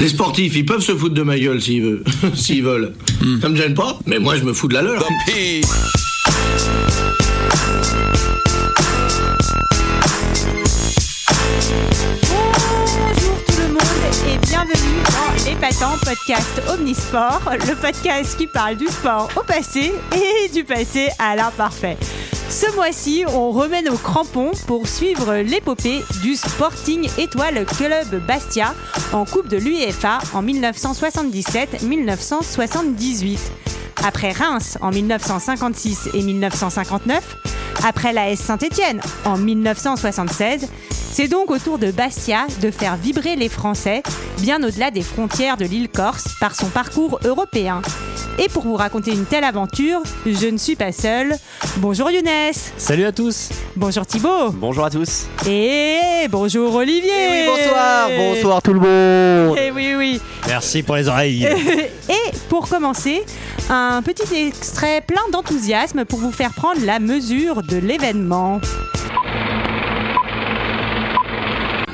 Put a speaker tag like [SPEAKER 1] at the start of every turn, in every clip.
[SPEAKER 1] Les sportifs, ils peuvent se foutre de ma gueule s'ils veulent. s'ils veulent. Ça me gêne pas, mais moi je me fous de la leur.
[SPEAKER 2] Bonjour tout le monde et bienvenue dans l'Épatant Podcast Omnisport, le podcast qui parle du sport au passé et du passé à l'imparfait. Ce mois-ci, on remet nos crampons pour suivre l'épopée du Sporting Étoile Club Bastia en Coupe de l'UEFA en 1977-1978. Après Reims en 1956 et 1959, après la S Saint-Étienne en 1976, c'est donc au tour de Bastia de faire vibrer les Français bien au-delà des frontières de l'île Corse par son parcours européen. Et pour vous raconter une telle aventure, je ne suis pas seule. Bonjour Younes.
[SPEAKER 3] Salut à tous.
[SPEAKER 2] Bonjour Thibaut.
[SPEAKER 4] Bonjour à tous.
[SPEAKER 2] Et bonjour Olivier.
[SPEAKER 4] Oui, bonsoir, bonsoir tout le monde.
[SPEAKER 2] Et oui, oui.
[SPEAKER 3] Merci pour les oreilles.
[SPEAKER 2] Et pour commencer, un petit extrait plein d'enthousiasme pour vous faire prendre la mesure de l'événement.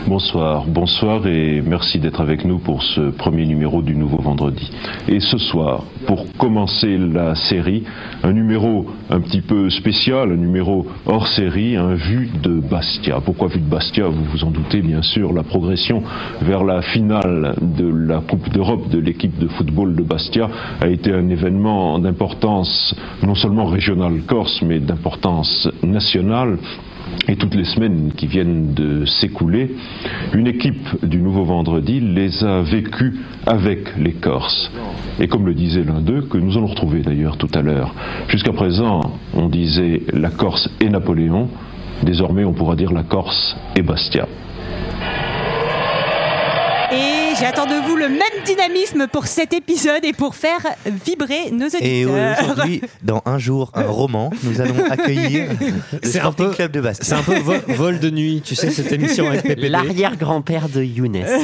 [SPEAKER 5] Bonsoir, bonsoir et merci d'être avec nous pour ce premier numéro du Nouveau Vendredi. Et ce soir, pour commencer la série, un numéro un petit peu spécial, un numéro hors série, un vu de Bastia. Pourquoi vu de Bastia? Vous vous en doutez bien sûr, la progression vers la finale de la Coupe d'Europe de l'équipe de football de Bastia a été un événement d'importance non seulement régionale corse, mais d'importance nationale et toutes les semaines qui viennent de s'écouler, une équipe du Nouveau Vendredi les a vécues avec les Corses. Et comme le disait l'un d'eux, que nous allons retrouver d'ailleurs tout à l'heure, jusqu'à présent on disait la Corse et Napoléon, désormais on pourra dire la Corse et Bastia.
[SPEAKER 2] J'attends de vous le même dynamisme pour cet épisode et pour faire vibrer nos auditeurs.
[SPEAKER 4] Et aujourd'hui, dans un jour, un roman, nous allons accueillir le
[SPEAKER 3] C'est un peu-
[SPEAKER 4] Club de
[SPEAKER 3] C'est un peu vo- vol de nuit, tu sais, cette émission avec.
[SPEAKER 6] L'arrière-grand-père de Younes.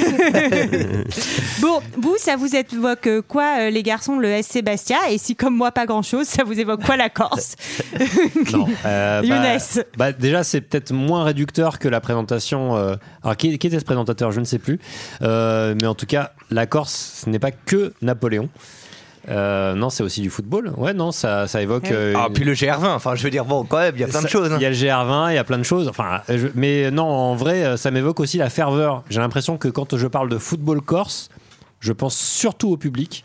[SPEAKER 2] Bon, vous, ça vous évoque euh, quoi, euh, les garçons, le SC Bastia? Et si, comme moi, pas grand-chose, ça vous évoque quoi, la Corse?
[SPEAKER 3] Non. Euh, bah,
[SPEAKER 2] Younes.
[SPEAKER 3] bah, déjà, c'est peut-être moins réducteur que la présentation. euh, Alors, qui, qui était ce présentateur? Je ne sais plus. Euh, mais en tout cas, la Corse, ce n'est pas que Napoléon. Euh, non, c'est aussi du football. Ouais, non, ça, ça évoque. euh,
[SPEAKER 4] Ah,
[SPEAKER 3] une-
[SPEAKER 4] puis le GR20, enfin je veux dire, bon, quand même, il y a plein de choses. hein.
[SPEAKER 3] Il y a le GR20, il y a plein de choses. Enfin, je- mais non, en vrai, euh, ça m'évoque aussi la ferveur. J'ai l'impression que quand je parle de football corse, je pense surtout au public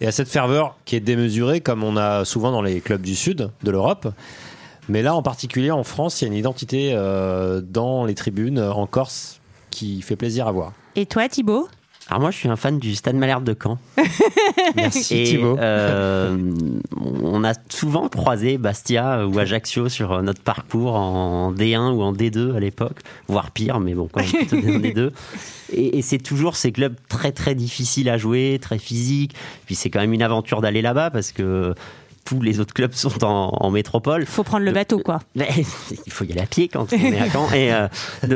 [SPEAKER 3] et à cette ferveur qui est démesurée, comme on a souvent dans les clubs du sud de l'Europe. Mais là, en particulier en France, il y a une identité euh, dans les tribunes en Corse qui fait plaisir à voir.
[SPEAKER 2] Et toi, Thibaut?
[SPEAKER 6] Alors moi, je suis un fan du Stade Malherbe de Caen.
[SPEAKER 3] Merci
[SPEAKER 6] Et
[SPEAKER 3] Thibaut.
[SPEAKER 6] euh, on a souvent croisé Bastia ou Ajaccio sur notre parcours en D1 ou en D2 à l'époque, voire pire, mais bon, quand même plutôt en D2. Et, et c'est toujours ces clubs très très difficiles à jouer, très physiques. Puis c'est quand même une aventure d'aller là-bas parce que tous les autres clubs sont en, en métropole.
[SPEAKER 2] Faut prendre le bateau, quoi.
[SPEAKER 6] Mais il faut y aller à pied quand on est à Caen. Et euh,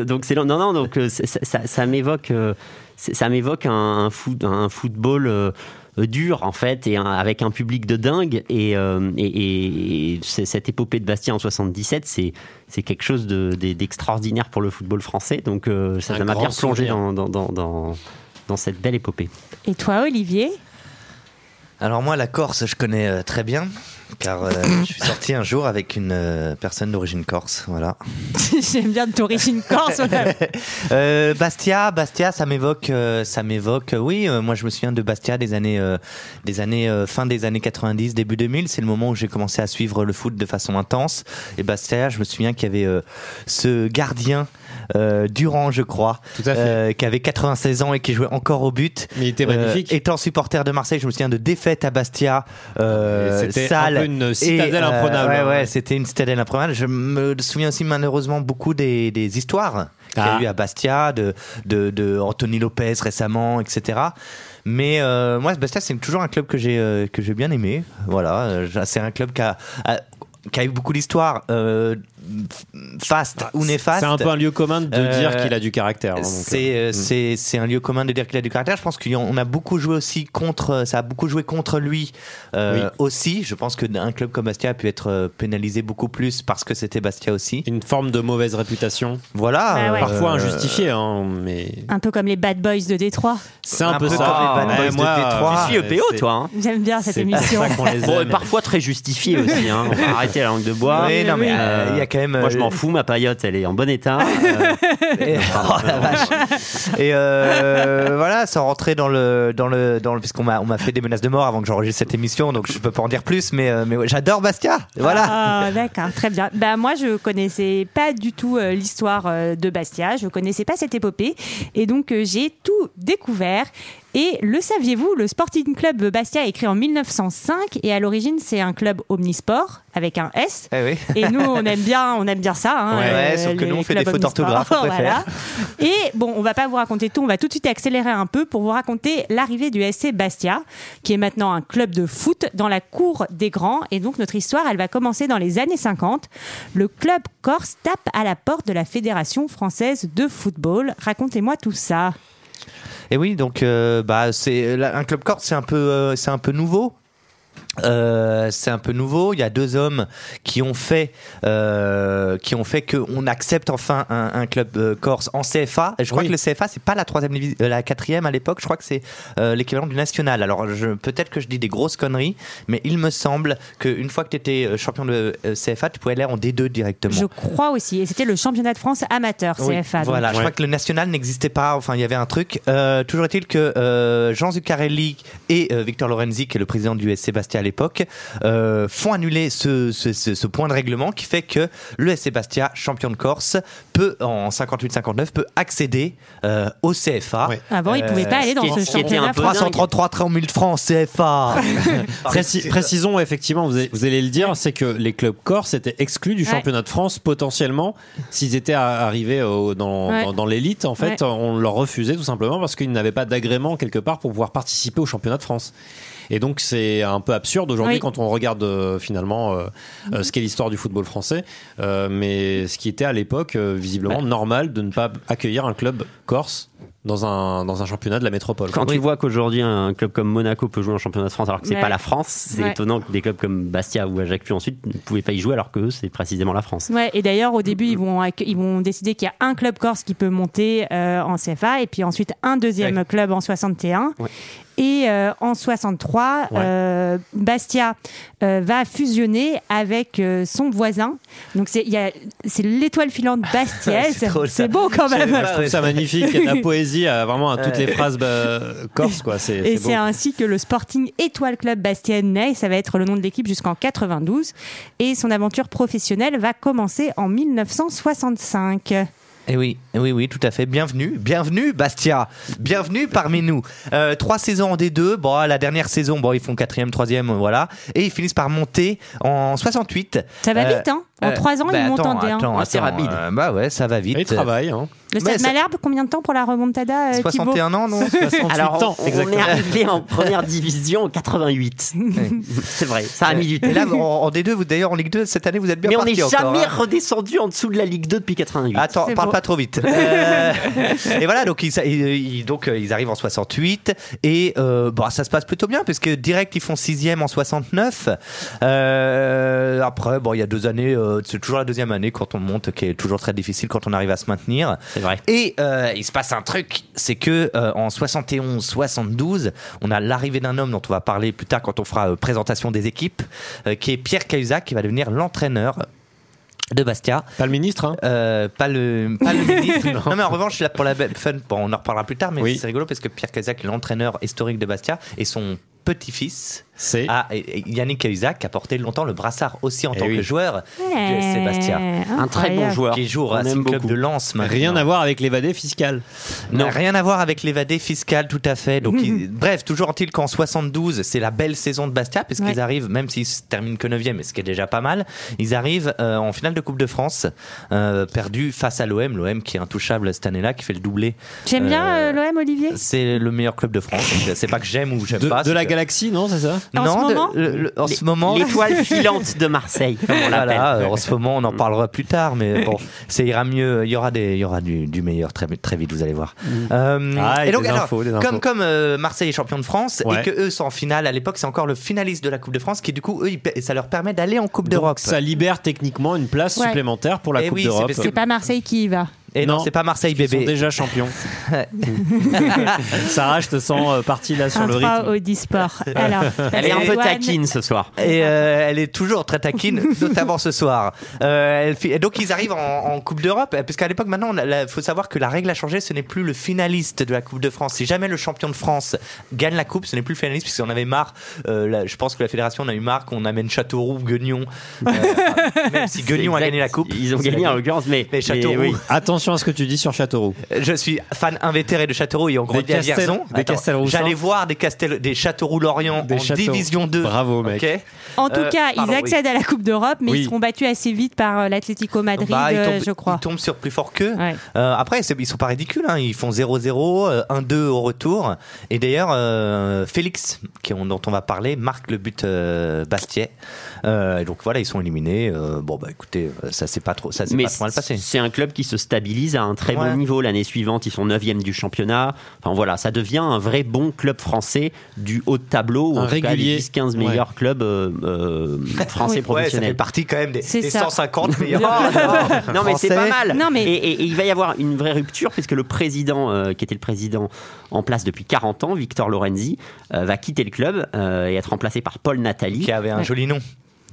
[SPEAKER 6] donc c'est long. non non donc euh, ça, ça- ça m'évoque euh, ça m'évoque un, un foot un football euh, euh, dur en fait et un- avec un public de dingue et, euh, et, et- cette épopée de Bastia en 77 c'est c'est quelque chose de- de- d'extraordinaire pour le football français donc euh, ça m'a bien plongé
[SPEAKER 3] souvenir.
[SPEAKER 6] dans, dans, dans, dans, dans cette belle épopée.
[SPEAKER 2] Et toi, Olivier?
[SPEAKER 4] Alors moi, la Corse, je connais euh, très bien, car euh, je suis sorti un jour avec une euh, personne d'origine corse, voilà.
[SPEAKER 2] J'aime bien d'origine corse.
[SPEAKER 4] Euh, Bastia, Bastia, ça m'évoque, euh, ça m'évoque. euh, oui, euh, moi je me souviens de Bastia des années, euh, des années euh, fin des années 90, début 2000. C'est le moment où j'ai commencé à suivre le foot de façon intense. Et Bastia, je me souviens qu'il y avait euh, ce gardien. Euh, Durand, je crois,
[SPEAKER 3] Tout à fait.
[SPEAKER 4] euh, qui avait 96 ans et qui jouait encore au but.
[SPEAKER 3] Mais il était magnifique.
[SPEAKER 4] Euh, étant supporter de Marseille, je me souviens de défaites à Bastia, euh,
[SPEAKER 3] c'était un une citadelle
[SPEAKER 4] Et,
[SPEAKER 3] imprenable,
[SPEAKER 4] ouais,
[SPEAKER 3] hein,
[SPEAKER 4] ouais,
[SPEAKER 3] ouais.
[SPEAKER 4] c'était une citadelle imprenable. Je me souviens aussi malheureusement beaucoup des, des histoires qu'il y a
[SPEAKER 3] Ah.
[SPEAKER 4] eu à Bastia, de, de, de Anthony Lopez récemment, etc. Mais euh, moi, Bastia, c'est toujours un club que j'ai euh, que j'ai bien aimé. Voilà, euh, c'est un club qui a, a- qui a eu beaucoup d'histoire faste ou néfaste.
[SPEAKER 3] C'est un peu un lieu commun de
[SPEAKER 4] Euh,
[SPEAKER 3] dire qu'il a du caractère. hein,
[SPEAKER 4] C'est
[SPEAKER 3] euh,
[SPEAKER 4] euh, c'est c'est un lieu commun de dire qu'il a du caractère. Je pense qu'on a beaucoup joué aussi contre, ça a beaucoup joué contre lui euh,
[SPEAKER 3] Oui.
[SPEAKER 4] aussi. Je pense qu'un club comme Bastia a pu être pénalisé beaucoup plus parce que c'était Bastia aussi.
[SPEAKER 3] une forme de mauvaise réputation,
[SPEAKER 4] Voilà.
[SPEAKER 2] Bah ouais.
[SPEAKER 3] parfois injustifiée, hein, mais
[SPEAKER 2] Un peu comme les Bad Boys de Détroit.
[SPEAKER 3] c'est un,
[SPEAKER 4] Un
[SPEAKER 3] peu
[SPEAKER 4] peu
[SPEAKER 3] ça.
[SPEAKER 4] comme les Bad
[SPEAKER 3] Ouais,
[SPEAKER 4] Boys de
[SPEAKER 3] moi,
[SPEAKER 4] Détroit.
[SPEAKER 6] Tu suis EPO, toi. hein.
[SPEAKER 2] J'aime bien cette émission.
[SPEAKER 3] ça
[SPEAKER 6] Bon, parfois très justifié aussi. Hein. On va arrêter la langue de bois.
[SPEAKER 4] Oui, non, mais
[SPEAKER 2] oui.
[SPEAKER 4] euh, il y a quand même.
[SPEAKER 6] Moi, je
[SPEAKER 4] euh,
[SPEAKER 6] m'en fous. Ma paillote, elle est en bon état. Euh,
[SPEAKER 4] Et, oh, la vache. Et euh, voilà, sans rentrer dans le dans le dans le puisqu'on m'a on m'a fait des menaces de mort avant que j'enregistre cette émission, donc je peux pas en dire plus, mais euh, mais ouais, j'adore Bastia. Voilà.
[SPEAKER 2] Ah, d'accord, très bien. Bah, moi, je connaissais pas du tout euh, l'histoire euh, de Bastia, je connaissais pas cette épopée, et donc euh, j'ai tout découvert. Et le saviez-vous, le Sporting Club Bastia est créé en 1905 et à l'origine c'est un club omnisport avec un S.
[SPEAKER 4] Eh oui.
[SPEAKER 2] Et nous, on aime bien, on aime bien ça. hein,
[SPEAKER 4] Ouais, ouais, sauf que nous, on fait des fautes d'orthographe.
[SPEAKER 2] Et bon, on va pas vous raconter tout, on va tout de suite accélérer un peu pour vous raconter l'arrivée du SC Bastia, qui est maintenant un club de foot dans la cour des grands. Et donc, notre histoire, elle va commencer dans les années 50. Le club corse tape à la porte de la Fédération française de football. Racontez-moi tout ça.
[SPEAKER 4] Et oui, donc euh, bah c'est un club corse, c'est un peu euh, c'est un peu nouveau. Euh, c'est un peu nouveau. Il y a deux hommes qui ont fait, euh, qui ont fait que on accepte enfin un, un club euh, corse en CFA. Et je crois
[SPEAKER 3] Oui.
[SPEAKER 4] que le CFA c'est pas la troisième, la quatrième à l'époque. Je crois que c'est euh, l'équivalent du national. Alors je- peut-être que je dis des grosses conneries, mais il me semble qu'une fois que tu étais champion de CFA, tu pouvais aller en D2 directement.
[SPEAKER 2] Je crois aussi. Et c'était le championnat de France amateur,
[SPEAKER 4] Oui,
[SPEAKER 2] CFA. donc.
[SPEAKER 4] Voilà, je crois que le national n'existait pas. Enfin, il y avait un truc. Euh, toujours est-il que euh, Jean Zuccarelli et euh, Victor Lorenzi, qui est le président du SC Bastia l'époque, euh, font annuler ce, ce, ce- ce point de règlement qui fait que le SC Bastia, champion de Corse, peut en 58-59 peut accéder euh, au CFA.
[SPEAKER 2] Avant, ils
[SPEAKER 4] Euh,
[SPEAKER 2] pouvaient pas aller dans ce championnat
[SPEAKER 6] un peu
[SPEAKER 2] français.
[SPEAKER 4] 333 30 000 francs CFA.
[SPEAKER 3] Précis- précisons effectivement, vous allez, vous allez le dire, c'est que les clubs corse étaient exclus du
[SPEAKER 2] Ouais.
[SPEAKER 3] championnat de France potentiellement s'ils étaient arrivés au- dans,
[SPEAKER 2] Ouais.
[SPEAKER 3] dans, dans l'élite. En fait, on leur refusait tout simplement parce qu'ils n'avaient pas d'agrément quelque part pour pouvoir participer au championnat de France. Et donc c'est un peu absurde aujourd'hui
[SPEAKER 2] Oui.
[SPEAKER 3] quand on regarde euh, finalement euh, euh, ce qu'est l'histoire du football français, Euh, mais ce qui était à l'époque euh, visiblement normal de ne pas accueillir un club corse dans un, dans un championnat de la métropole.
[SPEAKER 6] Quand tu vois qu'aujourd'hui un club comme Monaco peut jouer en championnat de France alors que c'est
[SPEAKER 2] Ouais.
[SPEAKER 6] pas la France, c'est
[SPEAKER 2] Ouais.
[SPEAKER 6] étonnant que des clubs comme Bastia ou Ajaccio ensuite ne pouvaient pas y jouer alors que eux, c'est précisément la France.
[SPEAKER 2] Ouais, et d'ailleurs, au début, ils vont, ils vont décider qu'il y a un club corse qui peut monter euh, en CFA, et puis ensuite un deuxième
[SPEAKER 4] Ouais.
[SPEAKER 2] club en 61. Et euh, en 63,
[SPEAKER 3] Ouais.
[SPEAKER 2] euh, Bastia euh, va fusionner avec euh, son voisin. Donc c'est l'étoile filante bastiaise.
[SPEAKER 4] C'est
[SPEAKER 2] beau quand même.
[SPEAKER 3] je trouve ça magnifique, il y a de la poésie à, vraiment à toutes les phrases bah, corse quoi.
[SPEAKER 2] Et
[SPEAKER 3] c'est
[SPEAKER 2] ainsi que le Sporting Étoile Club Bastienne naît. Ça va être le nom de l'équipe jusqu'en 92. Et son aventure professionnelle va commencer en 1965.
[SPEAKER 4] Et oui, oui, oui, tout à fait. Bienvenue, bienvenue, Bastia. Bienvenue parmi nous. Euh, trois saisons en D2. Bon, la dernière saison, bon, ils font quatrième, troisième, voilà. Et ils finissent par monter en 68.
[SPEAKER 2] Ça va
[SPEAKER 4] Euh,
[SPEAKER 2] vite, hein En
[SPEAKER 4] euh,
[SPEAKER 2] trois ans,
[SPEAKER 4] bah,
[SPEAKER 2] ils montent en D1.
[SPEAKER 4] attends,
[SPEAKER 6] Ah, c'est
[SPEAKER 4] attends,
[SPEAKER 6] rapide.
[SPEAKER 4] euh, bah ouais, ça va vite.
[SPEAKER 3] Et il travaille. Hein.
[SPEAKER 2] Le Stade
[SPEAKER 4] ça-
[SPEAKER 2] Malherbe, combien de temps pour la remontada, euh, Thibaut
[SPEAKER 4] 61 ans, non
[SPEAKER 3] 68
[SPEAKER 6] Alors,
[SPEAKER 3] ans,
[SPEAKER 6] on, on
[SPEAKER 3] exactement.
[SPEAKER 6] est arrivé en première division en 88. c'est vrai, ça a mis du temps.
[SPEAKER 4] Et là, en, en D2, vous d'ailleurs en Ligue 2 cette année, vous êtes bien
[SPEAKER 6] Mais on n'est jamais
[SPEAKER 4] hein.
[SPEAKER 6] redescendu en dessous de la Ligue 2 depuis 88.
[SPEAKER 4] Attends,
[SPEAKER 2] C'est
[SPEAKER 4] parle
[SPEAKER 2] beau.
[SPEAKER 4] pas trop vite. Euh, et voilà, donc ils, ils- ils- donc euh, ils arrivent en 68 et euh, bon, ça se passe plutôt bien puisque direct ils font sixième en 69. Euh, après, bon, il y a deux années, c'est toujours la deuxième année quand on monte, qui est toujours très difficile quand on arrive à se maintenir.
[SPEAKER 6] C'est vrai.
[SPEAKER 4] Et il se passe un truc, c'est que en 71-72, on a l'arrivée d'un homme dont on va parler plus tard quand on fera présentation des équipes, qui est Pierre Cahuzac, qui va devenir l'entraîneur de Bastia.
[SPEAKER 3] Pas le ministre. Hein.
[SPEAKER 4] Euh, pas le, pas le ministre. non. mais en revanche, je suis là pour la belle fun. Bon, on en reparlera plus tard, mais
[SPEAKER 3] Oui.
[SPEAKER 4] c'est rigolo parce que Pierre Cahuzac est l'entraîneur historique de Bastia et son petit-fils,
[SPEAKER 3] C'est
[SPEAKER 4] Yannick Cahuzac, a porté longtemps le brassard aussi en
[SPEAKER 3] Eh
[SPEAKER 4] tant
[SPEAKER 3] oui.
[SPEAKER 4] que joueur Bastia.
[SPEAKER 6] Un très bon joueur.
[SPEAKER 4] Qui joue
[SPEAKER 6] aime
[SPEAKER 4] Racing Club
[SPEAKER 6] beaucoup.
[SPEAKER 4] de Lens maintenant.
[SPEAKER 3] rien à voir avec l'évadé fiscal.
[SPEAKER 4] Non, rien à voir avec l'évadé fiscal, tout à fait. Donc, il- bref, toujours est-il qu'en 72, c'est la belle saison de Bastia, puisqu'ils
[SPEAKER 2] Ouais.
[SPEAKER 4] arrivent, même s'ils se terminent que 9e, ce qui est déjà pas mal, ils arrivent euh, en finale de Coupe de France, euh, perdu face à l'OM, l'OM qui est intouchable cette année-là, qui fait le doublé.
[SPEAKER 2] J'aime bien
[SPEAKER 4] Euh,
[SPEAKER 2] euh, l'OM, Olivier?
[SPEAKER 4] C'est le meilleur club de France. C'est pas que j'aime ou j'aime pas.
[SPEAKER 3] de la
[SPEAKER 4] que-
[SPEAKER 3] Galaxy, non, c'est ça
[SPEAKER 2] En
[SPEAKER 4] non,
[SPEAKER 2] ce
[SPEAKER 4] de-
[SPEAKER 2] moment
[SPEAKER 4] le- le- en ce moment.
[SPEAKER 6] L'étoile filante de Marseille, comme on l'appelle.
[SPEAKER 4] Voilà, euh, en ce moment, on en parlera plus tard, mais bon, ça ira mieux. Il y aura des, il y aura du, du meilleur très, très vite, vous allez voir. Euh,
[SPEAKER 3] Ah, et
[SPEAKER 4] et donc, alors,
[SPEAKER 3] infos,
[SPEAKER 4] comme comme euh, Marseille est champion de France
[SPEAKER 3] Ouais.
[SPEAKER 4] et que eux sont en finale, à l'époque, c'est encore le finaliste de la Coupe de France qui, du coup, eux, ils pa- ça leur permet d'aller en Coupe d'Europe.
[SPEAKER 3] Ça libère techniquement une place
[SPEAKER 2] Ouais.
[SPEAKER 3] supplémentaire pour la
[SPEAKER 4] Eh
[SPEAKER 3] Coupe
[SPEAKER 4] oui,
[SPEAKER 3] d'Europe.
[SPEAKER 2] C'est pas Marseille qui y va.
[SPEAKER 4] Et non,
[SPEAKER 3] Non,
[SPEAKER 4] c'est pas Marseille
[SPEAKER 3] Ils sont
[SPEAKER 4] bébé.
[SPEAKER 3] déjà champions. Sarah, je te sens euh, partie là sur
[SPEAKER 2] Un
[SPEAKER 3] le
[SPEAKER 2] 3
[SPEAKER 3] rythme.
[SPEAKER 2] au Disport. Alors,
[SPEAKER 6] Elle est un peu taquine ce soir.
[SPEAKER 4] Et euh, elle est toujours très taquine, notamment ce soir. Euh, elle et donc ils arrivent en, en Coupe d'Europe, euh, parce qu'à l'époque maintenant, il faut savoir que la règle a changé, ce n'est plus le finaliste de la Coupe de France. Si jamais le champion de France gagne la Coupe, ce n'est plus le finaliste, puisqu'on avait marre, euh, la- je pense que la fédération en a eu marre qu'on amène Châteauroux, Guignon, euh, même si Guignon a gagné la Coupe.
[SPEAKER 6] Ils ont gagné en l'occurrence, mais,
[SPEAKER 4] Mais Châteauroux.
[SPEAKER 6] oui.
[SPEAKER 3] Attention à ce que tu dis sur Châteauroux.
[SPEAKER 4] Je suis fan invétéré de Châteauroux et on grandit à Vierzon.
[SPEAKER 3] des
[SPEAKER 4] Attends,
[SPEAKER 3] Castelroussins.
[SPEAKER 4] J'allais voir des, Castel, des Châteauroux-Lorient en Division 2.
[SPEAKER 3] Bravo, mec.
[SPEAKER 2] En tout
[SPEAKER 4] Euh,
[SPEAKER 2] cas,
[SPEAKER 4] pardon,
[SPEAKER 2] ils
[SPEAKER 4] oui.
[SPEAKER 2] accèdent à la Coupe d'Europe, mais
[SPEAKER 3] Oui.
[SPEAKER 2] ils seront battus assez vite par euh, l'Atlético Madrid,
[SPEAKER 4] Bah, ils
[SPEAKER 2] euh,
[SPEAKER 4] tombent-
[SPEAKER 2] je crois.
[SPEAKER 4] Ils tombent sur plus fort qu'eux.
[SPEAKER 2] Ouais.
[SPEAKER 4] Euh, après, ils sont pas ridicules. Hein. Ils font 0-0, euh, 1-2 au retour. Et d'ailleurs, euh, Félix, qui, on- dont on va parler, marque le but euh. Euh, et donc voilà, ils sont éliminés. Euh, bon, bah écoutez, euh, ça c'est pas trop, ça c'est
[SPEAKER 6] Mais
[SPEAKER 4] pas trop mal passé.
[SPEAKER 6] c'est un club qui se stabilise à un très
[SPEAKER 4] Ouais.
[SPEAKER 6] bon niveau. L'année suivante, ils sont 9e du championnat. Enfin voilà, ça devient un vrai bon club français du haut de tableau, ou
[SPEAKER 3] Un
[SPEAKER 6] en
[SPEAKER 3] régulier.
[SPEAKER 6] les 10-15 meilleurs clubs euh, euh, français
[SPEAKER 2] Oui.
[SPEAKER 4] Ouais, ça fait
[SPEAKER 6] professionnels.
[SPEAKER 4] partie quand même des,
[SPEAKER 2] C'est
[SPEAKER 4] des
[SPEAKER 2] ça.
[SPEAKER 4] 150 meilleurs.
[SPEAKER 6] non mais c'est pas mal.
[SPEAKER 2] Non, mais-
[SPEAKER 6] et, et- et il va y avoir une vraie rupture puisque le président euh, qui était le président en place depuis 40 ans, Victor Lorenzi, euh, va quitter le club euh, et être remplacé par Paul Nathalie.
[SPEAKER 4] Qui avait un
[SPEAKER 2] Ouais.
[SPEAKER 4] joli nom,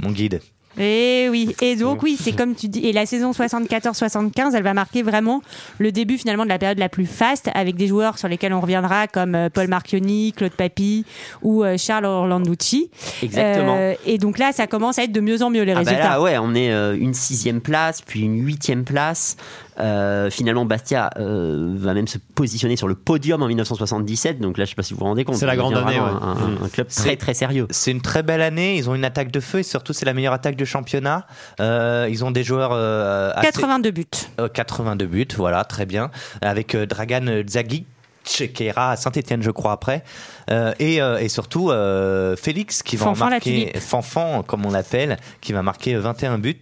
[SPEAKER 4] mon guide.
[SPEAKER 2] Et oui, et donc oui, c'est comme tu dis, et la saison 74-75, elle va marquer vraiment le début finalement de la période la plus faste avec des joueurs sur lesquels on reviendra comme euh, Paul Marchioni, Claude Papy ou euh, Charles Orlanducci.
[SPEAKER 6] Exactement.
[SPEAKER 2] Euh, et donc là, ça commence à être de mieux en mieux les
[SPEAKER 6] Ah bah
[SPEAKER 2] résultats.
[SPEAKER 6] là, ouais, on est une sixième place, puis une huitième place. Euh, finalement, Bastia euh, va même se positionner sur le podium en 1977. Donc là, je sais pas si vous vous rendez compte.
[SPEAKER 3] C'est la grande année, ouais.
[SPEAKER 6] Un,
[SPEAKER 3] Mm.
[SPEAKER 6] un club très très sérieux.
[SPEAKER 4] C'est une très belle année. Ils ont une attaque de feu et surtout c'est la meilleure attaque de championnat. Euh, ils ont des joueurs euh, assez-
[SPEAKER 2] 82 buts.
[SPEAKER 4] Euh, 82 buts, voilà, très bien. Avec euh, Dragan Zagic, ira à Saint-Etienne, je crois, après. Euh, et, euh, et surtout, euh, Félix, qui va
[SPEAKER 2] Fanfan
[SPEAKER 4] marquer. Fanfan, comme on l'appelle, qui va marquer 21 buts.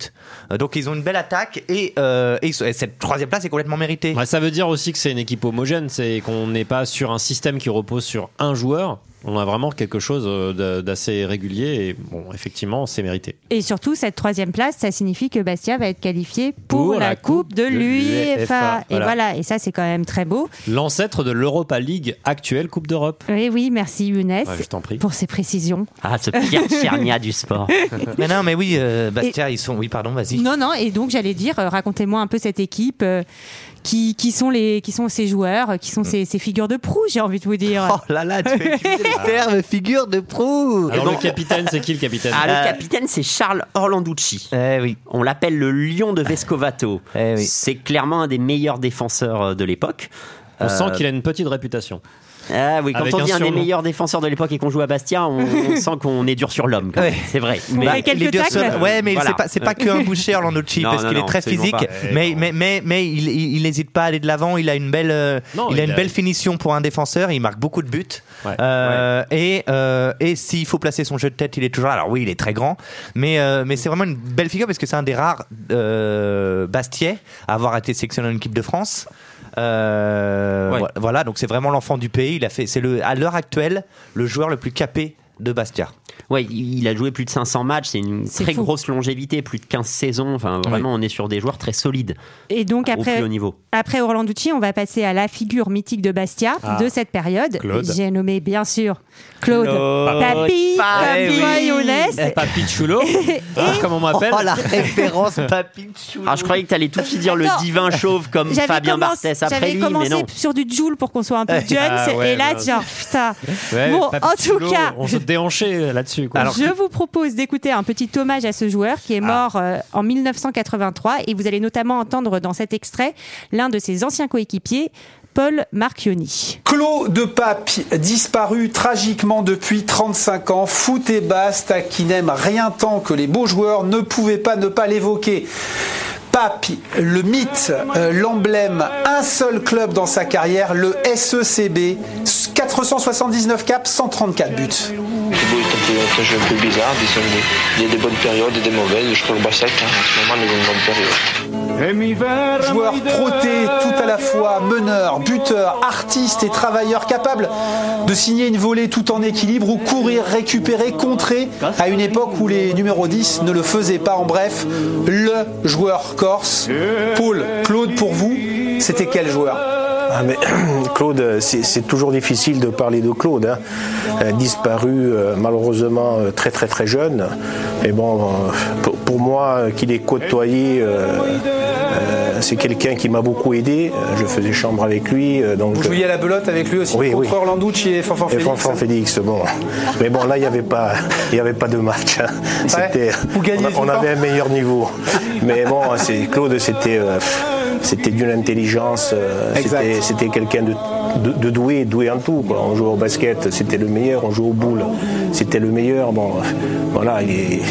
[SPEAKER 4] Euh, donc, ils ont une belle attaque et, euh, et et cette troisième place est complètement méritée.
[SPEAKER 3] Ouais, ça veut dire aussi que c'est une équipe homogène, c'est qu'on n'est pas sur un système qui repose sur un joueur. On a vraiment quelque chose euh, d'assez régulier et bon, effectivement, c'est mérité.
[SPEAKER 2] Et surtout, cette troisième place, ça signifie que Bastia va être qualifié pour, la, Coupe de, l'UEFA. Et
[SPEAKER 3] voilà.
[SPEAKER 2] et ça, c'est quand même très beau.
[SPEAKER 3] L'ancêtre de l'Europa League actuelle Coupe d'Europe.
[SPEAKER 2] Oui, oui, merci Younes
[SPEAKER 3] Ouais,
[SPEAKER 2] pour ces précisions.
[SPEAKER 6] Ah, ce Pierre Tchernia du sport.
[SPEAKER 4] mais non, mais oui, euh, Bastia, ils sont. Oui, pardon, vas-y.
[SPEAKER 2] Non, non, et donc j'allais dire, euh, racontez-moi un peu cette équipe. euh, qui, qui sont les qui sont ces joueurs, euh, qui sont ces, ces figures de proue, j'ai envie de vous dire.
[SPEAKER 4] Oh là là, tu as utilisé le terme figure de proue.
[SPEAKER 3] Alors
[SPEAKER 6] bon.
[SPEAKER 3] le capitaine, c'est qui le capitaine
[SPEAKER 6] Ah,
[SPEAKER 4] Euh,
[SPEAKER 6] le capitaine, c'est Charles Orlanducci.
[SPEAKER 4] Eh oui.
[SPEAKER 6] On l'appelle le lion de Vescovato.
[SPEAKER 4] Eh oui.
[SPEAKER 6] C'est clairement un des meilleurs défenseurs euh, de l'époque.
[SPEAKER 3] On
[SPEAKER 6] Euh,
[SPEAKER 3] sent qu'il a une petite réputation.
[SPEAKER 6] Ah oui, quand
[SPEAKER 3] Avec
[SPEAKER 6] on
[SPEAKER 3] un
[SPEAKER 6] dit un des meilleurs défenseurs de l'époque et qu'on joue à Bastia, on, on sent qu'on est dur sur l'homme.
[SPEAKER 4] Ouais.
[SPEAKER 6] C'est vrai.
[SPEAKER 2] Bah,
[SPEAKER 6] Mais
[SPEAKER 2] fait quelques
[SPEAKER 4] les deux
[SPEAKER 2] tacles.
[SPEAKER 4] seuls- Ouais, mais
[SPEAKER 6] Voilà.
[SPEAKER 4] c'est pas pas qu'un boucher Orlandoci
[SPEAKER 6] Non,
[SPEAKER 4] parce qu'il est très physique, mais, mais mais mais il n'hésite pas à aller de l'avant. Il a une belle euh,
[SPEAKER 3] Non,
[SPEAKER 4] il a une belle finition pour un défenseur. Il marque beaucoup de buts.
[SPEAKER 3] Ouais.
[SPEAKER 4] Euh, Et euh, et s'il faut placer son jeu de tête, il est toujours. Alors oui, il est très grand, mais mais c'est vraiment une belle figure parce que c'est un des rares Bastiais à avoir été sélectionné en équipe de France. Euh,
[SPEAKER 6] Ouais.
[SPEAKER 4] Voilà, donc c'est vraiment l'enfant du pays. Il a fait, c'est le à l'heure actuelle le joueur le plus capé de Bastia.
[SPEAKER 6] Ouais, il a joué plus de 500 matchs, c'est une très
[SPEAKER 2] fou.
[SPEAKER 6] grosse longévité, plus de 15 saisons. Enfin, vraiment, on est sur des joueurs très solides
[SPEAKER 2] Et donc
[SPEAKER 6] au plus
[SPEAKER 2] après,
[SPEAKER 6] haut niveau.
[SPEAKER 2] après Orlanducci, on va passer à la figure mythique de Bastia
[SPEAKER 3] Ah.
[SPEAKER 2] de cette période. J'ai nommé bien sûr Claude,
[SPEAKER 6] Claude
[SPEAKER 2] toi Younes.
[SPEAKER 3] Eh, Papi Chulo, hein, comme on m'appelle.
[SPEAKER 4] Oh la référence Papinchou.
[SPEAKER 6] Alors, je croyais que tu allais tout de suite dire le divin chauve comme Fabien
[SPEAKER 2] commencé-
[SPEAKER 6] Barthès après
[SPEAKER 2] J'avais
[SPEAKER 6] lui, mais
[SPEAKER 2] commencé
[SPEAKER 6] non.
[SPEAKER 2] sur du Joule pour qu'on soit un peu jeunes,
[SPEAKER 3] Ah ouais,
[SPEAKER 2] et là, genre, putain.
[SPEAKER 3] Ouais,
[SPEAKER 2] bon,
[SPEAKER 3] Papi
[SPEAKER 2] en tout
[SPEAKER 3] Chulo,
[SPEAKER 2] cas,
[SPEAKER 3] on se déhanchait là-dessus. quoi.
[SPEAKER 2] je vous propose d'écouter un petit hommage à ce joueur qui est mort euh, en 1983 et vous allez notamment entendre dans cet extrait l'un de ses anciens coéquipiers, Paul Marchioni.
[SPEAKER 7] Claude Pape, disparu tragiquement depuis 35 ans, foot et baste, qui n'aime rien tant que les beaux joueurs, ne pouvait pas ne pas l'évoquer. Pape, le mythe, euh, l'emblème, un seul club dans sa carrière, le SECB, 479 caps, 134 buts.
[SPEAKER 8] Thibaut est un, jeu un peu bizarre, disons. Il y a des bonnes périodes et des mauvaises. Je crois que Bassac, hein, en ce moment, il est une bonne période.
[SPEAKER 7] Joueur proté, tout à la fois meneur, buteur, artiste et travailleur capable de signer une volée tout en équilibre ou courir, récupérer, contrer à une époque où les numéros 10 ne le faisaient pas. En bref, le joueur corse. Paul, Claude, pour vous, c'était quel joueur
[SPEAKER 9] ah, Claude, c'est toujours difficile de parler de Claude. Hein. Euh, disparu euh, malheureusement euh, très très très jeune. Mais bon, pour, pour moi, qu'il ait côtoyé, c'est quelqu'un qui m'a beaucoup aidé. Je faisais chambre avec lui. Donc,
[SPEAKER 7] Vous jouiez à la belote avec lui aussi
[SPEAKER 9] oui,
[SPEAKER 7] contre
[SPEAKER 9] oui.
[SPEAKER 7] Orlanducci et Fanfan
[SPEAKER 9] et
[SPEAKER 7] Félix.
[SPEAKER 9] Fanfan Félix, bon. Mais bon, là, il n'y avait, pas- il y avait pas de match. hein. C'était-
[SPEAKER 7] Vous gagnez
[SPEAKER 9] on, avait un meilleur niveau. Mais bon, c'est- Claude, c'était euh, c'était d'une intelligence. euh,
[SPEAKER 7] Exact.
[SPEAKER 9] c'était- quelqu'un de, de, de doué, doué en tout. quoi. On jouait au basket, c'était le meilleur. On jouait au boule, c'était le meilleur. Bon, voilà, il est.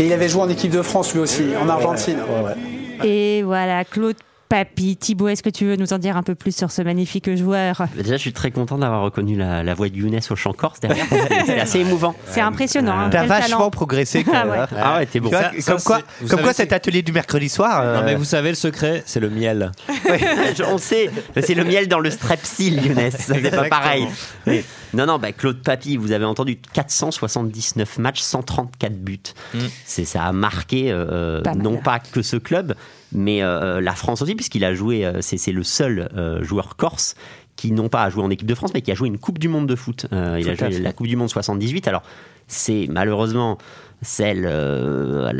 [SPEAKER 7] Et il avait joué en équipe de France lui aussi, en Argentine.
[SPEAKER 9] ouais, ouais.
[SPEAKER 2] Et voilà, Claude Papy. Thibaut, est-ce que tu veux nous en dire un peu plus sur ce magnifique joueur?
[SPEAKER 6] Bah, Déjà, je suis très content d'avoir reconnu la, la voix de Younes au chant corse derrière. C'est- assez émouvant.
[SPEAKER 2] C'est impressionnant. hein,
[SPEAKER 4] T'as vachement
[SPEAKER 2] talent.
[SPEAKER 4] progressé. quand
[SPEAKER 2] Ah
[SPEAKER 4] même,
[SPEAKER 2] ouais.
[SPEAKER 4] hein.
[SPEAKER 6] Ah ouais, t'es bon.
[SPEAKER 4] Tu vois,
[SPEAKER 3] Ça- ça,
[SPEAKER 4] comme quoi, comme quoi cet atelier du mercredi soir. euh,
[SPEAKER 3] Non, mais vous savez, le secret, c'est le miel.
[SPEAKER 6] On sait, c'est le miel dans le strepsil, Younes. C'est pas pareil. Mais- non, non, bah, Claude Papy, vous avez entendu 479 matchs, 134 buts. C'est ça a marqué euh,
[SPEAKER 2] Pas
[SPEAKER 6] non pas que ce club, mais euh, la France aussi, puisqu'il a joué. euh, c'est le seul euh, joueur corse qui non pas joué en équipe de France, mais qui a joué une Coupe du Monde de foot. Euh, il a joué la Coupe du Monde 78. Alors c'est malheureusement celle euh,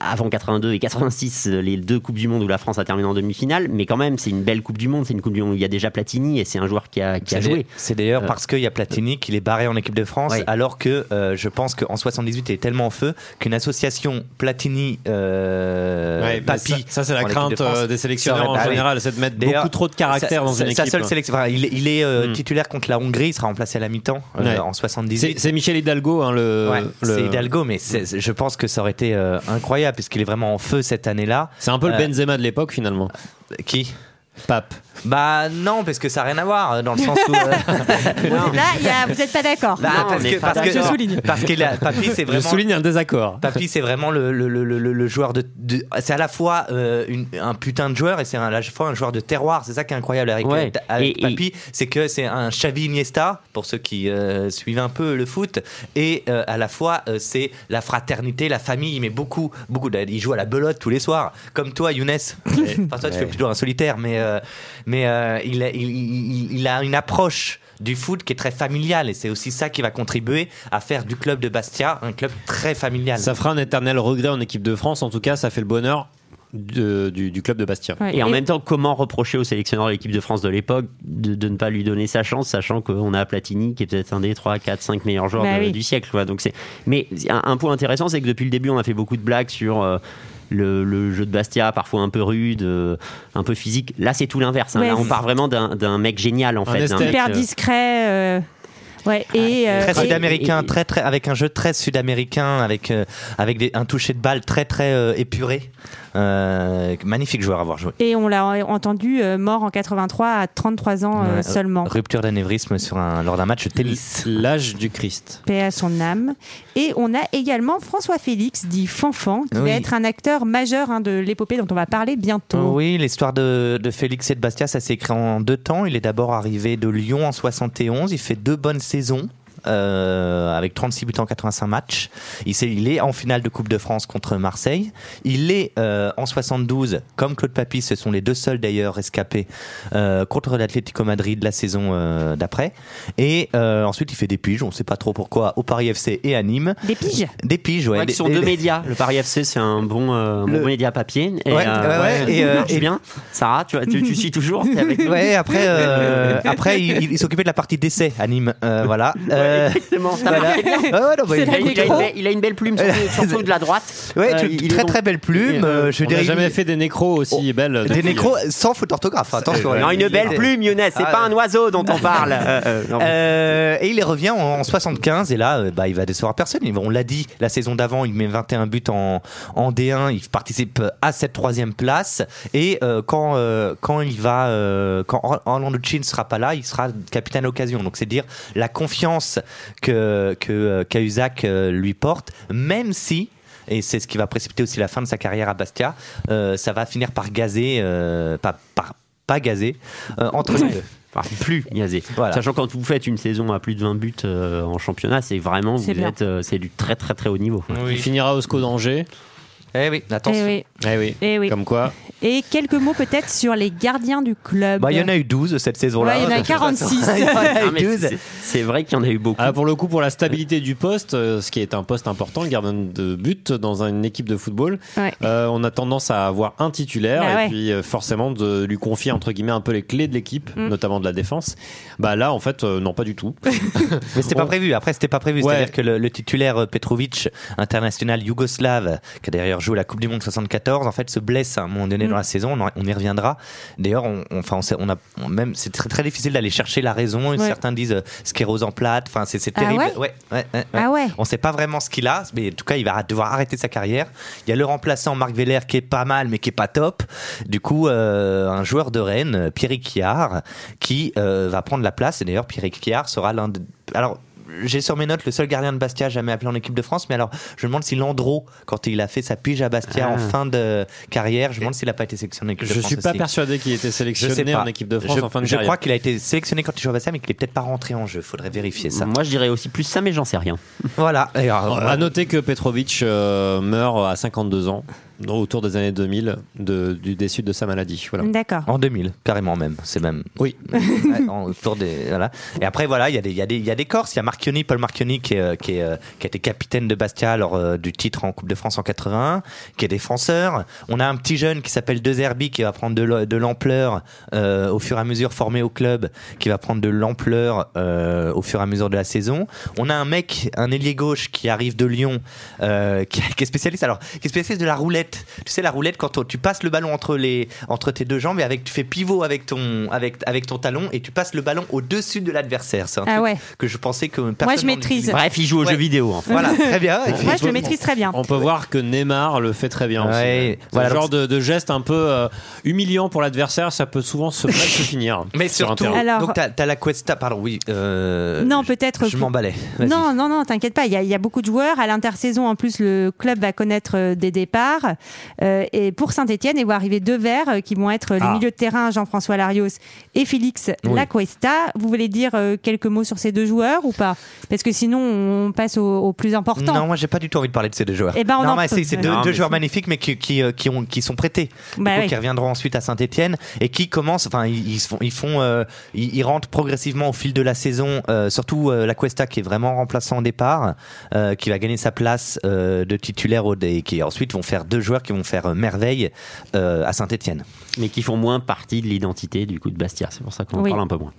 [SPEAKER 6] avant 82 et 86, euh, les deux Coupes du Monde où la France a terminé en demi-finale, mais quand même, c'est une belle Coupe du Monde. C'est une Coupe du Monde où il y a déjà Platini et c'est un joueur qui a, qui a joué.
[SPEAKER 4] C'est d'ailleurs
[SPEAKER 6] Euh,
[SPEAKER 4] parce qu'il y a Platini qu'il est barré en équipe de France,
[SPEAKER 6] Ouais.
[SPEAKER 4] alors que euh, je pense qu'en 78 il est tellement en feu qu'une association Platini euh,
[SPEAKER 3] Ouais, mais
[SPEAKER 4] Papy.
[SPEAKER 3] ça, ça, c'est la crainte
[SPEAKER 4] de France
[SPEAKER 3] des sélectionneurs en général, c'est de mettre beaucoup trop de caractère
[SPEAKER 4] sa-
[SPEAKER 3] dans
[SPEAKER 4] sa-
[SPEAKER 3] une
[SPEAKER 4] sa
[SPEAKER 3] équipe.
[SPEAKER 4] seule sélection, enfin, il est, il est, euh,
[SPEAKER 3] Mm.
[SPEAKER 4] titulaire contre la Hongrie, il sera remplacé à la mi-temps euh,
[SPEAKER 3] Ouais.
[SPEAKER 4] en
[SPEAKER 3] C'est
[SPEAKER 4] 78.
[SPEAKER 3] c'est Michel Hidalgo, hein, le.
[SPEAKER 4] Ouais,
[SPEAKER 3] le-
[SPEAKER 4] C'est Hidalgo, mais c'est- je pense que ça aurait été euh, incroyable puisqu'il est vraiment en feu cette année-là.
[SPEAKER 3] C'est un peu le
[SPEAKER 4] Euh,
[SPEAKER 3] Benzema de l'époque finalement.
[SPEAKER 4] Qui?
[SPEAKER 3] Pape.
[SPEAKER 4] Bah non, parce que ça n'a rien à voir euh, dans le sens où. euh,
[SPEAKER 2] Là, il y a- vous n'êtes pas d'accord.
[SPEAKER 4] Bah,
[SPEAKER 6] Non,
[SPEAKER 4] parce que, parce que,
[SPEAKER 2] d'accord. Je souligne.
[SPEAKER 4] parce que la- Papy, c'est
[SPEAKER 3] Je
[SPEAKER 4] vraiment.
[SPEAKER 3] souligne un désaccord.
[SPEAKER 4] Papy, c'est vraiment le, le, le, le- le joueur de. de- c'est à la fois euh, une- un putain de joueur et c'est à la fois un joueur de terroir. C'est ça qui est incroyable avec,
[SPEAKER 6] Ouais.
[SPEAKER 4] avec
[SPEAKER 6] Et-
[SPEAKER 4] Papy, c'est que c'est un Xavi Iniesta pour ceux qui euh, suivent un peu le foot et euh, à la fois euh, c'est la fraternité, la famille. Il met beaucoup, beaucoup. il joue à la belote tous les soirs, comme toi, Younes. enfin, toi, tu fais plutôt un solitaire, mais euh, mais euh, il, a, il, il- il a une approche du foot qui est très familiale et c'est aussi ça qui va contribuer à faire du club de Bastia un club très familial.
[SPEAKER 3] Ça fera un éternel regret en équipe de France. En tout cas, ça fait le bonheur de- du, du club de Bastia.
[SPEAKER 2] Ouais.
[SPEAKER 6] Et en même temps, comment reprocher au sélectionneur de l'équipe de France de l'époque de, de ne pas lui donner sa chance, sachant qu'on a Platini qui est peut-être un des 3, 4, 5 meilleurs joueurs
[SPEAKER 2] Bah
[SPEAKER 6] de-
[SPEAKER 2] oui.
[SPEAKER 6] du siècle. Quoi. Donc c'est... Mais un, un point intéressant, c'est que depuis le début, on a fait beaucoup de blagues sur euh, le, le jeu de Bastia, parfois un peu rude, euh, un peu physique. Là, c'est tout l'inverse. hein.
[SPEAKER 2] Ouais,
[SPEAKER 6] Là, on part vraiment d'un, mec génial, en
[SPEAKER 3] Un
[SPEAKER 6] fait. d'un
[SPEAKER 3] esthète.
[SPEAKER 6] mec,
[SPEAKER 2] Hyper discret. euh, Ouais, et, euh,
[SPEAKER 4] très sud-américain, très très avec un jeu très sud-américain, avec euh, avec des- un toucher de balle très très euh, épuré. Euh, magnifique joueur à avoir joué.
[SPEAKER 2] et on l'a entendu euh, mort en 83 à 33 ans euh, seulement.
[SPEAKER 4] Rupture d'anévrisme sur un lors d'un match de tennis.
[SPEAKER 3] L'âge du Christ.
[SPEAKER 2] Paix à son âme. Et on a également François Félix, dit Fanfan, qui
[SPEAKER 4] Oui.
[SPEAKER 2] va être un acteur majeur hein, de l'épopée dont on va parler bientôt.
[SPEAKER 4] Oui, l'histoire de, de Félix et de Bastia, ça s'est écrit en deux temps. Il est d'abord arrivé de Lyon en 71. Il fait deux bonnes saisons. Euh, avec 36 buts en 85 matchs. Il, est en finale de Coupe de France contre Marseille. Il est euh, en 72, comme Claude Papy, ce sont les deux seuls d'ailleurs rescapés euh, contre l'Atlético Madrid la saison euh, d'après. Et euh, ensuite, il fait des piges, on ne sait pas trop pourquoi, au Paris FC et à Nîmes.
[SPEAKER 2] Des piges?
[SPEAKER 4] Des piges, ouais.
[SPEAKER 6] Ouais, qui sont
[SPEAKER 4] des-
[SPEAKER 6] deux
[SPEAKER 4] des-
[SPEAKER 6] médias. Le Paris FC, c'est un bon, euh,
[SPEAKER 4] Le-
[SPEAKER 6] média papier. Et,
[SPEAKER 4] Ouais,
[SPEAKER 6] euh,
[SPEAKER 4] ouais, ouais, et, euh,
[SPEAKER 6] marche
[SPEAKER 4] et-
[SPEAKER 6] bien. Sarah, tu, tu, tu suis toujours avec
[SPEAKER 4] Ouais, après, euh, après il, il s'occupait de la partie d'essai à Nîmes. Euh, voilà. Euh, Euh,
[SPEAKER 6] Exactement,
[SPEAKER 4] voilà. Ah ouais, non, bah,
[SPEAKER 2] C'est
[SPEAKER 4] il-
[SPEAKER 2] la
[SPEAKER 6] Il a, une
[SPEAKER 2] nécro.
[SPEAKER 6] belle, il a une belle plume, surtout, surtout de la droite.
[SPEAKER 4] Ouais,
[SPEAKER 6] Euh,
[SPEAKER 4] tu-
[SPEAKER 6] il est
[SPEAKER 4] très
[SPEAKER 6] donc-
[SPEAKER 4] très belle plume. euh, je
[SPEAKER 3] On
[SPEAKER 4] dirais
[SPEAKER 3] n'a jamais fait des nécros aussi belles.
[SPEAKER 4] des
[SPEAKER 3] depuis-
[SPEAKER 4] nécros sans faute d'orthographe. Attention.
[SPEAKER 6] Non, une belle plume, Younes, c'est
[SPEAKER 4] Ah,
[SPEAKER 6] pas un oiseau dont on parle. Euh, euh, non.
[SPEAKER 4] Euh, et il revient en, en 75 et là, euh, bah, il va décevoir personne. Il- On l'a dit, la saison d'avant, il met 21 buts en, en D1. Il participe à cette troisième place. Et euh, quand euh, quand il va, euh, quand Or- Orlando Chin ne sera pas là, il sera capitaine à l'occasion. Donc c'est dire la confiance que que euh, Cahuzac euh, lui porte, même si et c'est ce qui va précipiter aussi la fin de sa carrière à Bastia. euh, ça va finir par gazer, euh, pas, par, pas gazer, euh, entre les deux.
[SPEAKER 6] Enfin, plus gazé.
[SPEAKER 4] Voilà.
[SPEAKER 6] Sachant quand vous faites une saison à plus de 20 buts euh, en championnat, c'est vraiment
[SPEAKER 2] C'est
[SPEAKER 6] vous
[SPEAKER 2] bien.
[SPEAKER 6] êtes euh, c'est du très très très haut niveau.
[SPEAKER 3] Il finira au SCO d'Angers.
[SPEAKER 4] Eh oui, attention.
[SPEAKER 2] Eh oui.
[SPEAKER 3] Eh oui.
[SPEAKER 2] Eh oui.
[SPEAKER 3] Comme quoi.
[SPEAKER 2] Et quelques mots peut-être sur les gardiens du club.
[SPEAKER 4] Bah, il y en a eu 12 cette saison-là.
[SPEAKER 2] Ouais, il y en a. 46.
[SPEAKER 4] Eu
[SPEAKER 6] mais
[SPEAKER 4] 12.
[SPEAKER 6] c'est- vrai qu'il y en a eu beaucoup.
[SPEAKER 3] Ah, pour le coup, pour la stabilité du poste, euh, ce qui est un poste important, le gardien de but dans une équipe de football,
[SPEAKER 2] Ouais.
[SPEAKER 3] euh, on a tendance à avoir un titulaire
[SPEAKER 2] Bah
[SPEAKER 3] et
[SPEAKER 2] ouais.
[SPEAKER 3] puis euh, forcément de lui confier entre guillemets un peu les clés de l'équipe,
[SPEAKER 2] Mm.
[SPEAKER 3] notamment de la défense. Bah là, en fait, euh, non, pas du tout.
[SPEAKER 4] Mais c'était pas prévu. Après, c'était pas prévu.
[SPEAKER 3] Ouais.
[SPEAKER 4] C'est-à-dire que le, le titulaire Petrovic, international yougoslave, qui a joué la Coupe du Monde 74, en fait, se blesse à un moment donné
[SPEAKER 2] Mm.
[SPEAKER 4] dans la saison. On, y reviendra. D'ailleurs, on, on- enfin, on, a on- même, c'est très, très difficile d'aller chercher la raison.
[SPEAKER 2] Ouais.
[SPEAKER 4] Certains disent euh, sclérose en plate. Enfin, c'est
[SPEAKER 2] Ah
[SPEAKER 4] terrible.
[SPEAKER 2] ouais
[SPEAKER 4] ouais, ouais.
[SPEAKER 2] Ah.
[SPEAKER 4] On sait pas vraiment ce qu'il a, mais en tout cas, il va devoir arrêter sa carrière. Il y a le remplaçant Marc Veller qui est pas mal, mais qui est pas top. Du coup, euh, un joueur de Rennes, Pierre Kiar, qui euh, va prendre la place. Et d'ailleurs, Pierre Kiar sera l'un de. Alors. J'ai sur mes notes le seul gardien de Bastia jamais appelé en équipe de France, mais alors je me demande si Landreau, quand il a fait sa pige à Bastia
[SPEAKER 6] Ah.
[SPEAKER 4] en fin de carrière, je me demande s'il a pas été sélectionné en équipe de
[SPEAKER 3] Je
[SPEAKER 4] France.
[SPEAKER 3] suis pas
[SPEAKER 4] aussi.
[SPEAKER 3] persuadé qu'il était
[SPEAKER 4] Je
[SPEAKER 3] sélectionné en équipe de France
[SPEAKER 4] je,
[SPEAKER 3] en fin de
[SPEAKER 4] je
[SPEAKER 3] carrière.
[SPEAKER 4] crois qu'il a été sélectionné quand il jouait à Bastia, mais qu'il est peut-être pas rentré en jeu. Faudrait vérifier ça.
[SPEAKER 6] Moi je dirais aussi plus ça, mais j'en sais rien.
[SPEAKER 4] Voilà. Alors,
[SPEAKER 3] À noter que Petrovic euh, meurt à 52 ans, autour des années 2000, de, du décès de sa maladie. Voilà.
[SPEAKER 2] D'accord.
[SPEAKER 4] En 2000, carrément même. C'est même.
[SPEAKER 3] Oui.
[SPEAKER 4] En- autour des, voilà. Et après, voilà, il y, a des- il y, a des- il y a des Corses. Il y a Marchioni, Paul Marchioni, qui, est, euh, qui, est, euh, qui a été capitaine de Bastia lors euh, du titre en Coupe de France en 81, qui est défenseur. On a un petit jeune qui s'appelle Dezerbi, qui va prendre de l'ampleur euh, au fur et à mesure, formé au club, qui va prendre de l'ampleur euh, au fur et à mesure de la saison. On a un mec, un ailier gauche, qui arrive de Lyon, euh, qui, qui est spécialiste, alors, qui est spécialiste de la roulette. Tu sais, la roulette, quand tu passes le ballon entre, les, entre tes deux jambes et avec, tu fais pivot avec ton, avec, avec ton talon et tu passes le ballon au-dessus de l'adversaire. C'est un
[SPEAKER 2] Ah
[SPEAKER 4] truc
[SPEAKER 2] ouais.
[SPEAKER 4] que je pensais que personne
[SPEAKER 2] je
[SPEAKER 4] n'en
[SPEAKER 2] maîtrise.
[SPEAKER 6] Bref, il joue aux
[SPEAKER 4] Ouais.
[SPEAKER 6] jeux vidéo.
[SPEAKER 4] Voilà, très bien.
[SPEAKER 2] Moi, je le maîtrise très bien.
[SPEAKER 3] On peut voir que Neymar le fait très bien aussi.
[SPEAKER 4] Ouais,
[SPEAKER 3] Ce
[SPEAKER 4] voilà,
[SPEAKER 3] genre de, de geste un peu euh, humiliant pour l'adversaire, ça peut souvent se mal se finir.
[SPEAKER 4] Mais
[SPEAKER 3] sur un
[SPEAKER 4] surtout.
[SPEAKER 2] Alors-
[SPEAKER 4] donc t'as as la Cuesta, pardon, oui. euh,
[SPEAKER 2] Non,
[SPEAKER 4] je-
[SPEAKER 2] peut-être
[SPEAKER 4] Je m'emballais.
[SPEAKER 2] Non, non, non, t'inquiète pas. Il y, a, il y a beaucoup de joueurs. À l'intersaison, en plus, le club va connaître euh, des départs. Euh, et pour Saint-Etienne, il va arriver deux verts euh, qui vont être les
[SPEAKER 3] Ah.
[SPEAKER 2] milieux de terrain Jean-François Larios et Félix
[SPEAKER 4] Oui.
[SPEAKER 2] Lacuesta. Vous voulez dire euh, quelques mots sur ces deux joueurs ou pas? Parce que sinon, on passe au, au plus important.
[SPEAKER 4] Non, moi j'ai pas du tout envie de parler de ces deux joueurs.
[SPEAKER 2] Eh ben, on
[SPEAKER 4] non,
[SPEAKER 2] en
[SPEAKER 4] mais
[SPEAKER 2] peut-
[SPEAKER 4] c'est deux,
[SPEAKER 6] Non,
[SPEAKER 4] deux
[SPEAKER 6] mais
[SPEAKER 4] joueurs magnifiques, mais qui, qui, euh, qui, ont, qui sont prêtés,
[SPEAKER 2] Bah
[SPEAKER 4] coup,
[SPEAKER 2] oui.
[SPEAKER 4] qui reviendront ensuite à Saint-Etienne et qui commencent, enfin, ils, font, ils font, euh, ils, ils rentrent progressivement au fil de la saison. euh, surtout euh, la Cuesta qui est vraiment remplaçant au départ, euh, qui va gagner sa place euh, de titulaire au et qui ensuite vont faire deux joueurs qui vont faire euh, merveille euh, à Saint-Etienne.
[SPEAKER 6] Mais qui font moins partie de l'identité du coup de Bastia. C'est pour ça qu'on en
[SPEAKER 2] Oui.
[SPEAKER 6] parle un peu moins.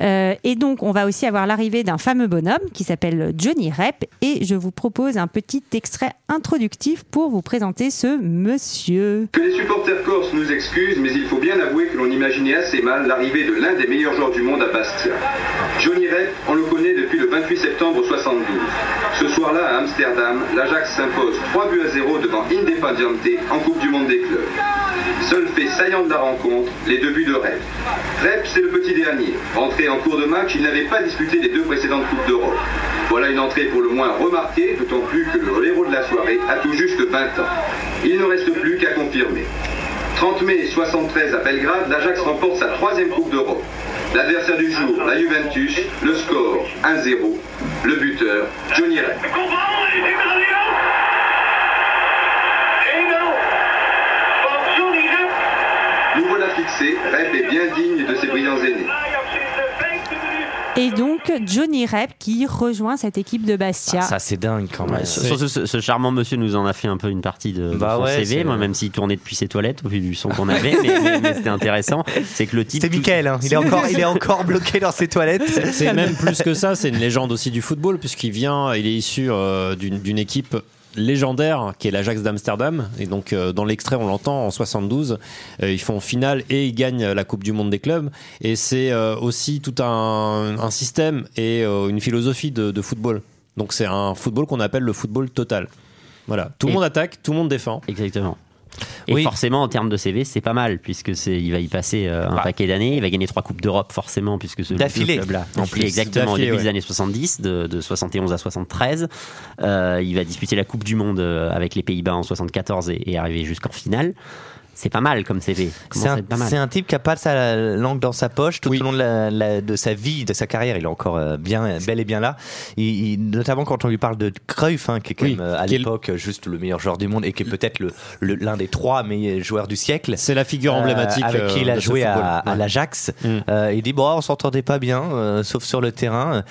[SPEAKER 2] Euh, et donc, on va aussi avoir l'arrivée d'un fameux bonhomme qui s'appelle Johnny Rep. Et je vous propose un petit extrait introductif pour vous présenter ce monsieur.
[SPEAKER 10] Que les supporters corses nous excusent, mais il faut bien avouer que l'on imaginait assez mal l'arrivée de l'un des meilleurs joueurs du monde à Bastia. Johnny Rep, on le connaît depuis le 28 septembre 72. Ce soir-là, à Amsterdam, l'Ajax s'impose 3 buts à 0 devant Independiente en Coupe du Monde des clubs. Seul fait saillant de la rencontre, les deux buts de Rep. Rep, c'est le petit dernier. En cours de match, il n'avait pas disputé les deux précédentes Coupes d'Europe. Voilà une entrée pour le moins remarquée, d'autant plus que le héros de la soirée a tout juste 20 ans. Il ne reste plus qu'à confirmer. 30 mai 73 à Belgrade, l'Ajax remporte sa troisième Coupe d'Europe. L'adversaire du jour, la Juventus, le score 1-0, le buteur, Johnny Rep. Nous voilà fixés, Rep est bien digne de ses brillants aînés.
[SPEAKER 2] Et donc Johnny Rep qui rejoint cette équipe de Bastia.
[SPEAKER 4] Ah, ça, c'est dingue quand même.
[SPEAKER 6] Ouais, ce, ce charmant monsieur nous en a fait un peu une partie de, de
[SPEAKER 4] Bah
[SPEAKER 6] son
[SPEAKER 4] ouais,
[SPEAKER 6] CV, moi, même s'il tournait depuis ses toilettes au vu du son qu'on avait, mais, mais- mais c'était intéressant. C'est que le type.
[SPEAKER 4] C'est Mickaël, hein. il, est encore, il est encore bloqué dans ses toilettes.
[SPEAKER 3] C'est même plus que ça, c'est une légende aussi du football, puisqu'il vient, il est issu euh, d'une équipe légendaire qui est l'Ajax d'Amsterdam. Et donc euh, dans l'extrait on l'entend en 72 euh, ils font finale et ils gagnent la Coupe du Monde des clubs. Et c'est euh, aussi tout un, un système et une philosophie de, de football. Donc c'est un football qu'on appelle le football total. Voilà. Tout le monde attaque tout le monde défend.
[SPEAKER 6] Exactement. Et
[SPEAKER 4] Oui.
[SPEAKER 6] forcément, en termes de CV, c'est pas mal, puisque c'est, il va y passer euh, un
[SPEAKER 4] Bah.
[SPEAKER 6] paquet d'années. Il va gagner trois Coupes d'Europe, forcément, puisque ce club-là.
[SPEAKER 3] En plus,
[SPEAKER 6] exactement, au début
[SPEAKER 3] ouais.
[SPEAKER 6] des années 70, de, de 71 à 73. Euh, il va disputer la Coupe du Monde euh, avec les Pays-Bas en 74 et, et arriver jusqu'en finale. C'est pas mal comme CV.
[SPEAKER 4] C'est un, type qui a pas sa langue dans sa poche tout
[SPEAKER 3] Oui.
[SPEAKER 4] au long de, la- la- de sa vie, de sa carrière. Il est encore euh, bien, bel et bien là. Il- il- notamment quand on lui parle de Cruyff, hein, qui est quand
[SPEAKER 3] Oui,
[SPEAKER 4] même euh, à
[SPEAKER 3] est
[SPEAKER 4] l'époque juste le meilleur joueur du monde et qui est peut-être le- le- l'un des trois meilleurs joueurs du siècle.
[SPEAKER 3] c'est la figure emblématique
[SPEAKER 4] Euh, avec qui il a joué à, l'Ajax.
[SPEAKER 3] Mm.
[SPEAKER 4] Euh, il dit bon, on s'entendait pas bien, euh, sauf sur le terrain. De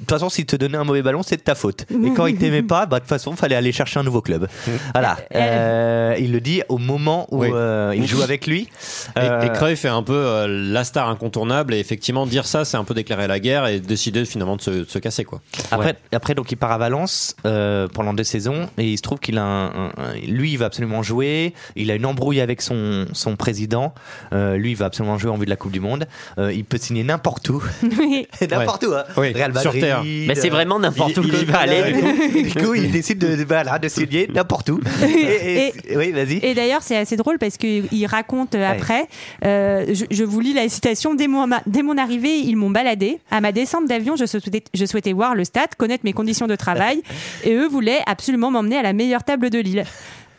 [SPEAKER 4] toute façon, s'il te donnait un mauvais ballon, c'est de ta faute. Et quand il t'aimait pas, bah, de toute façon, fallait aller chercher un nouveau club. Voilà. Euh, il le dit au moment où
[SPEAKER 3] Oui.
[SPEAKER 4] Euh, il joue avec lui.
[SPEAKER 3] Et,
[SPEAKER 4] Euh,
[SPEAKER 3] et Cruyff est un peu euh, la star incontournable et effectivement dire ça c'est un peu déclarer la guerre et décider finalement de se, de se casser quoi.
[SPEAKER 4] Après, après, donc il part à Valence euh, pendant deux saisons et il se trouve qu'il a un, un- un- lui il va absolument jouer. Il a une embrouille avec son son président. Euh, lui il va absolument jouer en vue de la Coupe du Monde. Euh, il peut signer n'importe où,
[SPEAKER 2] Oui.
[SPEAKER 4] n'importe où. Hein.
[SPEAKER 3] Oui,
[SPEAKER 4] Real
[SPEAKER 3] sur
[SPEAKER 4] Madrid.
[SPEAKER 3] terre.
[SPEAKER 6] Mais c'est vraiment n'importe où
[SPEAKER 3] il-
[SPEAKER 6] qu'il
[SPEAKER 3] il-
[SPEAKER 6] va aller. Du coup.
[SPEAKER 4] il décide de, de- voilà, de signer n'importe où. Et, et- oui, vas-y.
[SPEAKER 2] Et d'ailleurs, c'est assez drôle parce qu'il raconte euh, après, euh, je, je vous lis la citation, dès mon, dès mon arrivée, ils m'ont baladé. À ma descente d'avion, je souhaitais, je souhaitais voir le stade, connaître mes conditions de travail, et eux voulaient absolument m'emmener à la meilleure table de l'île.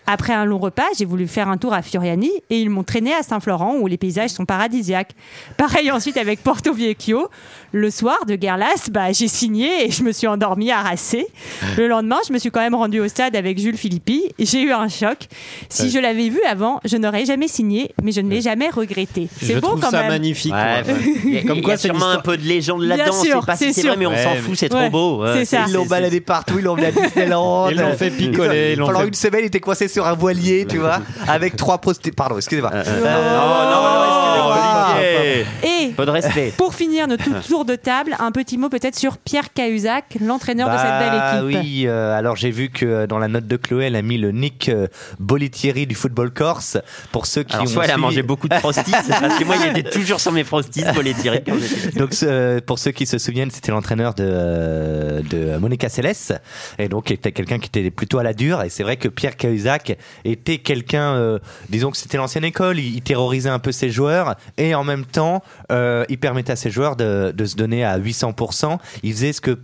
[SPEAKER 2] Après un long repas, j'ai voulu faire un tour à Furiani et ils m'ont traîné à Saint-Florent où les paysages sont paradisiaques. Pareil ensuite avec Porto Vecchio. Le soir de Guerlas, bah, j'ai signé et je me suis endormi harassé. Le lendemain, je me suis quand même rendu au stade avec Jules Philippi. J'ai eu un choc. Si
[SPEAKER 3] Ouais.
[SPEAKER 2] je l'avais vu avant, je n'aurais jamais signé, mais je ne l'ai jamais regretté. C'est
[SPEAKER 3] Je
[SPEAKER 2] beau
[SPEAKER 3] trouve
[SPEAKER 2] quand
[SPEAKER 3] ça
[SPEAKER 2] même.
[SPEAKER 3] magnifique.
[SPEAKER 6] Ouais,
[SPEAKER 3] Comme
[SPEAKER 6] il y
[SPEAKER 3] quoi,
[SPEAKER 6] a
[SPEAKER 3] c'est
[SPEAKER 6] sûrement un peu de légende là-dedans.
[SPEAKER 2] Bien
[SPEAKER 6] On
[SPEAKER 2] sûr,
[SPEAKER 6] sait pas
[SPEAKER 2] c'est
[SPEAKER 6] si c'est vrai, mais on s'en fout, c'est
[SPEAKER 2] Ouais,
[SPEAKER 6] trop beau.
[SPEAKER 2] c'est ça.
[SPEAKER 4] Ils l'ont baladé partout, ils l'ont emmené à Disneyland.
[SPEAKER 3] Ils l'ont fait picoler,
[SPEAKER 4] Pendant
[SPEAKER 3] fait-
[SPEAKER 4] une semaine, il était coincé sur un voilier, tu vois, avec trois prostituées. Pardon, excusez-moi.
[SPEAKER 6] Euh, non, non, non,
[SPEAKER 4] Ah.
[SPEAKER 6] Olivier.
[SPEAKER 2] Et
[SPEAKER 6] Peu de respect.
[SPEAKER 2] pour finir notre tour de table, un petit mot peut-être sur Pierre Cahuzac, l'entraîneur de cette
[SPEAKER 4] Bah
[SPEAKER 2] belle équipe.
[SPEAKER 4] Oui, euh, alors j'ai vu que euh, dans la note de Chloé, elle a mis le Nick euh, Bollettieri du football corse. Pour ceux qui
[SPEAKER 6] Alors,
[SPEAKER 4] ont
[SPEAKER 6] soit elle a
[SPEAKER 4] suivi-
[SPEAKER 6] mangé beaucoup de frosties, parce que moi, il était toujours sur mes frosties j'étais-
[SPEAKER 4] Donc, pour ceux qui se souviennent, c'était l'entraîneur de, euh, de Monica Seles. Et donc, était quelqu'un qui était plutôt à la dure. Et c'est vrai que Pierre Cahuzac était quelqu'un, euh, disons que c'était l'ancienne école. Il, il terrorisait un peu ses joueurs. Et en même temps, euh, il permettait à ses joueurs de, de se à 800%. Il faisait ce que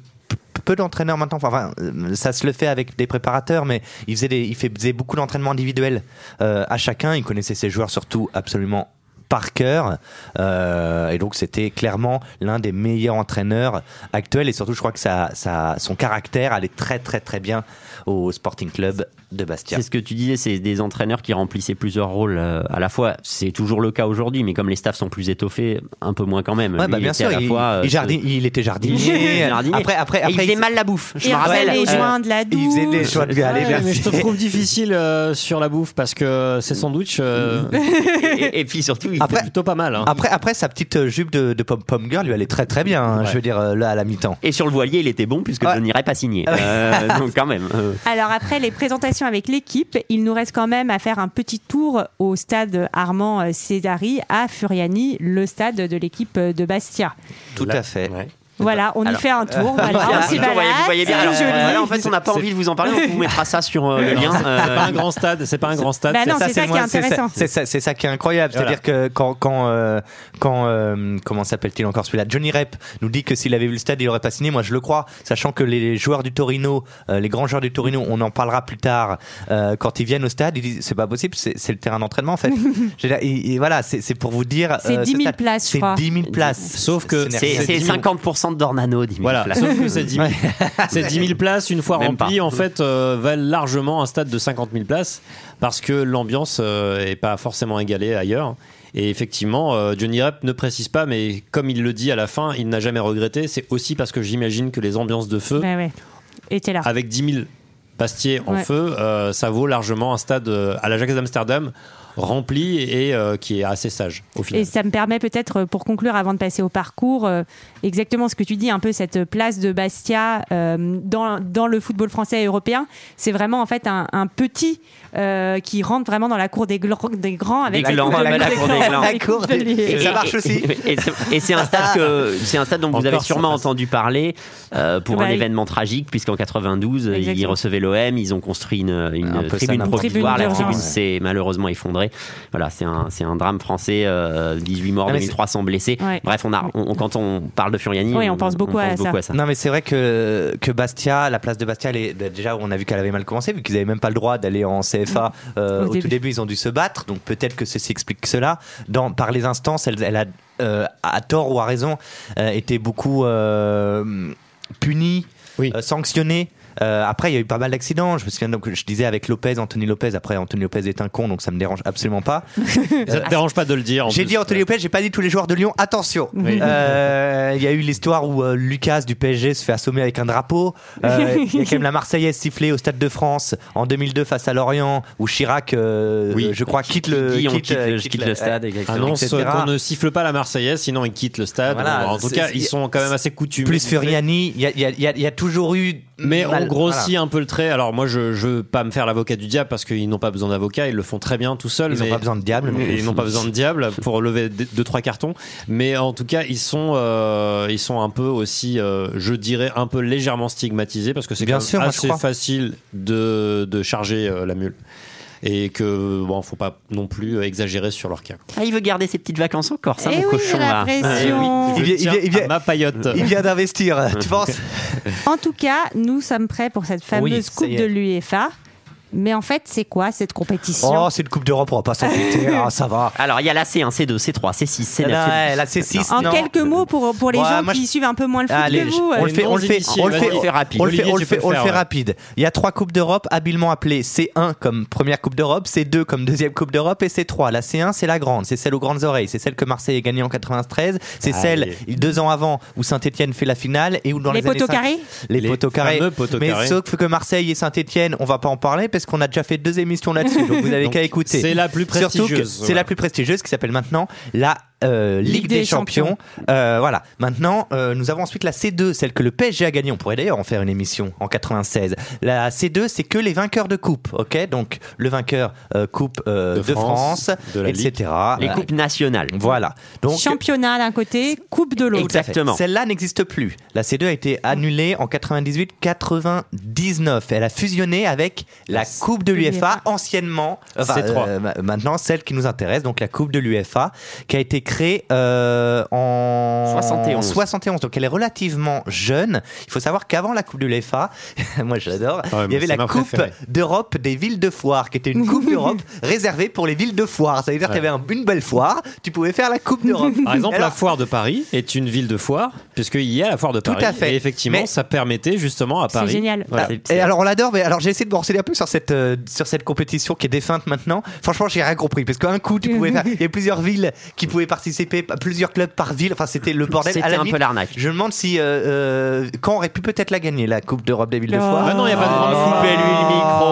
[SPEAKER 4] peu d'entraîneurs maintenant, enfin euh, ça se le fait avec des préparateurs, mais il faisait, il faisait beaucoup d'entraînements individuels euh, à chacun. Il connaissait ses joueurs surtout absolument par cœur. Euh, et donc c'était clairement l'un des meilleurs entraîneurs actuels. Et surtout, je crois que ça, ça, son caractère allait très très très bien au Sporting Club de Bastia.
[SPEAKER 6] C'est ce que tu disais, c'est des entraîneurs qui remplissaient plusieurs rôles euh, à la fois. C'est toujours le cas aujourd'hui, mais comme les staffs sont plus étoffés, un peu moins quand même.
[SPEAKER 4] Ouais,
[SPEAKER 6] Lui,
[SPEAKER 4] bah,
[SPEAKER 6] il
[SPEAKER 4] bien
[SPEAKER 6] était
[SPEAKER 4] sûr,
[SPEAKER 6] à la
[SPEAKER 4] il,
[SPEAKER 6] fois, euh,
[SPEAKER 4] il
[SPEAKER 6] ce-
[SPEAKER 4] jardin- il était jardinier.
[SPEAKER 6] jardinier.
[SPEAKER 4] Après, après, après,
[SPEAKER 6] il faisait
[SPEAKER 4] il-
[SPEAKER 6] mal la bouffe. Je
[SPEAKER 2] Il
[SPEAKER 6] me rappelle.
[SPEAKER 2] les
[SPEAKER 6] euh,
[SPEAKER 2] joints de la douche.
[SPEAKER 4] il faisait des choix de allez,
[SPEAKER 3] Ouais, mais je te trouve difficile euh, sur la bouffe parce que ces sandwichs euh,
[SPEAKER 6] et, et- et puis surtout,
[SPEAKER 4] Après-
[SPEAKER 3] plutôt pas mal. hein.
[SPEAKER 4] Après, après, sa petite euh, jupe de, de pom pom girl lui allait très très bien. hein,
[SPEAKER 3] Ouais.
[SPEAKER 4] Je veux dire euh, là à la mi-temps.
[SPEAKER 6] Et sur le voilier, il était bon puisque
[SPEAKER 4] Ouais.
[SPEAKER 6] je n'irais pas signer. Euh, donc quand même. euh,
[SPEAKER 2] Alors après les présentations avec l'équipe, il nous reste quand même à faire un petit tour au stade Armand Césari à Furiani, le stade de l'équipe de Bastia.
[SPEAKER 4] Tout
[SPEAKER 3] Là-
[SPEAKER 4] à fait.
[SPEAKER 3] Ouais.
[SPEAKER 2] Voilà, on y
[SPEAKER 6] Alors-
[SPEAKER 2] fait un tour. Voilà, on s'y
[SPEAKER 6] vous voyez,
[SPEAKER 2] balade,
[SPEAKER 6] vous voyez bien.
[SPEAKER 2] c'est
[SPEAKER 6] Alors,
[SPEAKER 2] joli.
[SPEAKER 6] voilà, en fait, on n'a pas
[SPEAKER 3] C'est-
[SPEAKER 6] envie de vous en parler, on vous mettra ça sur euh, le lien.
[SPEAKER 3] C'est pas un
[SPEAKER 6] euh,
[SPEAKER 3] grand stade, c'est pas un grand stade.
[SPEAKER 2] Bah
[SPEAKER 3] c'est-
[SPEAKER 2] non, c'est ça qui est
[SPEAKER 4] c'est
[SPEAKER 2] intéressant.
[SPEAKER 4] C'est ça, c'est ça qui est incroyable.
[SPEAKER 3] Voilà.
[SPEAKER 4] C'est-à-dire que quand, quand, euh, quand euh, comment s'appelle-t-il encore celui-là? Johnny Rep nous dit que s'il avait vu le stade, il aurait pas signé. Moi, je le crois, sachant que les joueurs du Torino, euh, les grands joueurs du Torino, on en parlera plus tard. euh, quand ils viennent au stade, ils disent c'est pas possible, c'est c'est le terrain d'entraînement en fait. Et, et voilà, c'est c'est pour vous dire.
[SPEAKER 2] C'est
[SPEAKER 4] euh,
[SPEAKER 2] 10
[SPEAKER 4] ce
[SPEAKER 2] 000
[SPEAKER 4] stade,
[SPEAKER 2] places, je
[SPEAKER 4] C'est
[SPEAKER 2] crois.
[SPEAKER 4] 10 000 places.
[SPEAKER 3] Sauf que
[SPEAKER 6] C'est
[SPEAKER 4] rien.
[SPEAKER 6] c'est
[SPEAKER 3] 10 000.
[SPEAKER 6] 50% de Dornano, 10 000
[SPEAKER 3] Voilà,
[SPEAKER 6] places.
[SPEAKER 3] sauf que ces 10 000, ces 10 000 places, une fois
[SPEAKER 6] Même
[SPEAKER 3] remplies,
[SPEAKER 6] pas.
[SPEAKER 3] en fait, euh, valent largement un stade de 50 000 places parce que l'ambiance euh, est pas forcément égalée ailleurs. Et effectivement, euh, Johnny Rep ne précise pas, mais comme il le dit à la fin, il n'a jamais regretté. C'est aussi parce que j'imagine que les ambiances de feu,
[SPEAKER 2] Ouais, ouais. Et t'es là.
[SPEAKER 3] avec 10 000 pastiers en
[SPEAKER 2] Ouais.
[SPEAKER 3] feu, euh, ça vaut largement un stade euh, à l'Ajax d'Amsterdam rempli et euh, qui est assez sage au final.
[SPEAKER 2] Et ça me permet peut-être, euh, pour conclure, avant de passer au parcours, euh, exactement ce que tu dis, un peu cette place de Bastia euh, dans, dans le football français et européen. C'est vraiment en fait un, un petit euh, qui rentre vraiment dans la cour des, grands avec
[SPEAKER 6] Des glands,
[SPEAKER 2] la
[SPEAKER 6] cour des
[SPEAKER 4] La cour
[SPEAKER 2] l'UEFA.
[SPEAKER 4] Et ça marche aussi.
[SPEAKER 6] Et, c'est- et c'est un stade que c'est un stade dont vous avez sûrement entendu parler euh, pour
[SPEAKER 2] Bah
[SPEAKER 6] un événement tragique puisqu'en 92 ils recevaient l'OM, ils ont construit une, une
[SPEAKER 4] Un peu ça,
[SPEAKER 6] tribune provisoire, la
[SPEAKER 2] Tribune
[SPEAKER 6] s'est malheureusement effondrée. Voilà, c'est un c'est un drame français, euh, 18 morts,
[SPEAKER 4] Ah, mais
[SPEAKER 6] 2300 blessés.
[SPEAKER 2] Ouais.
[SPEAKER 6] Bref, on a on- quand on parle de Furiani,
[SPEAKER 2] Oui, on pense beaucoup à ça.
[SPEAKER 4] Non, mais c'est vrai que, que Bastia, la place de Bastia, elle est, déjà, on a vu qu'elle avait mal commencé, vu qu'ils n'avaient même pas le droit d'aller en CFA. euh,
[SPEAKER 2] Au
[SPEAKER 4] au
[SPEAKER 2] début.
[SPEAKER 4] tout début, ils ont dû se battre, donc peut-être que ceci explique cela. Dans, par les instances, elle, elle a, euh, à tort ou à raison, euh, été beaucoup euh, punie,
[SPEAKER 3] Oui.
[SPEAKER 4] euh, sanctionnée. Euh, après, il y a eu pas mal d'accidents. Je me souviens donc, je disais avec Lopez, Anthony Lopez. Après, Anthony Lopez est un con, donc ça me dérange absolument pas.
[SPEAKER 3] Ça te dérange pas de le dire. en
[SPEAKER 4] J'ai dit Anthony Lopez, j'ai pas dit tous les joueurs de Lyon. Attention,
[SPEAKER 3] Oui.
[SPEAKER 4] Euh, il y a eu l'histoire où euh, Lucas du PSG se fait assommer avec un drapeau. Euh, Il y a quand même la Marseillaise sifflée au Stade de France en 2002 face à Lorient, où Chirac, euh,
[SPEAKER 3] Oui.
[SPEAKER 4] je crois, quitte le,
[SPEAKER 6] quitte, le- je quitte le stade,
[SPEAKER 3] annonce
[SPEAKER 4] etc.
[SPEAKER 3] qu'on ne siffle pas la Marseillaise, sinon ils quittent le stade.
[SPEAKER 4] Voilà,
[SPEAKER 3] en tout cas, ils sont quand même assez coutumés.
[SPEAKER 4] Plus Furiani, il y il y il y il y a toujours eu.
[SPEAKER 3] Mais on grossit
[SPEAKER 4] voilà.
[SPEAKER 3] un peu le trait. Alors moi, je, je veux pas me faire l'avocat du diable parce qu'ils n'ont pas besoin d'avocat, ils le font très bien tout seuls.
[SPEAKER 4] Ils n'ont pas besoin de diable. mais-
[SPEAKER 3] Ils n'ont pas besoin de diable pour lever deux, trois cartons. Mais en tout cas, ils sont, euh, ils sont un peu aussi, euh, je dirais, un peu légèrement stigmatisés parce que c'est
[SPEAKER 4] moi,
[SPEAKER 3] assez facile de, de charger euh, la mule. Et que bon, faut pas non plus exagérer sur leur cas.
[SPEAKER 6] Ah, il veut garder ses petites vacances en Corse, hein,
[SPEAKER 2] Eh
[SPEAKER 6] mon
[SPEAKER 2] oui,
[SPEAKER 6] cochon
[SPEAKER 2] la
[SPEAKER 6] là.
[SPEAKER 2] pression.
[SPEAKER 4] Il vient- il vient- il vient-
[SPEAKER 3] à ma paillote.
[SPEAKER 4] Il vient d'investir, tu penses?
[SPEAKER 2] En tout cas, nous sommes prêts pour cette fameuse
[SPEAKER 4] Oui, ça
[SPEAKER 2] Coupe de l'UEFA. Mais en fait, c'est quoi cette compétition
[SPEAKER 4] Oh, c'est une Coupe d'Europe, on va pas s'inquiéter. ah, ça va.
[SPEAKER 6] Alors, il y a la C1, C2, C3, C6, C9.
[SPEAKER 4] Non,
[SPEAKER 6] C10.
[SPEAKER 4] ouais, la C6.
[SPEAKER 2] En
[SPEAKER 4] non.
[SPEAKER 2] quelques mots pour, pour les
[SPEAKER 4] Ouais,
[SPEAKER 2] gens
[SPEAKER 4] moi,
[SPEAKER 2] qui
[SPEAKER 4] je-
[SPEAKER 2] suivent un peu moins le foot
[SPEAKER 4] Allez,
[SPEAKER 2] que vous.
[SPEAKER 4] on
[SPEAKER 2] euh,
[SPEAKER 4] le fait, on le fait, on le fait,
[SPEAKER 6] rapide.
[SPEAKER 4] on le fait,
[SPEAKER 3] Olivier,
[SPEAKER 4] on le
[SPEAKER 3] tu
[SPEAKER 4] fait,
[SPEAKER 3] peux
[SPEAKER 4] on le
[SPEAKER 3] faire,
[SPEAKER 4] fait
[SPEAKER 3] ouais.
[SPEAKER 4] rapide. Il y a trois coupes d'Europe habilement appelées C1 comme première coupe d'Europe, C2 comme deuxième coupe d'Europe et C3. La C1 c'est la grande, c'est celle aux grandes oreilles, c'est celle que Marseille a gagnée en 93, c'est celle deux ans avant où Saint-Etienne fait la finale et où dans
[SPEAKER 2] Les
[SPEAKER 4] les,
[SPEAKER 2] poteaux
[SPEAKER 4] 5
[SPEAKER 2] carrés
[SPEAKER 4] les, poteaux carrés. Mais sauf que Marseille et Saint-Etienne, on va pas en parler parce qu'on a déjà fait deux émissions là-dessus, donc vous avez qu'à écouter.
[SPEAKER 3] c'est la plus
[SPEAKER 4] Surtout que
[SPEAKER 3] prestigieuse,
[SPEAKER 4] c'est la plus prestigieuse qui s'appelle maintenant la euh, Ligue,
[SPEAKER 2] Ligue
[SPEAKER 4] des,
[SPEAKER 2] des
[SPEAKER 4] Champions. Euh, voilà. Maintenant, euh, nous avons ensuite la C2, celle que le PSG a gagnée. On pourrait d'ailleurs en faire une émission en 96. La C2, c'est que les vainqueurs de coupe, ok? Donc le vainqueur euh, coupe euh,
[SPEAKER 3] De
[SPEAKER 4] de,
[SPEAKER 3] France,
[SPEAKER 4] France,
[SPEAKER 3] de
[SPEAKER 4] etc.
[SPEAKER 6] Les coupes nationales.
[SPEAKER 4] Voilà. Donc
[SPEAKER 2] Championnat d'un côté, Coupe de l'autre.
[SPEAKER 6] Exactement.
[SPEAKER 4] Celle-là n'existe plus. La C2 a été annulée en 98-99. Elle a fusionné avec la Coupe de l'UEFA, anciennement, enfin,
[SPEAKER 3] C3.
[SPEAKER 4] euh, ma- maintenant celle qui nous intéresse, donc la Coupe de l'UEFA, qui a été créée euh, en
[SPEAKER 6] 71.
[SPEAKER 4] 71. Donc elle est relativement jeune. Il faut savoir qu'avant la Coupe de l'UEFA, moi j'adore,
[SPEAKER 3] Ah ouais,
[SPEAKER 4] il y avait
[SPEAKER 3] c'est
[SPEAKER 4] la Coupe d'Europe des villes de foire, qui était une Coupe d'Europe réservée pour les villes de foire. Ça veut dire qu'il y avait un- une belle foire, tu pouvais faire la Coupe d'Europe.
[SPEAKER 3] Par exemple,
[SPEAKER 4] Alors,
[SPEAKER 3] la foire de Paris est une ville de foire, puisqu'il y a la foire de
[SPEAKER 4] Tout
[SPEAKER 3] Paris.
[SPEAKER 4] à fait.
[SPEAKER 3] Et effectivement,
[SPEAKER 4] Mais-
[SPEAKER 3] ça permettait justement à
[SPEAKER 2] C'est
[SPEAKER 3] Paris.
[SPEAKER 2] génial.
[SPEAKER 3] Voilà.
[SPEAKER 6] C'est-
[SPEAKER 4] Et alors on l'adore, mais alors j'ai essayé de me renseigner un peu sur cette euh, sur cette compétition qui est défunte maintenant. Franchement, j'ai rien compris parce qu'un coup tu pouvais faire, il y avait plusieurs villes qui pouvaient participer, plusieurs clubs par ville. Enfin, c'était le bordel.
[SPEAKER 6] C'était un
[SPEAKER 4] limite,
[SPEAKER 6] peu l'arnaque.
[SPEAKER 4] Je me demande si euh, euh, quand aurait pu peut-être la gagner la Coupe d'Europe des villes de foire.
[SPEAKER 3] Ah non, il n'y a pas de
[SPEAKER 4] Oh.
[SPEAKER 3] grande.
[SPEAKER 6] Coupez-lui le micro.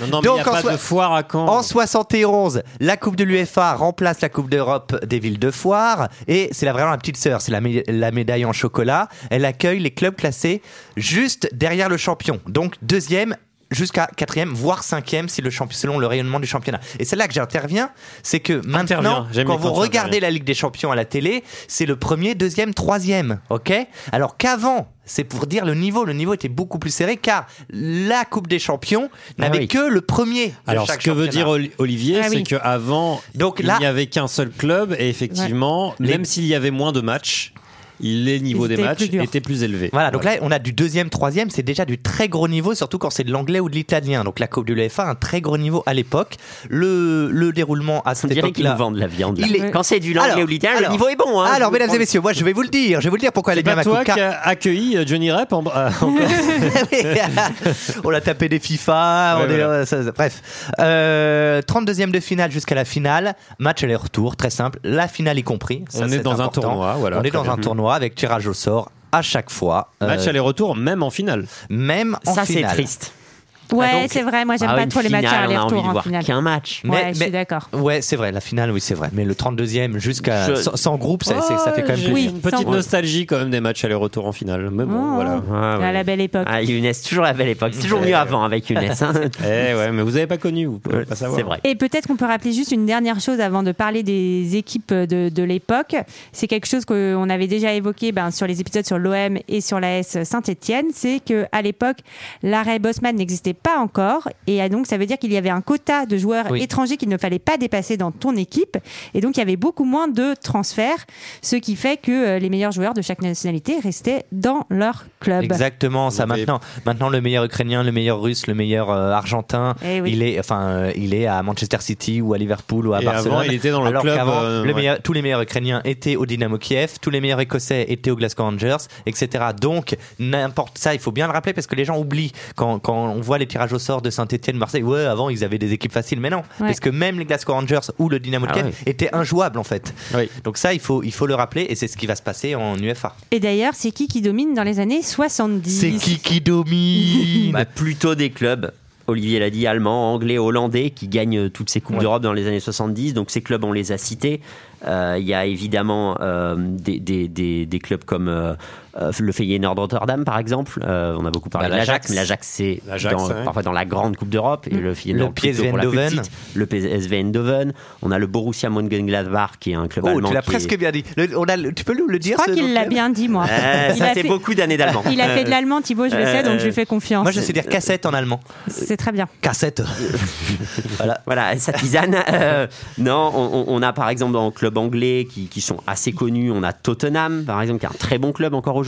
[SPEAKER 3] Non, non, mais n'y a
[SPEAKER 4] en
[SPEAKER 3] pas de foire à Caen.
[SPEAKER 4] En 71, la Coupe de l'UEFA remplace la Coupe d'Europe des villes de foire et c'est la vraiment la petite sœur, c'est la, mé- la médaille en chocolat. Elle accueille les clubs classés juste derrière le champion, donc deuxième jusqu'à quatrième, voire cinquième si le champion, selon le rayonnement du championnat. Et c'est là que j'interviens, c'est que maintenant, quand vous regardez la Ligue des Champions à la télé, c'est le premier, deuxième, troisième, ok? Alors qu'avant, c'est pour dire le niveau, le niveau était beaucoup plus serré car la Coupe des Champions n'avait
[SPEAKER 6] oui.
[SPEAKER 4] que le premier. de
[SPEAKER 3] Alors, ce que veut dire Oli- Olivier,
[SPEAKER 2] Ah
[SPEAKER 3] c'est
[SPEAKER 2] oui.
[SPEAKER 3] qu'avant,
[SPEAKER 4] Donc
[SPEAKER 3] il n'y avait qu'un seul club, et effectivement, même s'il y avait moins de matchs, les niveaux
[SPEAKER 2] Ils
[SPEAKER 3] des
[SPEAKER 2] étaient
[SPEAKER 3] matchs
[SPEAKER 2] plus durs.
[SPEAKER 3] étaient plus élevés.
[SPEAKER 4] Voilà, donc là, on a du deuxième, troisième, c'est déjà du très gros niveau, surtout quand c'est de l'anglais ou de l'italien. Donc la Coupe de l'UEFA, un très gros niveau à l'époque. Le, le déroulement à
[SPEAKER 6] On
[SPEAKER 4] cette
[SPEAKER 6] dirait qu'ils
[SPEAKER 4] époque-là.
[SPEAKER 6] nous vendent de la viande. là.
[SPEAKER 4] Il est-
[SPEAKER 6] Quand c'est du l'anglais
[SPEAKER 4] Alors,
[SPEAKER 6] ou l'italien, le
[SPEAKER 4] alors,
[SPEAKER 6] niveau est bon. Hein,
[SPEAKER 4] Alors, mesdames et messieurs, moi je vais vous le dire. Je vais vous le dire pourquoi elle est
[SPEAKER 3] C'est
[SPEAKER 4] bien
[SPEAKER 3] pas
[SPEAKER 4] ma
[SPEAKER 3] toi
[SPEAKER 4] coupe.
[SPEAKER 3] qui
[SPEAKER 4] car-
[SPEAKER 3] a accueilli euh, Johnny Rep en, euh, en
[SPEAKER 4] on a tapé des FIFA, on
[SPEAKER 3] Ouais,
[SPEAKER 4] est-
[SPEAKER 3] voilà.
[SPEAKER 4] euh, ça- ça- bref. Euh, 32e de finale jusqu'à la finale, match aller-retour, très simple, la finale y compris. Ça,
[SPEAKER 3] On est
[SPEAKER 4] c'est
[SPEAKER 3] dans un
[SPEAKER 4] important.
[SPEAKER 3] tournoi, voilà,
[SPEAKER 4] On est
[SPEAKER 3] très
[SPEAKER 4] dans
[SPEAKER 3] bien.
[SPEAKER 4] un tournoi avec tirage au sort à chaque fois.
[SPEAKER 3] match
[SPEAKER 4] Euh,
[SPEAKER 3] aller-retour, même en finale.
[SPEAKER 4] même en
[SPEAKER 6] Ça, c'est
[SPEAKER 4] finale.
[SPEAKER 6] triste.
[SPEAKER 2] Ouais,
[SPEAKER 4] Ah,
[SPEAKER 2] c'est vrai. Moi, j'aime
[SPEAKER 6] Ah,
[SPEAKER 2] pas trop les matchs aller-retour en
[SPEAKER 6] voir
[SPEAKER 2] finale.
[SPEAKER 6] qu'un match.
[SPEAKER 2] Ouais,
[SPEAKER 4] Mais-
[SPEAKER 2] je suis
[SPEAKER 4] mais-
[SPEAKER 2] d'accord.
[SPEAKER 4] Ouais, c'est vrai, la finale, oui, c'est vrai. Mais le 32e jusqu'à
[SPEAKER 6] Je-
[SPEAKER 4] sans, sans groupe, ça, fait quand même
[SPEAKER 3] J'ai
[SPEAKER 4] plaisir.
[SPEAKER 3] une petite
[SPEAKER 2] sans-
[SPEAKER 3] nostalgie quand même des matchs aller-retour en finale. Mais bon,
[SPEAKER 2] Oh.
[SPEAKER 3] voilà.
[SPEAKER 6] Ah,
[SPEAKER 2] À
[SPEAKER 6] ouais.
[SPEAKER 2] la belle époque.
[SPEAKER 6] Ah, Younes, toujours la belle époque. C'est toujours mieux avant avec Younes. hein.
[SPEAKER 3] Eh ouais, mais vous avez pas connu, vous pouvez pas savoir.
[SPEAKER 6] C'est vrai.
[SPEAKER 2] Et peut-être qu'on peut rappeler juste une dernière chose avant de parler des équipes de, de l'époque. C'est quelque chose qu'on avait déjà évoqué ben, sur les épisodes sur l'OM et sur l'AS Saint-Etienne. C'est qu'à l'époque, l'arrêt Bosman n'existait pas encore. Et donc, ça veut dire qu'il y avait un quota de joueurs
[SPEAKER 4] Oui.
[SPEAKER 2] étrangers qu'il ne fallait pas dépasser dans ton équipe. Et donc, il y avait beaucoup moins de transferts. Ce qui fait que euh, les meilleurs joueurs de chaque nationalité restaient dans leur club.
[SPEAKER 4] Exactement, ça maintenant. Maintenant, le meilleur ukrainien, le meilleur russe, le meilleur euh, argentin,
[SPEAKER 2] Eh oui.
[SPEAKER 4] il est, enfin, euh, il est à Manchester City ou à Liverpool ou à
[SPEAKER 3] Et
[SPEAKER 4] Barcelone.
[SPEAKER 3] avant, il était dans le
[SPEAKER 4] alors
[SPEAKER 3] club,
[SPEAKER 4] qu'avant,
[SPEAKER 3] euh,
[SPEAKER 4] le
[SPEAKER 3] ouais.
[SPEAKER 4] meilleur- tous les meilleurs ukrainiens étaient au Dynamo Kiev, tous les meilleurs écossais étaient au Glasgow Rangers, etc. Donc, n'importe ça, il faut bien le rappeler parce que les gens oublient quand, quand on voit les tirages au sort de Saint-Etienne, Marseille. Ouais, avant, ils avaient des équipes faciles, mais non, parce que même les Glasgow Rangers ou le Dynamo
[SPEAKER 6] Ah
[SPEAKER 4] Kiev
[SPEAKER 6] ouais.
[SPEAKER 4] étaient injouables en fait.
[SPEAKER 3] Oui.
[SPEAKER 4] Donc ça, il faut, il faut le rappeler et c'est ce qui va se passer en UEFA.
[SPEAKER 2] Et d'ailleurs, c'est qui qui domine dans les années 70
[SPEAKER 4] C'est qui qui domine
[SPEAKER 6] Bah, plutôt des clubs. Olivier l'a dit, allemands, anglais, hollandais, qui gagnent toutes ces Coupes
[SPEAKER 4] Ouais.
[SPEAKER 6] d'Europe dans les années 70. Donc ces clubs, on les a cités. Euh, Il y a évidemment euh, des, des, des, des clubs comme euh, euh, le Feyenoord Rotterdam, par exemple. Euh, on a beaucoup parlé
[SPEAKER 4] Bah,
[SPEAKER 6] de l'Ajax,
[SPEAKER 4] l'Ajax.
[SPEAKER 6] mais l'Ajax, c'est
[SPEAKER 3] ouais.
[SPEAKER 6] parfois dans la grande Coupe d'Europe. Et le Feyenoord
[SPEAKER 4] Le
[SPEAKER 6] plutôt
[SPEAKER 4] PSV Eindhoven.
[SPEAKER 6] Le PSV Eindhoven. On a le Borussia Mönchengladbach, qui est un club
[SPEAKER 4] Oh,
[SPEAKER 6] allemand.
[SPEAKER 4] tu l'as
[SPEAKER 6] qui est-
[SPEAKER 4] presque bien dit. Le- on a le- tu peux nous le
[SPEAKER 2] Je
[SPEAKER 4] dire
[SPEAKER 2] crois
[SPEAKER 4] ce
[SPEAKER 2] qu'il l'a bien dit, moi.
[SPEAKER 6] Euh, ça, c'est
[SPEAKER 2] fait-
[SPEAKER 6] beaucoup d'années d'allemand.
[SPEAKER 2] Il a fait de l'allemand, Thibaut, je le sais, donc je lui fais confiance.
[SPEAKER 4] Moi, je sais dire cassette en allemand.
[SPEAKER 2] C'est très bien.
[SPEAKER 4] Cassette. voilà.
[SPEAKER 6] Voilà, sa tisane. Non, on, on- on a par exemple dans le club anglais qui, qui sont assez connus. On a Tottenham, par exemple, qui est un très bon club encore aujourd'hui.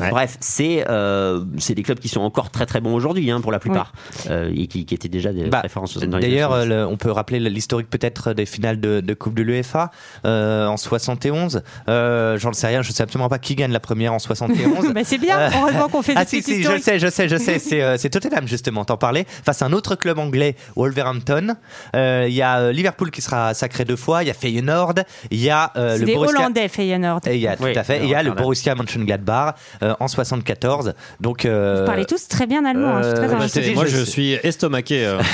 [SPEAKER 3] Ouais.
[SPEAKER 6] Bref, c'est euh, c'est des clubs qui sont encore très très bons aujourd'hui hein, pour la plupart euh, et qui, qui étaient déjà des
[SPEAKER 4] Bah,
[SPEAKER 6] références
[SPEAKER 4] D'ailleurs, on peut rappeler l'historique peut-être des finales de, de Coupe de l'UEFA euh, en 71. Euh, J'en sais rien, je sais absolument pas qui gagne la première en 71.
[SPEAKER 2] Bah, c'est bien,
[SPEAKER 4] Euh,
[SPEAKER 2] heureusement qu'on fait
[SPEAKER 4] ah
[SPEAKER 2] des
[SPEAKER 4] si,
[SPEAKER 2] petites
[SPEAKER 4] si, je sais, je sais, je sais. C'est euh, c'est Tottenham justement, t'en parlais. Face à un autre club anglais, Wolverhampton. Euh, Il y a Liverpool qui sera sacré deux fois. Il y a Feyenoord. Il y a euh,
[SPEAKER 2] C'est
[SPEAKER 4] le
[SPEAKER 2] des
[SPEAKER 4] Borussia.
[SPEAKER 2] Hollandais, Feyenoord.
[SPEAKER 4] Et il y a tout
[SPEAKER 6] Oui,
[SPEAKER 4] à fait. Il y a le. Borussia Mönchengladbach euh, en 74. Donc euh,
[SPEAKER 2] Vous parlez tous très bien allemand, hein, je suis très
[SPEAKER 4] euh, bah,
[SPEAKER 3] moi,
[SPEAKER 4] je
[SPEAKER 3] suis estomaqué. euh, ouais.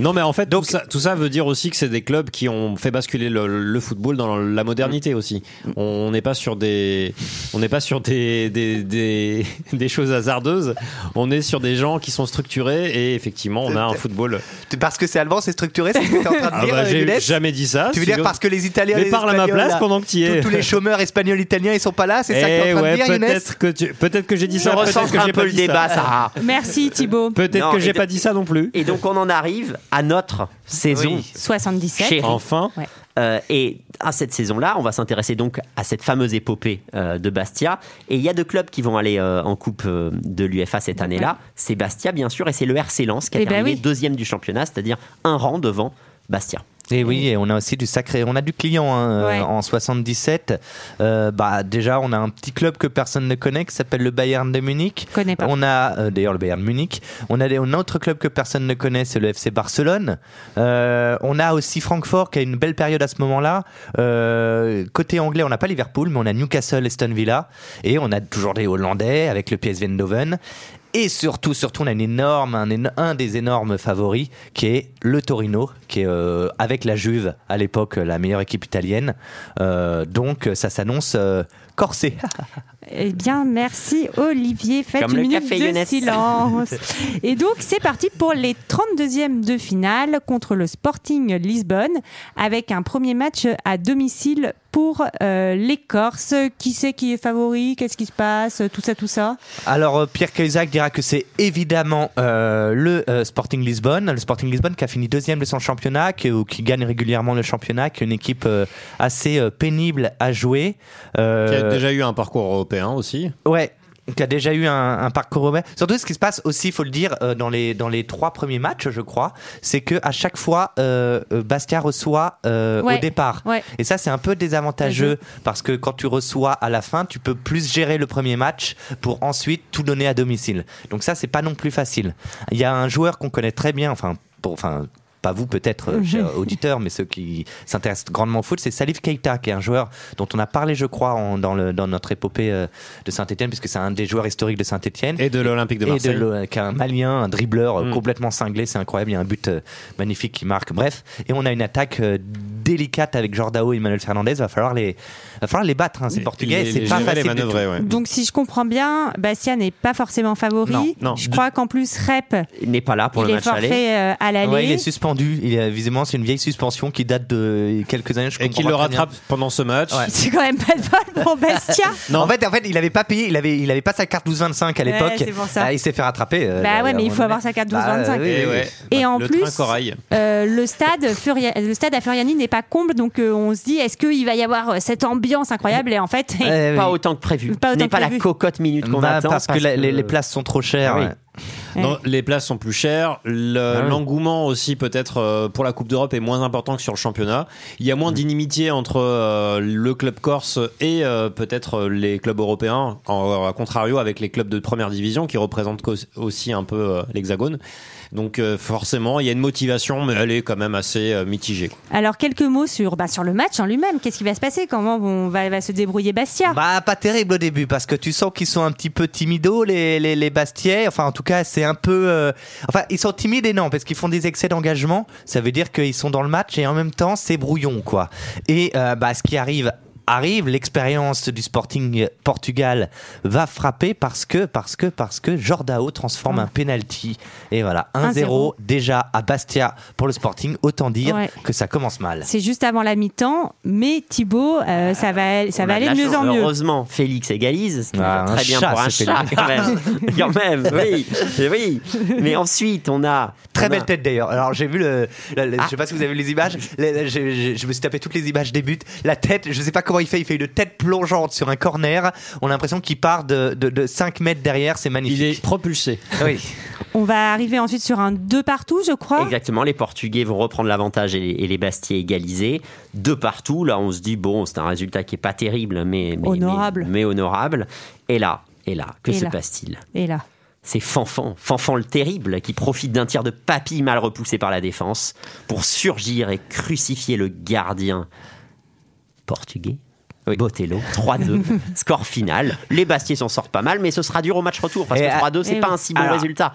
[SPEAKER 3] Non, mais en fait,
[SPEAKER 4] Donc-
[SPEAKER 3] tout, ça, tout ça veut dire aussi que c'est des clubs qui ont fait basculer le, le football dans la modernité aussi. On n'est pas sur des, on n'est pas sur des, des, des, des choses hasardeuses. On est sur des gens qui sont structurés et effectivement, on a un football.
[SPEAKER 4] parce que c'est allemand, c'est structuré, c'est ce que tu es en train de
[SPEAKER 3] Ah
[SPEAKER 4] dire.
[SPEAKER 3] bah, j'ai jamais dit ça.
[SPEAKER 4] Tu veux dire parce que les Italiens,
[SPEAKER 3] Mais
[SPEAKER 4] les
[SPEAKER 3] parle à ma
[SPEAKER 4] Espagnols,
[SPEAKER 3] place
[SPEAKER 4] là,
[SPEAKER 3] pendant que tu y es.
[SPEAKER 4] tous, tous les chômeurs espagnols, italiens, ils sont pas là, c'est ça que tu
[SPEAKER 3] Eh
[SPEAKER 4] es en train
[SPEAKER 3] ouais,
[SPEAKER 4] de dire,
[SPEAKER 3] peut-être que tu- peut-être que j'ai dit ça. Peut-être que
[SPEAKER 6] un
[SPEAKER 3] j'ai
[SPEAKER 6] peu
[SPEAKER 3] pas
[SPEAKER 6] le
[SPEAKER 3] dit
[SPEAKER 6] débat,
[SPEAKER 3] ça.
[SPEAKER 6] Sarah.
[SPEAKER 2] Merci Thibaut.
[SPEAKER 3] Peut-être que j'ai pas dit ça non plus.
[SPEAKER 6] Et donc on en arrive à notre saison
[SPEAKER 4] Oui.
[SPEAKER 2] 77.
[SPEAKER 6] chérie.
[SPEAKER 3] Enfin.
[SPEAKER 6] Euh, et à cette saison-là, on va s'intéresser donc à cette fameuse épopée euh, de Bastia. Et il y a deux clubs qui vont aller euh, en Coupe euh, de l'UFA cette année-là. C'est Bastia, bien sûr, et c'est le RC Lens qui a
[SPEAKER 2] Eh ben
[SPEAKER 6] terminé
[SPEAKER 2] oui.
[SPEAKER 6] deuxième du championnat, c'est-à-dire un rang devant Bastia.
[SPEAKER 4] Et oui, et on a aussi du sacré, on a du client hein, euh,
[SPEAKER 2] Ouais.
[SPEAKER 4] en 77. Euh, bah déjà, on a un petit club que personne ne connaît qui s'appelle le Bayern de Munich.
[SPEAKER 2] Je connais pas.
[SPEAKER 4] On a euh, d'ailleurs le Bayern de Munich. On a un autre club que personne ne connaît, c'est le FC Barcelone. Euh, on a aussi Francfort qui a une belle période à ce moment-là. Euh, côté anglais, on n'a pas Liverpool, mais on a Newcastle, Aston Villa, et on a toujours des Hollandais avec le PSV Eindhoven. Et surtout, surtout, on a un des énormes favoris qui est le Torino, qui est euh, avec la Juve à l'époque la meilleure équipe italienne. Euh, donc, ça s'annonce euh, corsé.
[SPEAKER 2] Eh bien, merci Olivier. Faites
[SPEAKER 6] Comme
[SPEAKER 2] une minute
[SPEAKER 6] café
[SPEAKER 2] de
[SPEAKER 6] Younes.
[SPEAKER 2] silence. Et donc, c'est parti pour les 32e de finale contre le Sporting Lisbonne avec un premier match à domicile pour euh, les Corses. Qui c'est qui est favori? Qu'est-ce qui se passe? Tout ça, tout ça?
[SPEAKER 4] Alors euh, Pierre Cahuzac dira que c'est évidemment euh, le euh, Sporting Lisbonne, le Sporting Lisbonne qui a fini deuxième de son championnat, qui, ou qui gagne régulièrement le championnat, qui est une équipe euh, assez euh, pénible à jouer.
[SPEAKER 3] Qui a déjà eu un parcours européen aussi.
[SPEAKER 4] Ouais. Qui a déjà eu un, un parcours européen. Surtout, ce qui se passe aussi, il faut le dire, euh, dans les dans les trois premiers matchs, je crois, c'est que à chaque fois, euh, euh, Bastia reçoit euh,
[SPEAKER 2] Ouais.
[SPEAKER 4] au départ.
[SPEAKER 2] Ouais.
[SPEAKER 4] Et ça, c'est un peu désavantageux parce que quand tu reçois à la fin, tu peux plus gérer le premier match pour ensuite tout donner à domicile. Donc ça, c'est pas non plus facile. Il y a un joueur qu'on connaît très bien, enfin, pour, enfin. Pas vous peut-être, euh, chers auditeurs, mais ceux qui s'intéressent grandement au foot, c'est Salif Keita, qui est un joueur dont on a parlé, je crois, en- dans, le, dans notre épopée euh, de Saint-Etienne, puisque c'est un des joueurs historiques de Saint-Etienne.
[SPEAKER 3] Et de l'Olympique de
[SPEAKER 4] Et
[SPEAKER 3] Marseille.
[SPEAKER 4] l'O- qui est un Malien, un dribbleur euh,
[SPEAKER 3] Mm.
[SPEAKER 4] complètement cinglé, c'est incroyable. Il y a un but euh, magnifique qui marque. Bref, et on a une attaque euh, délicate avec Jordao et Manuel Fernandez. Va falloir les, va falloir les battre. Hein, ces
[SPEAKER 3] Les-
[SPEAKER 4] Portugais, c'est
[SPEAKER 3] les
[SPEAKER 4] pas facile. du
[SPEAKER 3] manœuvrer,
[SPEAKER 4] tout.
[SPEAKER 3] ouais.
[SPEAKER 2] Donc, si je comprends bien, Bastia n'est pas forcément favori.
[SPEAKER 4] Non,
[SPEAKER 3] non.
[SPEAKER 2] Je crois qu'en plus, Rep,
[SPEAKER 6] Il n'est pas là pour
[SPEAKER 2] il
[SPEAKER 6] le
[SPEAKER 2] est
[SPEAKER 6] match aller.
[SPEAKER 2] forfait euh, à l'aller.
[SPEAKER 4] Ouais, il est suspendu. Il est, visiblement, c'est une vieille suspension qui date de quelques années. Je
[SPEAKER 3] Et qui
[SPEAKER 4] comprends
[SPEAKER 3] le rattrape pendant ce match.
[SPEAKER 4] Ouais.
[SPEAKER 2] C'est quand même pas de bol pour Bastia.
[SPEAKER 3] Non.
[SPEAKER 4] En fait, en fait, il avait pas payé, il avait, il avait pas sa carte 12-25 à l'époque.
[SPEAKER 2] c'est pour ça.
[SPEAKER 4] Ah, il s'est fait rattraper. euh,
[SPEAKER 2] Bah ouais, mais il faut avoir sa carte
[SPEAKER 4] Bah,
[SPEAKER 2] 12-25.
[SPEAKER 4] oui,
[SPEAKER 3] Et
[SPEAKER 4] oui.
[SPEAKER 3] ouais.
[SPEAKER 2] Et en
[SPEAKER 3] le
[SPEAKER 2] plus. Euh, le stade Furia- le stade à Furiani n'est pas comble, donc euh, on se dit est-ce qu'il va y avoir cette ambiance incroyable? Et en fait,
[SPEAKER 6] Pas
[SPEAKER 4] oui.
[SPEAKER 6] autant que prévu.
[SPEAKER 2] Pas
[SPEAKER 6] Ce
[SPEAKER 2] autant
[SPEAKER 6] n'est
[SPEAKER 2] que
[SPEAKER 6] pas la cocotte minute qu'on
[SPEAKER 4] Bah,
[SPEAKER 6] attend.
[SPEAKER 4] parce que les, les places sont trop chères.
[SPEAKER 6] Ah oui.
[SPEAKER 4] Ouais.
[SPEAKER 3] Non, les places sont plus chères. Le-
[SPEAKER 6] Ah oui.
[SPEAKER 3] L'engouement aussi peut-être euh, pour la Coupe d'Europe est moins important que sur le championnat. Il y a
[SPEAKER 6] Mm.
[SPEAKER 3] moins d'inimitié entre euh, le club corse et euh, peut-être les clubs européens, en, à contrario avec les clubs de première division qui représentent aussi un peu euh, l'hexagone. Donc euh, forcément, il y a une motivation, mais elle est quand même assez euh, mitigée.
[SPEAKER 2] alors quelques mots sur, bah, sur le match en lui-même. Qu'est-ce qui va se passer? Comment vont- va, va se débrouiller Bastia?
[SPEAKER 4] Bah pas terrible au début parce que tu sens qu'ils sont un petit peu timidos les, les, les Bastiais. Enfin en tout cas c'est un peu... euh, Enfin ils sont timides et non parce qu'ils font des excès d'engagement. Ça veut dire qu'ils sont dans le match et en même temps c'est brouillon quoi. Et euh, bah ce qui arrive arrive, l'expérience du Sporting Portugal va frapper parce que parce que parce que Jordao transforme
[SPEAKER 2] Ah.
[SPEAKER 4] un penalty et voilà
[SPEAKER 2] 1-0.
[SPEAKER 4] 1-0 déjà à Bastia pour le Sporting. Autant dire
[SPEAKER 2] Ouais.
[SPEAKER 4] que ça commence mal.
[SPEAKER 2] C'est juste avant la mi-temps, mais Thibaut, euh, ça va, ça
[SPEAKER 6] On
[SPEAKER 2] va aller
[SPEAKER 6] de
[SPEAKER 2] mieux
[SPEAKER 6] chance.
[SPEAKER 2] en mieux.
[SPEAKER 6] Heureusement, Félix égalise,
[SPEAKER 4] Ah,
[SPEAKER 6] très bien
[SPEAKER 4] chat,
[SPEAKER 6] pour un chat quand même. quand même, oui, oui. Mais ensuite, on a
[SPEAKER 4] Très
[SPEAKER 6] on
[SPEAKER 4] belle
[SPEAKER 6] a-
[SPEAKER 4] tête d'ailleurs. Alors j'ai vu le, la-
[SPEAKER 6] Ah.
[SPEAKER 4] je sais pas si vous avez vu les images. Je me suis tapé toutes les images des buts. La tête, je sais pas comment il fait. Il fait une tête plongeante sur un corner. On a l'impression qu'il part de, de, de 5 mètres derrière. C'est magnifique.
[SPEAKER 3] Il est propulsé.
[SPEAKER 4] Oui.
[SPEAKER 2] On va arriver ensuite sur un 2 partout, je crois.
[SPEAKER 6] Exactement, les Portugais vont reprendre l'avantage et les, et les Bastiais égaliser. De partout, là on se dit, bon, c'est un résultat qui est pas terrible, mais, mais-
[SPEAKER 2] Honorable.
[SPEAKER 6] Mais, mais honorable. Et là, et là, que
[SPEAKER 2] Et
[SPEAKER 6] se passe-t-il?
[SPEAKER 2] Et là.
[SPEAKER 6] C'est Fanfan, Fanfan le terrible, qui profite d'un tir de papy mal repoussé par la défense pour surgir et crucifier le gardien portugais. Botello, 3-2, score final. Les Bastiers s'en sortent pas mal, mais ce sera dur au match retour parce
[SPEAKER 4] Et,
[SPEAKER 6] que 3-2, c'est pas
[SPEAKER 2] oui.
[SPEAKER 6] un si bon
[SPEAKER 4] Alors-
[SPEAKER 6] résultat.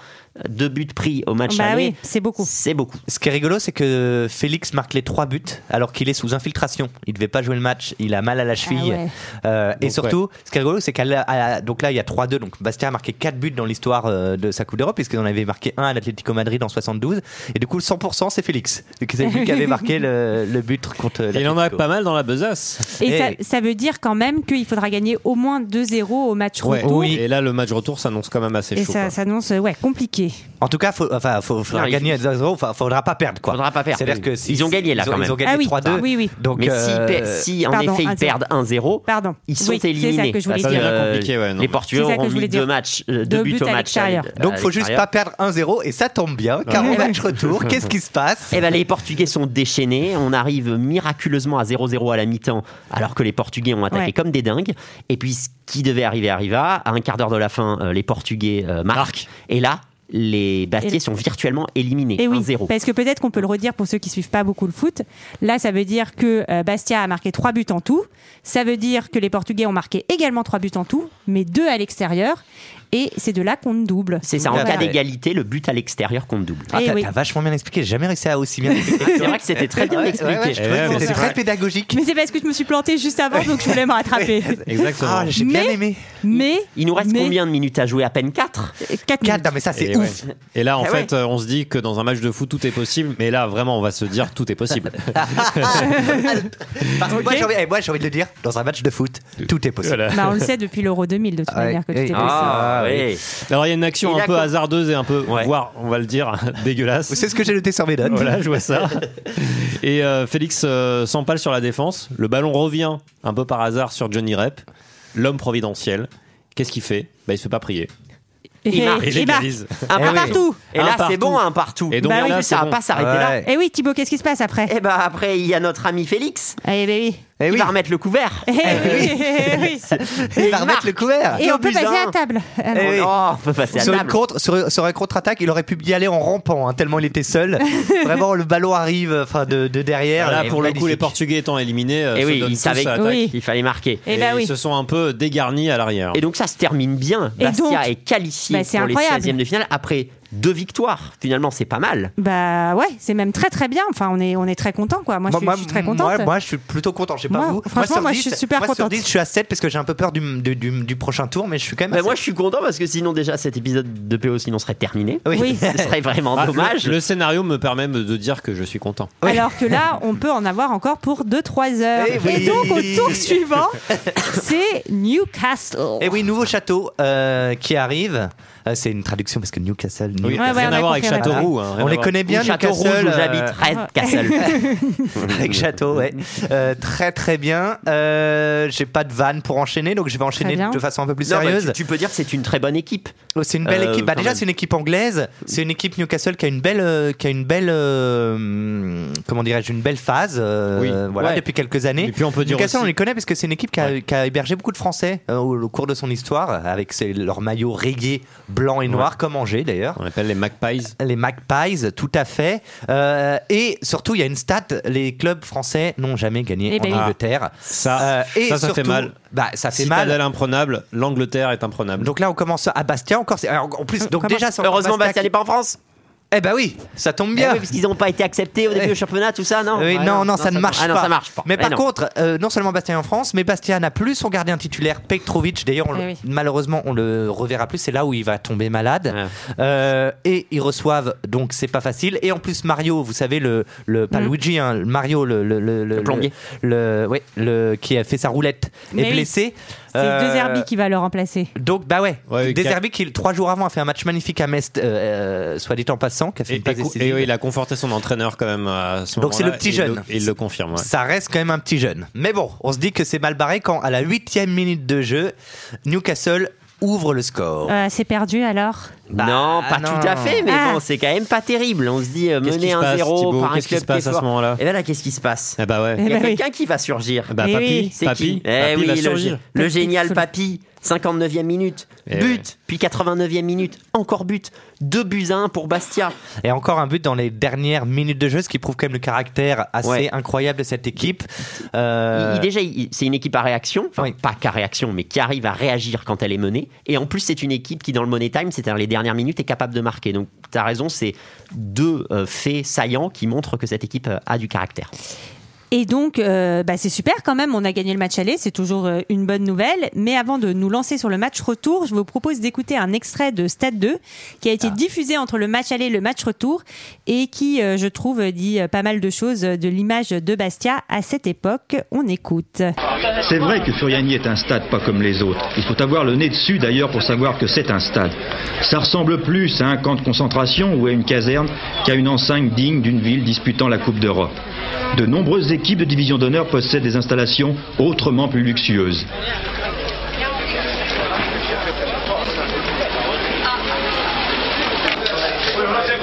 [SPEAKER 6] Deux buts pris au match
[SPEAKER 2] Bah
[SPEAKER 6] aller,
[SPEAKER 2] oui, c'est beaucoup.
[SPEAKER 6] c'est beaucoup.
[SPEAKER 4] Ce qui est rigolo, c'est que Félix marque les 3 buts alors qu'il est sous infiltration. Il devait pas jouer le match. Il a mal à la cheville.
[SPEAKER 2] Ah ouais.
[SPEAKER 4] Euh, et surtout, ce qui est rigolo, c'est qu'à donc là, il y a 3-2. Donc Bastia a marqué 4 buts dans l'histoire euh, de sa Coupe d'Europe, puisqu'ils en avaient marqué un à l'Atlético Madrid en 72. Et du coup, le 100%, c'est Félix. C'est lui qui avait marqué le, le but contre
[SPEAKER 3] Et il en a pas mal dans la besace.
[SPEAKER 2] Et ça, ça veut dire quand même qu'il faudra gagner au moins 2-0 au match
[SPEAKER 3] Ouais.
[SPEAKER 2] retour.
[SPEAKER 3] Et là, le match retour s'annonce quand même assez
[SPEAKER 2] Et
[SPEAKER 3] chaud.
[SPEAKER 2] ça
[SPEAKER 3] quoi.
[SPEAKER 2] s'annonce ouais, compliqué.
[SPEAKER 4] En tout cas, faut, enfin, faut, faudra
[SPEAKER 6] Non, il
[SPEAKER 4] gagner à 0 Enfin, faudra pas perdre, quoi.
[SPEAKER 6] Faudra pas perdre.
[SPEAKER 4] C'est-à-dire que si-
[SPEAKER 6] Ils ont gagné, là,
[SPEAKER 4] ils ont,
[SPEAKER 6] quand
[SPEAKER 4] Ils
[SPEAKER 6] même.
[SPEAKER 4] ont gagné
[SPEAKER 2] Ah oui,
[SPEAKER 4] 3-2.
[SPEAKER 2] oui, oui.
[SPEAKER 4] Donc,
[SPEAKER 6] Mais
[SPEAKER 4] euh,
[SPEAKER 6] si, si, en
[SPEAKER 2] pardon,
[SPEAKER 6] effet ils
[SPEAKER 2] 1-0.
[SPEAKER 6] perdent 1-0,
[SPEAKER 2] Pardon.
[SPEAKER 6] ils sont
[SPEAKER 2] Oui, c'est ça
[SPEAKER 6] éliminés.
[SPEAKER 2] que je voulais dire.
[SPEAKER 3] Ça devient
[SPEAKER 6] euh,
[SPEAKER 3] compliqué, ouais, non.
[SPEAKER 6] les Portugais auront mis
[SPEAKER 2] dire.
[SPEAKER 6] deux matchs, euh,
[SPEAKER 2] Deux
[SPEAKER 6] deux
[SPEAKER 2] buts
[SPEAKER 6] au
[SPEAKER 2] à
[SPEAKER 6] match.
[SPEAKER 2] l'extérieur.
[SPEAKER 6] à-
[SPEAKER 4] donc faut juste pas perdre 1-0 et ça tombe bien car au match retour, qu'est-ce qui se passe?
[SPEAKER 6] Eh ben, les Portugais sont déchaînés. On arrive miraculeusement à 0-0 à la mi-temps, alors que les Portugais ont attaqué comme des dingues. Et puis, ce qui devait arriver arriva. À un quart d'heure de la fin, euh, les Portugais euh. Marquent. Et là, les Bastiers sont virtuellement éliminés.
[SPEAKER 2] Et oui,
[SPEAKER 6] 1-0.
[SPEAKER 2] parce que peut-être qu'on peut le redire pour ceux qui suivent pas beaucoup le foot. Là, ça veut dire que euh, Bastia a marqué trois buts en tout. Ça veut dire que les Portugais ont marqué également trois buts en tout, mais deux à l'extérieur. Et c'est de là qu'on double.
[SPEAKER 6] C'est ça, en
[SPEAKER 2] Voilà.
[SPEAKER 6] cas d'égalité, le but à l'extérieur compte double.
[SPEAKER 4] Ah,
[SPEAKER 2] Eh
[SPEAKER 4] t'as
[SPEAKER 2] oui.
[SPEAKER 4] vachement bien expliqué, j'ai jamais réussi à aussi bien expliquer.
[SPEAKER 6] C'est vrai que c'était très bien
[SPEAKER 4] Ouais,
[SPEAKER 6] expliqué.
[SPEAKER 4] ouais, c'était
[SPEAKER 3] c'est
[SPEAKER 4] très pédagogique.
[SPEAKER 2] Mais c'est parce que je me suis plantée juste avant, donc je voulais me rattraper.
[SPEAKER 3] Exactement.
[SPEAKER 4] Ah, j'ai bien aimé.
[SPEAKER 2] Mais
[SPEAKER 6] Il nous reste
[SPEAKER 2] Mais-
[SPEAKER 6] combien de minutes à jouer? À peine 4
[SPEAKER 2] 4
[SPEAKER 4] Quatre,
[SPEAKER 2] minutes.
[SPEAKER 4] non, mais ça c'est
[SPEAKER 3] Et, ouais.
[SPEAKER 4] ouf.
[SPEAKER 3] Et là, en
[SPEAKER 6] Eh
[SPEAKER 3] fait, euh, on se dit que dans un match de foot, tout est possible. Mais là, vraiment, on va se dire tout est possible.
[SPEAKER 4] Parce que moi, j'ai envie, eh, moi, j'ai envie de le dire, dans un match de foot, tout est possible.
[SPEAKER 3] Voilà.
[SPEAKER 2] Bah, on le sait depuis l'Euro 2000 de toute manière que tout est possible.
[SPEAKER 6] Ah, oui.
[SPEAKER 3] Alors, il y a une action
[SPEAKER 6] Il
[SPEAKER 3] un
[SPEAKER 6] a
[SPEAKER 3] peu hasardeuse et un peu,
[SPEAKER 6] Ouais.
[SPEAKER 3] voire, on va le dire, dégueulasse.
[SPEAKER 4] C'est ce que j'ai noté sur mes notes.
[SPEAKER 3] Voilà, je vois ça. Et euh, Félix euh, s'empale sur la défense. Le ballon revient un peu par hasard sur Johnny Rep, l'homme providentiel. Qu'est-ce qu'il fait? Bah, Il se fait pas prier.
[SPEAKER 2] Et,
[SPEAKER 6] Il marque.
[SPEAKER 3] Il
[SPEAKER 2] et bah,
[SPEAKER 3] égalise.
[SPEAKER 6] Un
[SPEAKER 4] Eh oui.
[SPEAKER 2] partout.
[SPEAKER 6] Et
[SPEAKER 3] Un
[SPEAKER 6] là,
[SPEAKER 3] partout.
[SPEAKER 6] c'est bon, un partout.
[SPEAKER 3] Et donc
[SPEAKER 2] Bah oui,
[SPEAKER 3] là,
[SPEAKER 6] ça
[SPEAKER 3] c'est
[SPEAKER 6] va
[SPEAKER 3] bon.
[SPEAKER 6] pas s'arrêter là.
[SPEAKER 4] Ouais.
[SPEAKER 2] Et oui, Thibaut, qu'est-ce qui se passe après?
[SPEAKER 6] Et bah après, il y a notre ami Félix
[SPEAKER 2] Eh ben oui.
[SPEAKER 4] Eh
[SPEAKER 6] qui
[SPEAKER 4] oui.
[SPEAKER 6] va remettre le couvert.
[SPEAKER 2] Eh oui, eh oui.
[SPEAKER 4] Il va
[SPEAKER 6] il
[SPEAKER 4] remettre le couvert.
[SPEAKER 2] Et on peut passer à table. Alors,
[SPEAKER 4] Eh oui.
[SPEAKER 6] Oh, on peut passer à
[SPEAKER 4] Sur une,
[SPEAKER 6] table.
[SPEAKER 4] contre, sur, sur un contre-attaque, il aurait pu y aller en rampant, hein, tellement il était seul. Vraiment, le ballon arrive enfin, de, de derrière.
[SPEAKER 3] Là,
[SPEAKER 4] Et
[SPEAKER 3] pour le coup, les. Portugais étant éliminés, euh,
[SPEAKER 6] Et oui, ils savaient qu'il fallait marquer.
[SPEAKER 2] Eh
[SPEAKER 3] Et
[SPEAKER 2] bah oui.
[SPEAKER 3] Ils se sont un peu dégarnis à l'arrière.
[SPEAKER 6] Et donc ça se termine bien.
[SPEAKER 2] Et
[SPEAKER 6] Bastia
[SPEAKER 2] donc,
[SPEAKER 6] est qualifié
[SPEAKER 2] bah,
[SPEAKER 6] pour les
[SPEAKER 2] incroyable.
[SPEAKER 6] 16e de finale après deux victoires. Finalement, c'est pas mal.
[SPEAKER 2] Bah ouais, c'est même très très bien. Enfin, on est, on est très content quoi. Moi, je, suis, je suis très contente.
[SPEAKER 4] Moi, moi, je suis plutôt content. Je sais pas
[SPEAKER 2] Moi,
[SPEAKER 4] vous.
[SPEAKER 2] franchement,
[SPEAKER 4] sur
[SPEAKER 2] moi, je
[SPEAKER 4] 10,
[SPEAKER 2] suis super
[SPEAKER 4] moi, sur
[SPEAKER 2] contente.
[SPEAKER 4] 10, je suis à 7 parce que j'ai un peu peur du, du, du- du prochain tour, mais je suis quand même.
[SPEAKER 6] Bah, moi, je suis content parce que sinon, déjà, cet épisode de PO sinon serait terminé.
[SPEAKER 4] Oui.
[SPEAKER 2] Oui.
[SPEAKER 6] Ce serait vraiment
[SPEAKER 3] Ah,
[SPEAKER 6] dommage.
[SPEAKER 3] Le, le scénario me permet de dire que je suis content.
[SPEAKER 2] Alors que là, on peut en avoir encore pour 2-3 heures.
[SPEAKER 4] Eh oui.
[SPEAKER 2] Et donc, au tour suivant, c'est Newcastle.
[SPEAKER 4] Et oui, nouveau château euh, qui arrive. Euh, c'est une traduction parce que Newcastle. New-
[SPEAKER 3] Oui,
[SPEAKER 2] Ouais, ouais,
[SPEAKER 3] rien
[SPEAKER 2] on a
[SPEAKER 3] à voir avec Châteauroux. hein,
[SPEAKER 4] On les
[SPEAKER 3] voir.
[SPEAKER 4] connaît bien,
[SPEAKER 6] Ou Château Rouge
[SPEAKER 4] Newcastle.
[SPEAKER 6] où
[SPEAKER 4] euh,
[SPEAKER 6] j'habite, Red Castle.
[SPEAKER 4] avec château, ouais. Euh, très très bien. Euh, J'ai pas de vanne pour enchaîner, donc je vais enchaîner de façon un peu plus
[SPEAKER 6] Non, bah,
[SPEAKER 4] sérieuse.
[SPEAKER 6] tu, tu peux dire que c'est une très bonne équipe.
[SPEAKER 4] Oh, C'est une belle
[SPEAKER 6] Euh,
[SPEAKER 4] équipe. Bah, déjà, c'est une équipe anglaise. C'est une équipe Newcastle qui a une belle, euh, qui a une belle, euh, comment dirais-je, une belle phase. euh,
[SPEAKER 3] Oui.
[SPEAKER 4] Voilà,
[SPEAKER 6] Ouais.
[SPEAKER 4] depuis quelques années.
[SPEAKER 3] Et puis on peut dire
[SPEAKER 4] Newcastle,
[SPEAKER 3] aussi-
[SPEAKER 4] on les connaît parce que c'est une équipe qui a, qui a hébergé beaucoup de Français euh, au, au cours de son histoire, avec ses- leurs maillots rayés blanc et noir, comme Angers d'ailleurs.
[SPEAKER 3] On appelle les Magpies.
[SPEAKER 4] Les Magpies, tout à fait. Euh, et surtout, il y a une stat les clubs français n'ont jamais gagné
[SPEAKER 2] Eh ben
[SPEAKER 4] en
[SPEAKER 2] oui.
[SPEAKER 4] Angleterre.
[SPEAKER 3] Ça,
[SPEAKER 4] Euh, et
[SPEAKER 3] ça, ça fait mal.
[SPEAKER 4] Bah, ça fait
[SPEAKER 3] Citadelle
[SPEAKER 4] mal.
[SPEAKER 3] imprenable, l'Angleterre est imprenable.
[SPEAKER 4] Donc là, on commence à Bastia encore. en plus, donc déjà,
[SPEAKER 6] Heureusement, Bastia n'est pas en France.
[SPEAKER 4] Eh ben oui, ça tombe
[SPEAKER 6] Eh
[SPEAKER 4] bien.
[SPEAKER 6] oui, parce qu'ils n'ont pas été acceptés au début
[SPEAKER 4] Ouais.
[SPEAKER 6] au championnat, tout ça, non
[SPEAKER 4] Oui,
[SPEAKER 6] Ouais,
[SPEAKER 4] non, non, ça ne marche
[SPEAKER 6] ah,
[SPEAKER 4] pas.
[SPEAKER 6] non, ça marche pas.
[SPEAKER 4] Mais
[SPEAKER 6] Eh
[SPEAKER 4] par
[SPEAKER 6] non.
[SPEAKER 4] contre, euh, non seulement Bastia est en France, mais Bastia n'a plus son gardien titulaire, Petrovic. D'ailleurs, on
[SPEAKER 2] Eh oui.
[SPEAKER 4] malheureusement, on le reverra plus. C'est là où il va tomber malade.
[SPEAKER 6] Ouais.
[SPEAKER 4] Euh, et ils reçoivent, donc c'est pas facile. Et en plus, Mario, vous savez, le, le pas
[SPEAKER 2] Mhm.
[SPEAKER 4] Luigi, hein, Mario, le, le, le,
[SPEAKER 6] Le plombier.
[SPEAKER 4] le, ouais, le, qui a fait sa roulette,
[SPEAKER 2] Mais
[SPEAKER 4] est
[SPEAKER 2] oui. C'est
[SPEAKER 4] Euh,
[SPEAKER 2] deux Herbie qui va le remplacer.
[SPEAKER 4] Donc, bah ouais,
[SPEAKER 3] Ouais,
[SPEAKER 4] Des
[SPEAKER 3] qui
[SPEAKER 4] trois jours avant, a fait un match magnifique à Metz, euh, euh, soit dit en passant, qui a fait
[SPEAKER 3] Et,
[SPEAKER 4] une passe
[SPEAKER 3] et- oui, il a conforté son entraîneur quand même à ce
[SPEAKER 4] Donc c'est le petit
[SPEAKER 3] il
[SPEAKER 4] jeune.
[SPEAKER 3] il le confirme. ouais.
[SPEAKER 4] Ça reste quand même un petit jeune. Mais bon, on se dit que c'est mal barré quand, à la huitième minute de jeu, Newcastle ouvre le score.
[SPEAKER 2] Euh, c'est perdu alors
[SPEAKER 4] Bah,
[SPEAKER 6] non, pas
[SPEAKER 4] non.
[SPEAKER 6] tout à fait, mais
[SPEAKER 2] Ah.
[SPEAKER 6] bon, c'est quand même pas terrible. On se dit euh, mener 1-0
[SPEAKER 3] Thibaut
[SPEAKER 6] par un
[SPEAKER 3] Qu'est-ce qui
[SPEAKER 6] club
[SPEAKER 3] se passe à ce moment-là
[SPEAKER 6] Et bien là, qu'est-ce qui se passe
[SPEAKER 3] Ah bah ouais.
[SPEAKER 6] Il y a
[SPEAKER 2] Eh ben oui.
[SPEAKER 6] quelqu'un qui va surgir.
[SPEAKER 3] Bah,
[SPEAKER 2] Eh
[SPEAKER 3] papy.
[SPEAKER 6] C'est
[SPEAKER 3] papy,
[SPEAKER 6] qui Eh
[SPEAKER 3] papy
[SPEAKER 6] oui,
[SPEAKER 3] va
[SPEAKER 6] le,
[SPEAKER 3] surgir.
[SPEAKER 6] le
[SPEAKER 2] Papy
[SPEAKER 6] génial Papy, 59e minute,
[SPEAKER 3] Eh
[SPEAKER 6] but,
[SPEAKER 3] ouais.
[SPEAKER 6] puis 89e minute, encore but, 2 buts à 1 pour Bastia.
[SPEAKER 4] Et encore un but dans les dernières minutes de jeu, ce qui prouve quand même le caractère assez
[SPEAKER 6] Ouais.
[SPEAKER 4] incroyable de cette équipe. Euh,
[SPEAKER 6] il- déjà, c'est une équipe à réaction, enfin
[SPEAKER 4] Oui.
[SPEAKER 6] pas qu'à réaction, mais qui arrive à réagir quand elle est menée. Et en plus, c'est une équipe qui, dans le money time, c'est-à-dire les dernières minutes, est capable de marquer. Donc, tu as raison, c'est deux euh, faits saillants qui montrent que cette équipe euh, a du caractère.
[SPEAKER 2] Et donc, euh, bah, c'est super quand même, on a gagné le match aller, c'est toujours euh, une bonne nouvelle. Mais avant de nous lancer sur le match retour, je vous propose d'écouter un extrait de Stade 2 qui a été diffusé entre le match aller et le match retour et qui, euh, je trouve, dit pas mal de choses de l'image de Bastia à cette époque. On écoute.
[SPEAKER 11] C'est vrai que Furiani est un stade pas comme les autres. Il faut avoir le nez dessus d'ailleurs pour savoir que c'est un stade. Ça ressemble plus à un camp de concentration ou à une caserne qu'à une enseigne digne d'une ville disputant la Coupe d'Europe. De nombreuses équipes de division d'honneur possèdent des installations autrement plus luxueuses.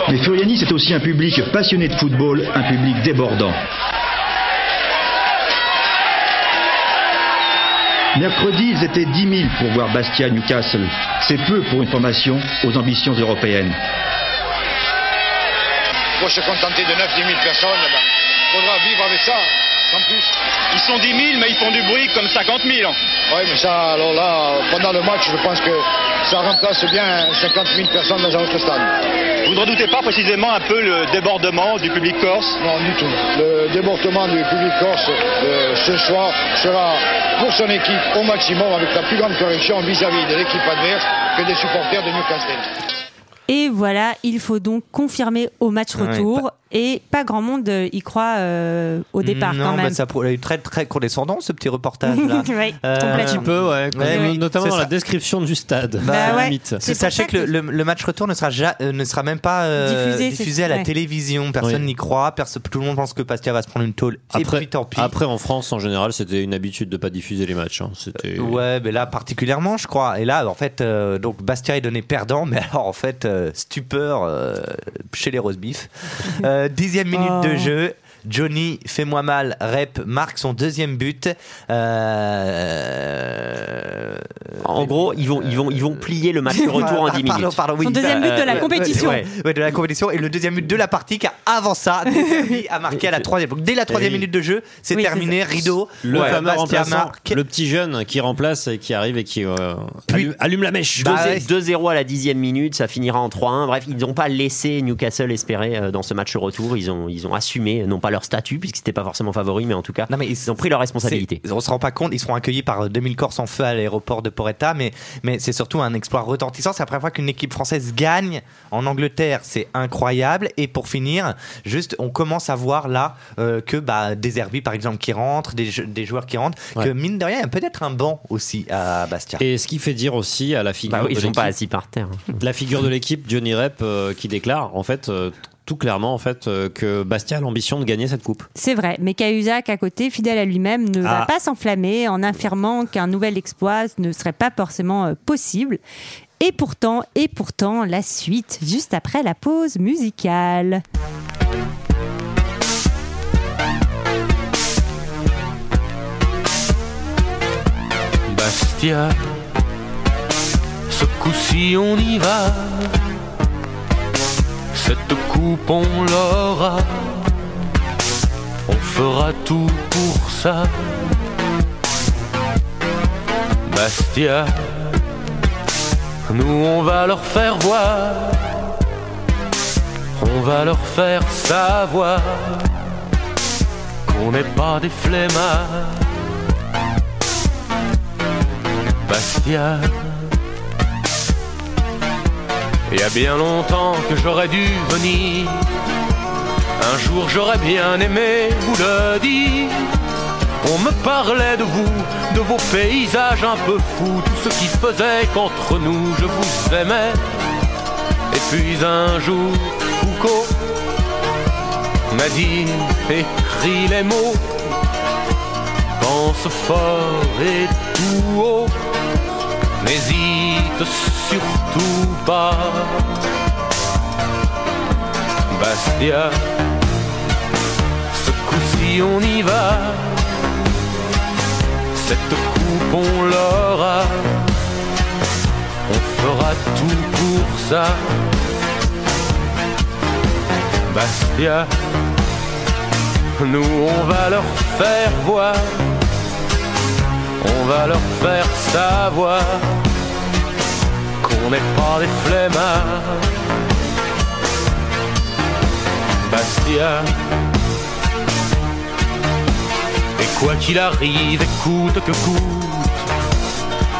[SPEAKER 11] Mais Furiani, c'est aussi un public passionné de football, un public débordant. Mercredi, ils étaient 10 000 pour voir Bastia Newcastle. C'est peu pour une formation aux ambitions européennes.
[SPEAKER 12] Pour se contenter de 9-10 000 personnes, faudra vivre avec ça, sans plus.
[SPEAKER 13] Ils sont 10 000, mais ils font du bruit comme 50 000.
[SPEAKER 12] Oui, mais ça, alors là, pendant le match, je pense que ça remplace bien 50 000 personnes dans un autre stade.
[SPEAKER 13] Vous ne redoutez pas précisément un peu le débordement du public corse?
[SPEAKER 12] Non, du tout. Le débordement du public corse euh, ce soir sera pour son équipe au maximum avec la plus grande correction vis-à-vis de l'équipe adverse que des supporters de Newcastle.
[SPEAKER 2] Et voilà, il faut donc confirmer au match
[SPEAKER 4] Ouais,
[SPEAKER 2] retour. Et pas grand monde euh, y croit euh, au départ
[SPEAKER 4] non,
[SPEAKER 2] quand même.
[SPEAKER 4] bah, ça a eu très très condescendant ce petit reportage là.
[SPEAKER 2] Oui,
[SPEAKER 3] Un petit peu, ouais.
[SPEAKER 4] mais
[SPEAKER 3] notamment dans la description du stade.
[SPEAKER 4] Bah, ouais. C'est- Sachez que, le, le- le match retour ne sera, ja- euh, ne sera même pas euh,
[SPEAKER 2] Diffusé,
[SPEAKER 4] à la
[SPEAKER 2] ouais.
[SPEAKER 4] télévision. Personne
[SPEAKER 3] Oui.
[SPEAKER 4] n'y croit. perso- tout le monde pense que Pastia va se prendre une tôle. et
[SPEAKER 3] Après,
[SPEAKER 4] puis tant pis.
[SPEAKER 3] après, en France, en général, c'était une habitude de pas diffuser les matchs. hein. C'était.
[SPEAKER 4] Ouais, mais là particulièrement, je crois. Et là, en fait, euh, donc Bastia est donné perdant, mais alors en fait, euh, stupeur euh, chez les roast-beef. Euh, dixième minute de jeu. Johnny, fais-moi mal, rep, marque son deuxième but. Euh...
[SPEAKER 6] En gros, ils vont, ils vont, ils vont plier le match de retour en 10 minutes.
[SPEAKER 4] Pardon, pardon, oui.
[SPEAKER 2] Son deuxième but de la
[SPEAKER 4] Euh,
[SPEAKER 2] compétition.
[SPEAKER 4] Ouais, ouais, de la compétition. Et le deuxième but de la partie, car avant ça, Deserbi a marqué à la troisième. Donc dès la troisième
[SPEAKER 3] oui.
[SPEAKER 4] minute de jeu, c'est
[SPEAKER 2] Oui,
[SPEAKER 4] terminé, rideau.
[SPEAKER 3] Le
[SPEAKER 4] Ouais,
[SPEAKER 3] fameux remplaçant,
[SPEAKER 4] marque.
[SPEAKER 3] le petit jeune qui remplace et qui arrive et qui euh, allume, allume la mèche.
[SPEAKER 4] Bah,
[SPEAKER 6] 2
[SPEAKER 4] ouais.
[SPEAKER 6] 2-0 à la dixième minute, ça finira en 3-1. Bref, ils n'ont pas laissé Newcastle espérer dans ce match retour. Ils ont, ils ont assumé, non pas leur statut, puisqu'ils n'étaient pas forcément favoris, mais en tout cas,
[SPEAKER 4] Non, mais ils,
[SPEAKER 6] ils ont pris leurs responsabilités.
[SPEAKER 4] C'est- On se rend pas compte, ils seront accueillis par euh, 2000 Corses en feu à l'aéroport de Porretta, mais, mais c'est surtout un exploit retentissant. C'est la première fois qu'une équipe française gagne en Angleterre, c'est incroyable. Et pour finir, juste, on commence à voir là euh, que bah, des Herbie, par exemple, qui rentrent, des, des joueurs qui rentrent,
[SPEAKER 3] Ouais.
[SPEAKER 4] que mine de rien, il y a peut-être un banc aussi à Bastia.
[SPEAKER 3] Et ce qui fait dire aussi à la figure
[SPEAKER 6] Bah oui,
[SPEAKER 3] de
[SPEAKER 6] ils sont pas
[SPEAKER 3] l'équipe-
[SPEAKER 6] assis par terre.
[SPEAKER 3] la figure de l'équipe, Johnny Rep, euh, qui déclare en fait euh, tout clairement en fait euh, que Bastia a l'ambition de gagner cette coupe.
[SPEAKER 2] C'est vrai, mais Cahuzac, à côté, fidèle à lui-même, ne va
[SPEAKER 3] Ah.
[SPEAKER 2] pas s'enflammer en affirmant qu'un nouvel exploit ne serait pas forcément euh, possible. Et pourtant, et pourtant, la suite, juste après la pause musicale.
[SPEAKER 14] Bastia, ce coup-ci on y va. Cette coupe on l'aura. On fera tout pour ça. Bastia, nous on va leur faire voir. On va leur faire savoir qu'on n'est pas des flemmards. Bastia. Il y a bien longtemps que j'aurais dû venir. Un jour j'aurais bien aimé vous le dire. On me parlait de vous, de vos paysages un peu fous, tout ce qui faisait qu'entre nous je vous aimais. Et puis un jour, Foucault m'a dit, écris les mots, pense fort et tout haut, n'hésite surtout pas. Bastia, ce coup-ci on y va, cette coupe on l'aura, on fera tout pour ça. Bastia, nous on va leur faire voir, on va leur faire savoir qu'on n'est pas des flemmards. Bastia. Et quoi qu'il arrive, écoute que coûte,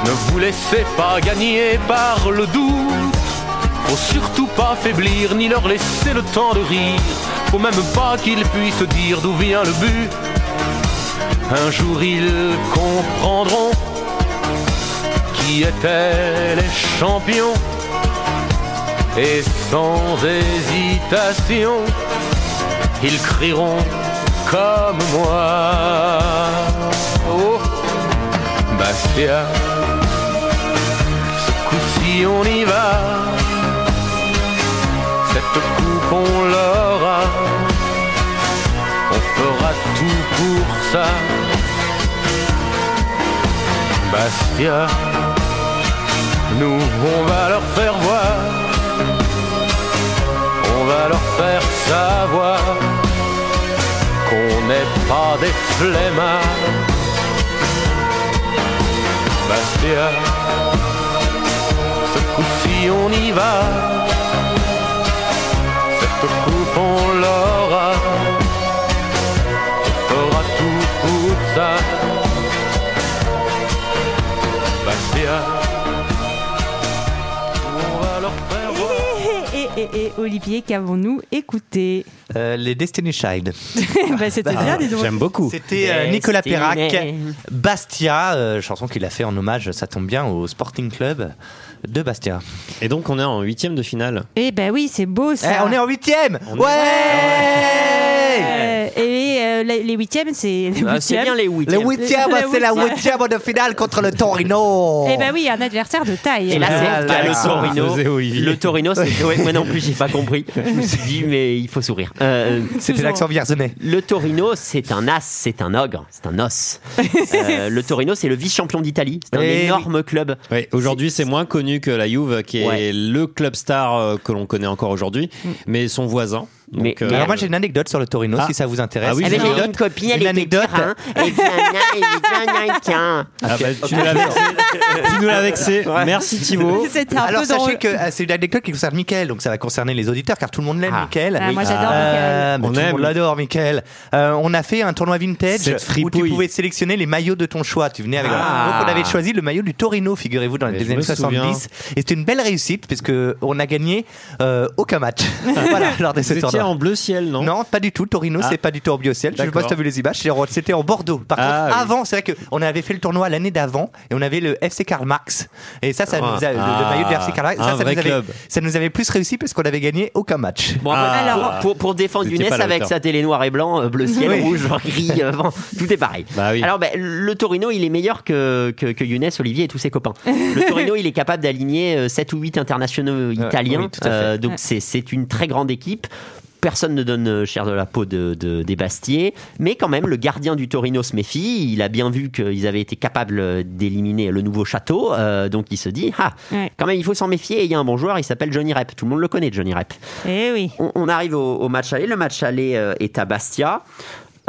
[SPEAKER 14] ne vous laissez pas gagner par le doute. Faut surtout pas faiblir ni leur laisser le temps de rire. Faut même pas qu'ils puissent dire d'où vient le but. Un jour ils comprendront qui étaient les champions. Et sans hésitation, ils crieront comme moi. Oh, Bastia, ce coup-ci on y va. Cette coupe on l'aura. Fera tout pour ça. Bastia, nous on va leur faire voir. On va leur faire savoir qu'on les flemmards. Bastia, ce coup-ci on y va.
[SPEAKER 2] Et, et, et, et, Olivier, qu'avons-nous écouté
[SPEAKER 4] Euh, les Destiny Child.
[SPEAKER 2] bah, C'était bien, dis.
[SPEAKER 3] J'aime beaucoup.
[SPEAKER 4] C'était euh, Nicolas Perrac. Bastia, euh, chanson qu'il a fait en hommage, ça tombe bien, au Sporting Club de Bastia.
[SPEAKER 3] Et donc on est en huitième de finale.
[SPEAKER 2] Eh ben oui, c'est beau
[SPEAKER 4] Eh,
[SPEAKER 2] ça.
[SPEAKER 4] on est en huitième
[SPEAKER 3] On est-
[SPEAKER 4] Ouais
[SPEAKER 2] et euh, les, les huitièmes, c'est les
[SPEAKER 6] Ah, c'est
[SPEAKER 2] huitièmes.
[SPEAKER 6] bien les
[SPEAKER 4] Le
[SPEAKER 6] huitièmes.
[SPEAKER 4] huitième,
[SPEAKER 2] Le
[SPEAKER 4] c'est la
[SPEAKER 2] huitième.
[SPEAKER 4] huitième de finale contre le Torino
[SPEAKER 2] Eh ben oui, un adversaire de taille.
[SPEAKER 6] Et là, c'est
[SPEAKER 4] Ah,
[SPEAKER 6] le Torino.
[SPEAKER 3] faisait Olivier.
[SPEAKER 6] Le Torino, c'est. Ouais, moi non plus, j'ai pas compris. Je me suis dit, mais il faut sourire. Euh,
[SPEAKER 4] C'était l'accent vierzonais.
[SPEAKER 6] le Torino, c'est un as, c'est un ogre, c'est un os. Euh, le Torino, c'est le vice-champion d'Italie. C'est un
[SPEAKER 4] Eh oui.
[SPEAKER 6] énorme club.
[SPEAKER 3] Ouais, aujourd'hui, c'est moins connu que la Juve, qui est
[SPEAKER 6] Ouais.
[SPEAKER 3] le club star euh, que l'on connaît encore aujourd'hui, mais son voisin. Donc,
[SPEAKER 6] Mais-
[SPEAKER 3] euh,
[SPEAKER 6] mais
[SPEAKER 4] Alors moi j'ai une anecdote sur le Torino
[SPEAKER 3] Ah.
[SPEAKER 4] si ça vous intéresse.
[SPEAKER 3] Ah oui, j'ai
[SPEAKER 6] j'ai une copine, elle
[SPEAKER 4] Une anecdote.
[SPEAKER 3] ah bah, tu nous l'as vexé. tu nous l'as vexé. Merci Thibaut.
[SPEAKER 4] Alors sachez que euh, c'est une anecdote qui concerne Mickaël, donc ça va concerner les auditeurs car tout le monde l'aime,
[SPEAKER 6] Ah.
[SPEAKER 4] Mickaël.
[SPEAKER 2] Ah, moi, j'adore
[SPEAKER 4] Euh,
[SPEAKER 3] Mickaël. On
[SPEAKER 4] tout le monde l'adore, Mickaël. Euh, on a fait un tournoi vintage où tu pouvais sélectionner les maillots de ton choix. Tu venais avec. Donc on avait choisi le maillot du Torino, figurez-vous, dans les années
[SPEAKER 3] me
[SPEAKER 4] 70. Et c'était une belle réussite puisque on a gagné aucun match. voilà, lors de ce
[SPEAKER 3] Vous en bleu ciel, non
[SPEAKER 4] Non, pas du tout. Torino,
[SPEAKER 3] Ah.
[SPEAKER 4] c'est pas du tout en biociel. Je sais pas si tu as vu les images. C'était en Bordeaux. Par
[SPEAKER 3] Ah,
[SPEAKER 4] contre,
[SPEAKER 3] oui.
[SPEAKER 4] avant, c'est vrai qu'on avait fait le tournoi l'année d'avant et on avait le FC Karl Marx. Et ça, ça
[SPEAKER 3] Ah.
[SPEAKER 4] nous a, le, le maillot du FC Karl Marx, ça, nous avait,
[SPEAKER 3] club.
[SPEAKER 4] ça nous avait plus réussi parce qu'on avait gagné aucun match.
[SPEAKER 6] Bon,
[SPEAKER 3] Ah.
[SPEAKER 6] pour, pour, pour défendre Younes avec sa télé noir et blanc, euh, bleu ciel,
[SPEAKER 4] Oui.
[SPEAKER 6] rouge, gris, euh, bon, tout est pareil.
[SPEAKER 3] Bah oui.
[SPEAKER 6] Alors, ben, le Torino, il est meilleur que, que, que Younes, Olivier et tous ses copains. Le Torino, il est capable d'aligner 7 ou 8 internationaux italiens.
[SPEAKER 4] oui.
[SPEAKER 6] Euh, donc,
[SPEAKER 2] Ouais.
[SPEAKER 6] c'est une très grande équipe. Personne ne donne euh, cher de la peau de, de- des Bastiers, mais quand même, le gardien du Torino se méfie. Il a bien vu qu'ils avaient été capables d'éliminer le nouveau château, euh, donc il se dit ah,
[SPEAKER 2] Ouais.
[SPEAKER 6] quand même, il faut s'en méfier. Et il y a un bon joueur, il s'appelle Johnny Rep. Tout le monde le connaît, Johnny Rep.
[SPEAKER 2] Eh oui.
[SPEAKER 6] On, on arrive au, au match aller. Le match aller euh, est à Bastia.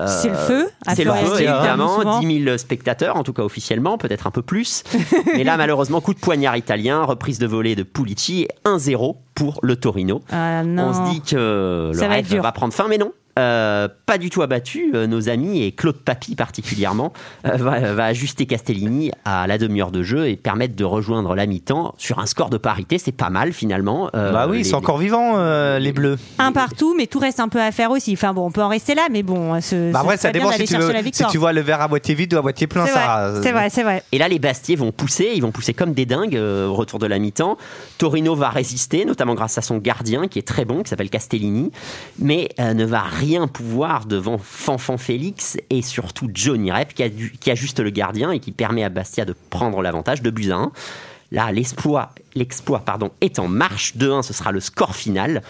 [SPEAKER 6] Euh,
[SPEAKER 2] C'est le feu, à
[SPEAKER 6] C'est le feu, évidemment.
[SPEAKER 2] souvent.
[SPEAKER 6] 10 000 spectateurs, en tout cas officiellement, peut-être un peu plus. Mais là, malheureusement, coup de poignard italien, reprise de volée de Pulici, 1-0 pour le Torino.
[SPEAKER 2] Ah non.
[SPEAKER 6] On se dit que le
[SPEAKER 2] Ça va
[SPEAKER 6] rêve
[SPEAKER 2] dur.
[SPEAKER 6] va prendre fin, mais non. Euh, pas du tout abattu, Euh, nos amis et Claude Papy particulièrement euh, va, va ajuster Castellini à la demi-heure de jeu et permettre de rejoindre la mi-temps sur un score de parité, c'est pas mal finalement. Euh,
[SPEAKER 4] bah oui, ils
[SPEAKER 6] les-
[SPEAKER 4] sont encore vivants, euh, les Bleus.
[SPEAKER 2] Un partout, mais tout reste un peu à faire aussi. Enfin bon, on peut en rester là, mais bon, ce,
[SPEAKER 4] Bah
[SPEAKER 2] ce
[SPEAKER 4] après, ça dépend si tu, veux- si tu vois le verre à moitié vide ou à moitié plein.
[SPEAKER 2] C'est
[SPEAKER 4] ça,
[SPEAKER 2] vrai, c'est vrai, c'est vrai.
[SPEAKER 6] Et là, les Bastiers vont pousser, ils vont pousser comme des dingues euh, au retour de la mi-temps. Torino va résister, notamment grâce à son gardien qui est très bon, qui s'appelle Castellini, mais euh, ne va rien pouvoir devant Fanfan Félix et surtout Johnny Rep qui, a dû- qui ajuste le gardien et qui permet à Bastia de prendre l'avantage de buts à 1. Là, l'exploit, l'exploit pardon, est en marche. 2-1, ce sera le score final.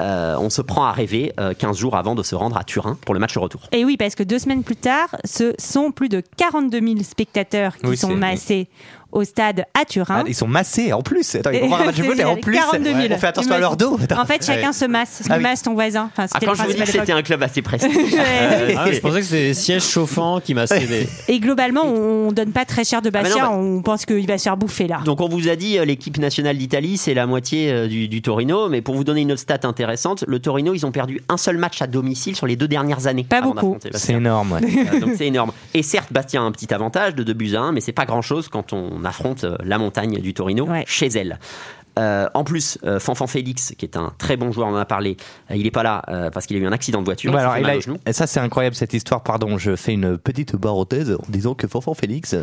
[SPEAKER 6] Euh, on se prend à rêver euh, 15 jours avant de se rendre à Turin pour le match retour.
[SPEAKER 2] Et oui, parce que deux semaines plus tard, ce sont plus de 42 000 spectateurs qui
[SPEAKER 4] Oui,
[SPEAKER 2] sont massés au stade à Turin.
[SPEAKER 4] Ah, ils sont massés en plus. Attends, ils vont voir un match de foot et en plus,
[SPEAKER 2] 42 000.
[SPEAKER 4] on fait attention à leur dos.
[SPEAKER 2] En fait, chacun
[SPEAKER 4] Ouais.
[SPEAKER 2] se masse.
[SPEAKER 4] Ah oui.
[SPEAKER 2] masse ton voisin. Enfin,
[SPEAKER 6] Ah,
[SPEAKER 2] c'était
[SPEAKER 6] quand je vous dis que c'était un club assez prestigieux. euh,
[SPEAKER 3] Ah, je pensais que c'était des sièges chauffants qui massaient des.
[SPEAKER 2] Et globalement, on donne pas très cher de
[SPEAKER 6] Ah, non,
[SPEAKER 2] Bastia.
[SPEAKER 6] bah-
[SPEAKER 2] On pense qu'il va se faire bouffer là.
[SPEAKER 6] Donc on vous a dit euh, l'équipe nationale d'Italie c'est la moitié euh, du, du Torino, mais pour vous donner une autre stat intéressante, le Torino ils ont perdu un seul match à domicile sur les deux dernières années.
[SPEAKER 2] Pas beaucoup.
[SPEAKER 4] C'est énorme. ouais.
[SPEAKER 6] Donc c'est énorme. Et certes, Bastia a un petit avantage de 2 buts à 1, mais c'est pas grand chose quand on affronte euh, la montagne du Torino
[SPEAKER 2] Ouais.
[SPEAKER 6] chez elle. Euh, en plus, euh, Fanfan Félix, qui est un très bon joueur, on en a parlé, euh, il est pas là euh, parce qu'il a eu un accident de voiture.
[SPEAKER 4] Alors, il a- et ça, c'est incroyable cette histoire. Pardon, je fais une petite barothèse en disant que Fanfan Félix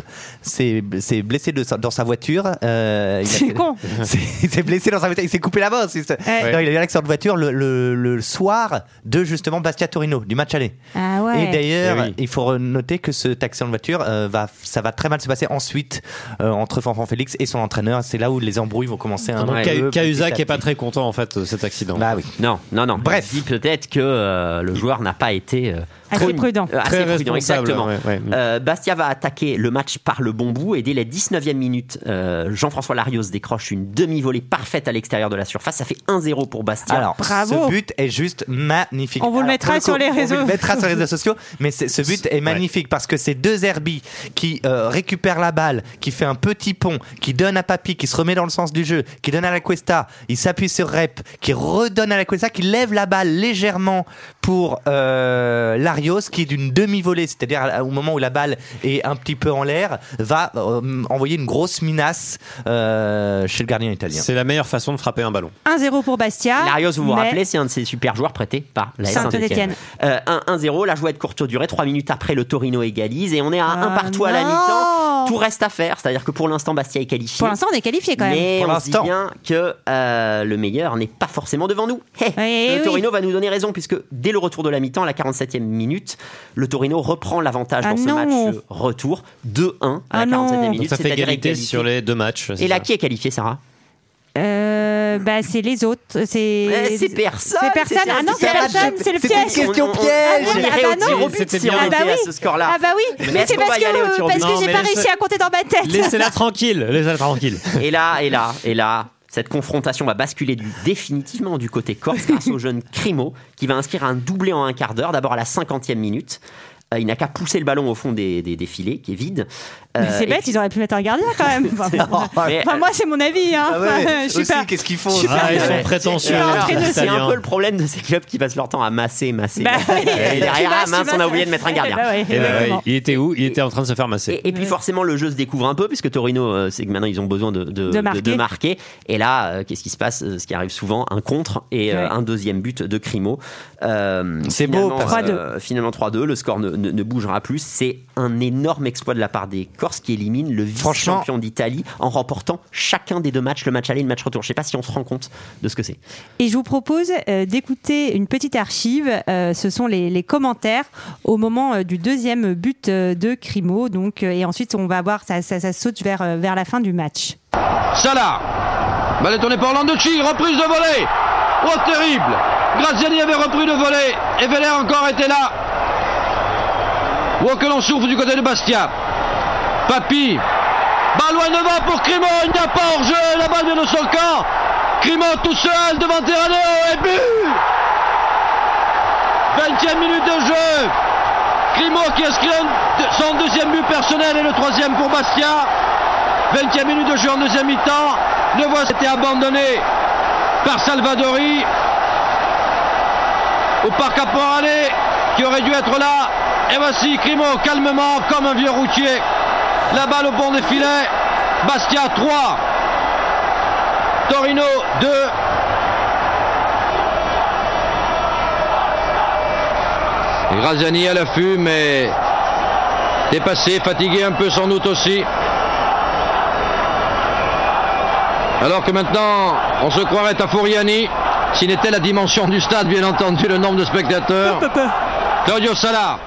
[SPEAKER 4] s'est blessé de sa- dans sa voiture. Euh,
[SPEAKER 2] C'est con.
[SPEAKER 4] Il s'est blessé dans sa voiture. Il s'est coupé la main. c'est-
[SPEAKER 2] Ouais.
[SPEAKER 4] Non, il a eu un accident de voiture le, le- le soir de justement Bastia Torino, du match aller.
[SPEAKER 2] Ah ouais.
[SPEAKER 4] Et d'ailleurs,
[SPEAKER 3] Eh oui.
[SPEAKER 4] il faut noter que cet accident de voiture, euh, va, ça va très mal se passer ensuite euh, entre Fanfan Félix et son entraîneur. C'est là où les embrouilles vont commencer un
[SPEAKER 3] Donc,
[SPEAKER 6] Ouais.
[SPEAKER 4] peu.
[SPEAKER 3] Ca- Cahuzac
[SPEAKER 4] à
[SPEAKER 3] est pas très content en fait de cet accident.
[SPEAKER 4] Bah oui.
[SPEAKER 6] Non, non, non.
[SPEAKER 4] Bref.
[SPEAKER 6] Il dit peut-être que euh, le joueur n'a pas été euh,
[SPEAKER 2] Assez prudent.
[SPEAKER 6] Euh, assez
[SPEAKER 3] Très
[SPEAKER 6] prudent, exactement.
[SPEAKER 3] ouais, ouais.
[SPEAKER 6] Euh, Bastia va attaquer le match par le bon bout et dès la 19e minute, euh, Jean-François Larios décroche une demi-volée parfaite à l'extérieur de la surface. Ça fait 1-0 pour Bastia.
[SPEAKER 4] Alors,
[SPEAKER 2] Bravo.
[SPEAKER 4] ce but est juste magnifique.
[SPEAKER 2] On vous le
[SPEAKER 4] Alors,
[SPEAKER 2] mettra sur les
[SPEAKER 4] on vous
[SPEAKER 2] réseaux.
[SPEAKER 4] le mettra sur les réseaux sociaux, mais ce but est magnifique parce que c'est deux Herbie qui euh, récupèrent la balle, qui fait un petit pont, qui donne à Papi, qui se remet dans le sens du jeu, qui donne à la Cuesta, il s'appuie sur Rep, qui redonne à la Cuesta, qui lève la balle légèrement pour euh, Larios, qui d'une demi-volée, c'est-à-dire au moment où la balle est un petit peu en l'air, va euh, envoyer une grosse minace euh, chez le gardien italien.
[SPEAKER 3] C'est la meilleure façon de frapper un ballon.
[SPEAKER 2] 1-0 pour Bastia.
[SPEAKER 6] Larios, vous vous
[SPEAKER 2] mais-
[SPEAKER 6] rappelez, c'est un de ces super joueurs prêtés par la
[SPEAKER 2] Saint-Étienne.
[SPEAKER 6] Saint-Etienne. Euh, 1-0, la jouette courte durée, 3 minutes après le Torino égalise et on est à un
[SPEAKER 2] Ah
[SPEAKER 6] partout à la mi-temps. Tout reste à faire, c'est-à-dire que pour l'instant Bastia est qualifié.
[SPEAKER 2] Pour l'instant, on est qualifié quand même.
[SPEAKER 6] Mais
[SPEAKER 4] Pour
[SPEAKER 6] on se dit bien que euh, le meilleur n'est pas forcément devant nous.
[SPEAKER 2] Oui,
[SPEAKER 6] le
[SPEAKER 2] oui.
[SPEAKER 6] Torino va nous donner raison puisque dès le retour de la mi-temps, à la 47e minute, le Torino reprend l'avantage
[SPEAKER 2] Ah
[SPEAKER 6] dans ce match retour 2-1 à
[SPEAKER 2] Ah
[SPEAKER 6] la 47e
[SPEAKER 2] non.
[SPEAKER 3] Donc
[SPEAKER 6] minute.
[SPEAKER 3] ça fait égalité
[SPEAKER 6] égalité.
[SPEAKER 3] sur les deux matchs.
[SPEAKER 6] Et là,
[SPEAKER 3] ça.
[SPEAKER 6] qui est qualifié, Sarah?
[SPEAKER 2] Euh, bah, c'est les autres. C'est
[SPEAKER 6] Eh, c'est personne,
[SPEAKER 2] C'est personne. Ah non, c'est personne. C'est le piège.
[SPEAKER 4] une question
[SPEAKER 6] On- on-
[SPEAKER 4] piège.
[SPEAKER 6] On,
[SPEAKER 2] Ah bah non.
[SPEAKER 3] C'était.
[SPEAKER 2] Ah bah
[SPEAKER 6] à
[SPEAKER 2] oui.
[SPEAKER 6] ce score-là.
[SPEAKER 2] Ah bah oui.
[SPEAKER 6] Mais
[SPEAKER 2] c'est parce
[SPEAKER 6] tir
[SPEAKER 2] que parce que j'ai pas
[SPEAKER 3] laisse-
[SPEAKER 2] réussi à compter dans ma tête.
[SPEAKER 3] Laissez-la tranquille, laissez-la tranquille.
[SPEAKER 6] Et là, et là, et là, cette confrontation va basculer du- définitivement du côté corse grâce au jeune Crimo qui va inscrire un doublé en un quart d'heure, d'abord à la 50e minute. Euh, il n'a qu'à pousser le ballon au fond des, des, des filets, qui est vide. Euh,
[SPEAKER 2] c'est bête, ils auraient pu mettre un gardien quand même. Enfin,
[SPEAKER 6] Mais,
[SPEAKER 2] enfin, moi, c'est mon avis. Hein.
[SPEAKER 4] Ah
[SPEAKER 2] je
[SPEAKER 4] aussi,
[SPEAKER 2] pas.
[SPEAKER 4] qu'est-ce qu'ils font
[SPEAKER 3] Ah,
[SPEAKER 2] pas-
[SPEAKER 3] ils sont prétentieux.
[SPEAKER 2] Entraîneur,
[SPEAKER 6] C'est un peu le problème de ces clubs qui passent leur temps à masser, masser.
[SPEAKER 2] Bah.
[SPEAKER 6] Et derrière, ah,
[SPEAKER 2] masses,
[SPEAKER 6] mince, on a oublié de mettre un gardien.
[SPEAKER 2] Bah ouais,
[SPEAKER 3] Et là,
[SPEAKER 2] exactement.
[SPEAKER 3] ouais, il était où Il était en train de se faire masser.
[SPEAKER 6] Et, et puis forcément le jeu se découvre un peu puisque Torino euh, c'est que maintenant ils ont besoin de, de,
[SPEAKER 2] De marquer.
[SPEAKER 6] marquer. et là euh, qu'est-ce qui se passe ce qui arrive souvent un contre et
[SPEAKER 2] Ouais.
[SPEAKER 6] un deuxième but de Crimo Euh,
[SPEAKER 4] C'est beau,
[SPEAKER 6] finalement,
[SPEAKER 4] parce-
[SPEAKER 2] 3-2.
[SPEAKER 6] euh, finalement 3-2 le score ne bougera plus c'est un énorme exploit de la part des Corses qui éliminent le vice-champion d'Italie en remportant chacun des deux matchs le match aller et le match retour je sais pas si on se rend compte de ce que c'est
[SPEAKER 2] Et je vous propose euh, d'écouter une petite archive. Euh, ce sont les, les commentaires au moment euh, du deuxième but euh, de Crimo. Donc, euh, et ensuite, on va voir, ça, ça, ça saute vers, euh, vers la fin du match.
[SPEAKER 15] Salah Balle est tournée par Landucci, reprise de volée Oh terrible Graziani avait repris de volée et Veller encore était là. Oh que l'on souffre du côté de Bastia. Papi. Balle loin devant pour Crimo, il n'y a pas hors-jeu, la balle de son camp. Crimo tout seul devant Terraneo et but 20e minute de jeu. Crimo qui inscrit son deuxième but personnel et le troisième pour Bastia. 20e minute de jeu en deuxième mi-temps. Le voici été abandonné par Salvadori au parc Caporale qui aurait dû être là. Et voici Crimo calmement comme un vieux routier. La balle au bord des filets. Bastia 3. Torino 2. Et Graziani à l'affût, mais dépassé, fatigué un peu sans doute aussi. Alors que maintenant, on se croirait à Foriani, s'il n'était la dimension du stade, bien entendu, le nombre de spectateurs. Claudio Sala.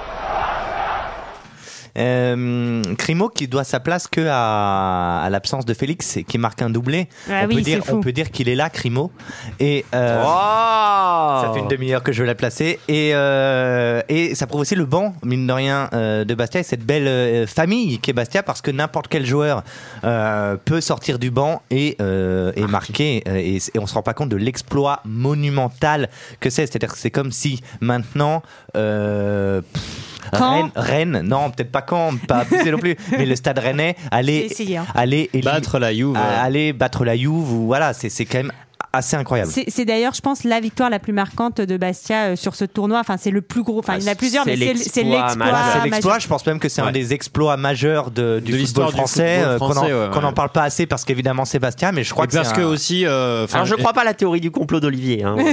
[SPEAKER 4] Euh, Crimo qui doit sa place que à, à l'absence de Félix et qui marque un doublé.
[SPEAKER 2] Ah
[SPEAKER 4] on,
[SPEAKER 2] oui,
[SPEAKER 4] peut dire,
[SPEAKER 2] fou.
[SPEAKER 4] on peut dire qu'il est là, Crimo. Et euh, ça fait une demi-heure que je veux la placer. Et, euh, et ça prouve aussi le banc, mine de rien, euh, de Bastia et cette belle euh, famille qu'est Bastia parce que n'importe quel joueur euh, peut sortir du banc et, euh, et marquer. Et, et on se rend pas compte de l'exploit monumental que c'est. C'est-à-dire que c'est comme si maintenant. euh, pff, Rennes, Rennes, non, peut-être pas quand, pas abusé non plus, mais le stade rennais
[SPEAKER 2] essayé, hein.
[SPEAKER 4] éli-
[SPEAKER 3] Battre la Juve.
[SPEAKER 4] aller battre la Juve, ou voilà, c'est c'est quand même assez incroyable.
[SPEAKER 2] C'est c'est d'ailleurs, je pense, la victoire la plus marquante de Bastia euh, sur ce tournoi. Enfin, c'est le plus gros. Enfin, il y en a plusieurs,
[SPEAKER 6] c'est
[SPEAKER 2] mais c'est c'est
[SPEAKER 6] l'exploit.
[SPEAKER 4] C'est je pense même que c'est un des exploits majeurs de, du
[SPEAKER 3] De l'histoire
[SPEAKER 4] football
[SPEAKER 3] du
[SPEAKER 4] français,
[SPEAKER 3] football
[SPEAKER 4] euh, qu'on
[SPEAKER 3] français,
[SPEAKER 4] qu'on
[SPEAKER 3] ouais.
[SPEAKER 4] n'en parle pas assez parce qu'évidemment Sébastien, mais je crois
[SPEAKER 3] Et
[SPEAKER 4] que
[SPEAKER 3] parce
[SPEAKER 4] c'est
[SPEAKER 3] que
[SPEAKER 4] un-
[SPEAKER 3] aussi. euh,
[SPEAKER 6] alors je crois pas à la théorie du complot d'Olivier hein.
[SPEAKER 3] Non,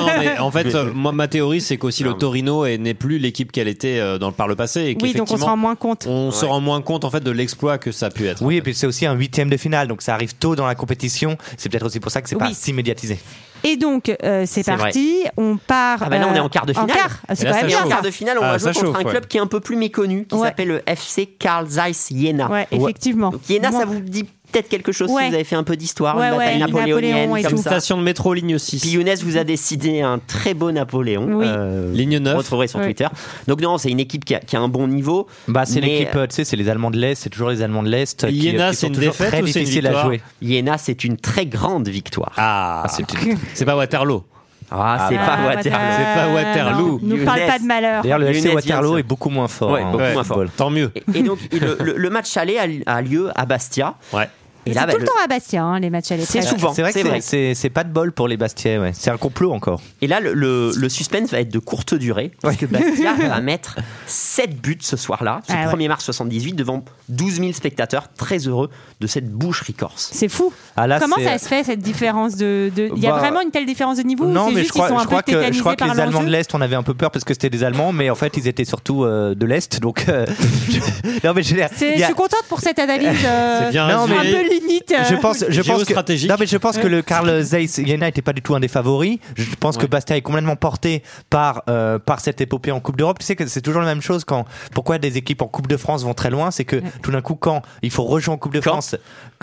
[SPEAKER 3] non, mais en fait, moi, ma théorie, c'est qu'aussi le Torino est- n'est plus l'équipe qu'elle était dans, par le passé. Et
[SPEAKER 2] Oui, donc on se rend moins compte.
[SPEAKER 3] on se rend moins compte en fait de l'exploit que ça a pu être.
[SPEAKER 4] Oui, et puis c'est aussi un huitième de finale, donc ça arrive tôt dans la compétition. C'est peut-être aussi pour ça que c'est pas si médiatisé.
[SPEAKER 2] Et donc, euh, c'est parti. On part.
[SPEAKER 6] Ah bah là, on est en quart de finale.
[SPEAKER 2] quart. Ah, C'est quand même
[SPEAKER 6] Et en
[SPEAKER 2] bien.
[SPEAKER 6] quart de finale, on
[SPEAKER 3] Ah,
[SPEAKER 6] va jouer contre
[SPEAKER 3] chauffe,
[SPEAKER 6] un
[SPEAKER 3] ouais.
[SPEAKER 6] club qui est un peu plus méconnu, qui
[SPEAKER 2] Ouais.
[SPEAKER 6] s'appelle le FC Carl Zeiss Jena.
[SPEAKER 2] Ouais, effectivement.
[SPEAKER 6] Donc Jena,
[SPEAKER 2] Moi-
[SPEAKER 6] ça vous dit peut-être quelque chose
[SPEAKER 2] Ouais.
[SPEAKER 6] si vous avez fait un peu d'histoire,
[SPEAKER 2] Ouais,
[SPEAKER 6] une
[SPEAKER 2] ouais,
[SPEAKER 6] bataille napoléonienne
[SPEAKER 2] Napoléons et
[SPEAKER 6] comme
[SPEAKER 2] tout.
[SPEAKER 6] ça.
[SPEAKER 3] Station de métro, ligne 6.
[SPEAKER 6] Puis Younes vous a décidé un très beau Napoléon.
[SPEAKER 2] Oui.
[SPEAKER 6] euh,
[SPEAKER 3] Ligne 9.
[SPEAKER 6] Vous retrouverez sur
[SPEAKER 2] Oui.
[SPEAKER 6] Twitter. Donc non, c'est une équipe qui a, qui a un bon niveau.
[SPEAKER 4] Bah, c'est
[SPEAKER 6] mais,
[SPEAKER 4] l'équipe, euh, tu sais, c'est les Allemands de l'Est, c'est toujours les Allemands de l'Est. qui-
[SPEAKER 3] Iéna,
[SPEAKER 4] qui
[SPEAKER 3] c'est
[SPEAKER 4] sont
[SPEAKER 3] une défaite
[SPEAKER 4] très
[SPEAKER 3] ou c'est une
[SPEAKER 4] difficiles à
[SPEAKER 3] victoire
[SPEAKER 4] jouer.
[SPEAKER 6] Iéna, c'est une très grande victoire.
[SPEAKER 3] Ah, c'est c'est pas Waterloo.
[SPEAKER 6] Ah, c'est
[SPEAKER 2] Ah,
[SPEAKER 6] pas Waterloo.
[SPEAKER 3] C'est pas Waterloo.
[SPEAKER 2] non, Nous parle pas de malheur.
[SPEAKER 4] D'ailleurs, le FC Waterloo est beaucoup moins fort.
[SPEAKER 6] Ouais,
[SPEAKER 4] hein,
[SPEAKER 6] beaucoup
[SPEAKER 4] au
[SPEAKER 6] moins
[SPEAKER 4] football.
[SPEAKER 3] Tant mieux.
[SPEAKER 6] Et, et donc, le, le- le match aller a, a lieu à Bastia.
[SPEAKER 3] Ouais.
[SPEAKER 6] Et
[SPEAKER 2] C'est
[SPEAKER 6] bah,
[SPEAKER 2] tout le
[SPEAKER 6] le-
[SPEAKER 2] temps à Bastia, hein, les matchs à
[SPEAKER 6] C'est
[SPEAKER 2] l'époque.
[SPEAKER 6] souvent.
[SPEAKER 4] C'est vrai que
[SPEAKER 6] c'est
[SPEAKER 4] c'est-
[SPEAKER 6] vrai.
[SPEAKER 4] c'est c'est pas de bol pour les Bastiais, ouais. C'est un complot encore.
[SPEAKER 6] Et là, le, le- le suspense va être de courte durée, parce que Bastia va mettre 7 buts ce soir-là, ce
[SPEAKER 2] Ah ouais.
[SPEAKER 6] 1er mars 78, devant 12 000 spectateurs, très heureux de cette boucherie corse.
[SPEAKER 2] C'est fou.
[SPEAKER 4] Ah, là,
[SPEAKER 2] Comment
[SPEAKER 4] c'est-
[SPEAKER 2] ça se fait cette différence de, de- Il y a
[SPEAKER 4] Bah,
[SPEAKER 2] vraiment une telle différence de niveau
[SPEAKER 4] Non,
[SPEAKER 2] c'est
[SPEAKER 4] mais je
[SPEAKER 2] juste
[SPEAKER 4] crois,
[SPEAKER 2] sont un
[SPEAKER 4] je crois
[SPEAKER 2] peu
[SPEAKER 4] que, je
[SPEAKER 2] tétanisés
[SPEAKER 4] crois que
[SPEAKER 2] par
[SPEAKER 4] les Allemands de l'Est, on avait un peu peur parce que c'était des Allemands, mais en fait, ils étaient surtout euh, de l'Est. Donc, euh, je- non, mais je
[SPEAKER 2] C'est- suis contente pour cette analyse euh,
[SPEAKER 3] C'est bien
[SPEAKER 2] Euh.
[SPEAKER 4] Je pense, je pense que, non, mais je pense que le Karl Zeiss Jena était pas du tout un des favoris. Je pense que Bastia est complètement porté par par, euh, par cette épopée en Coupe d'Europe. Tu sais que c'est toujours la même chose quand pourquoi des équipes en Coupe de France vont très loin, c'est que tout d'un coup quand il faut rejouer en Coupe de France,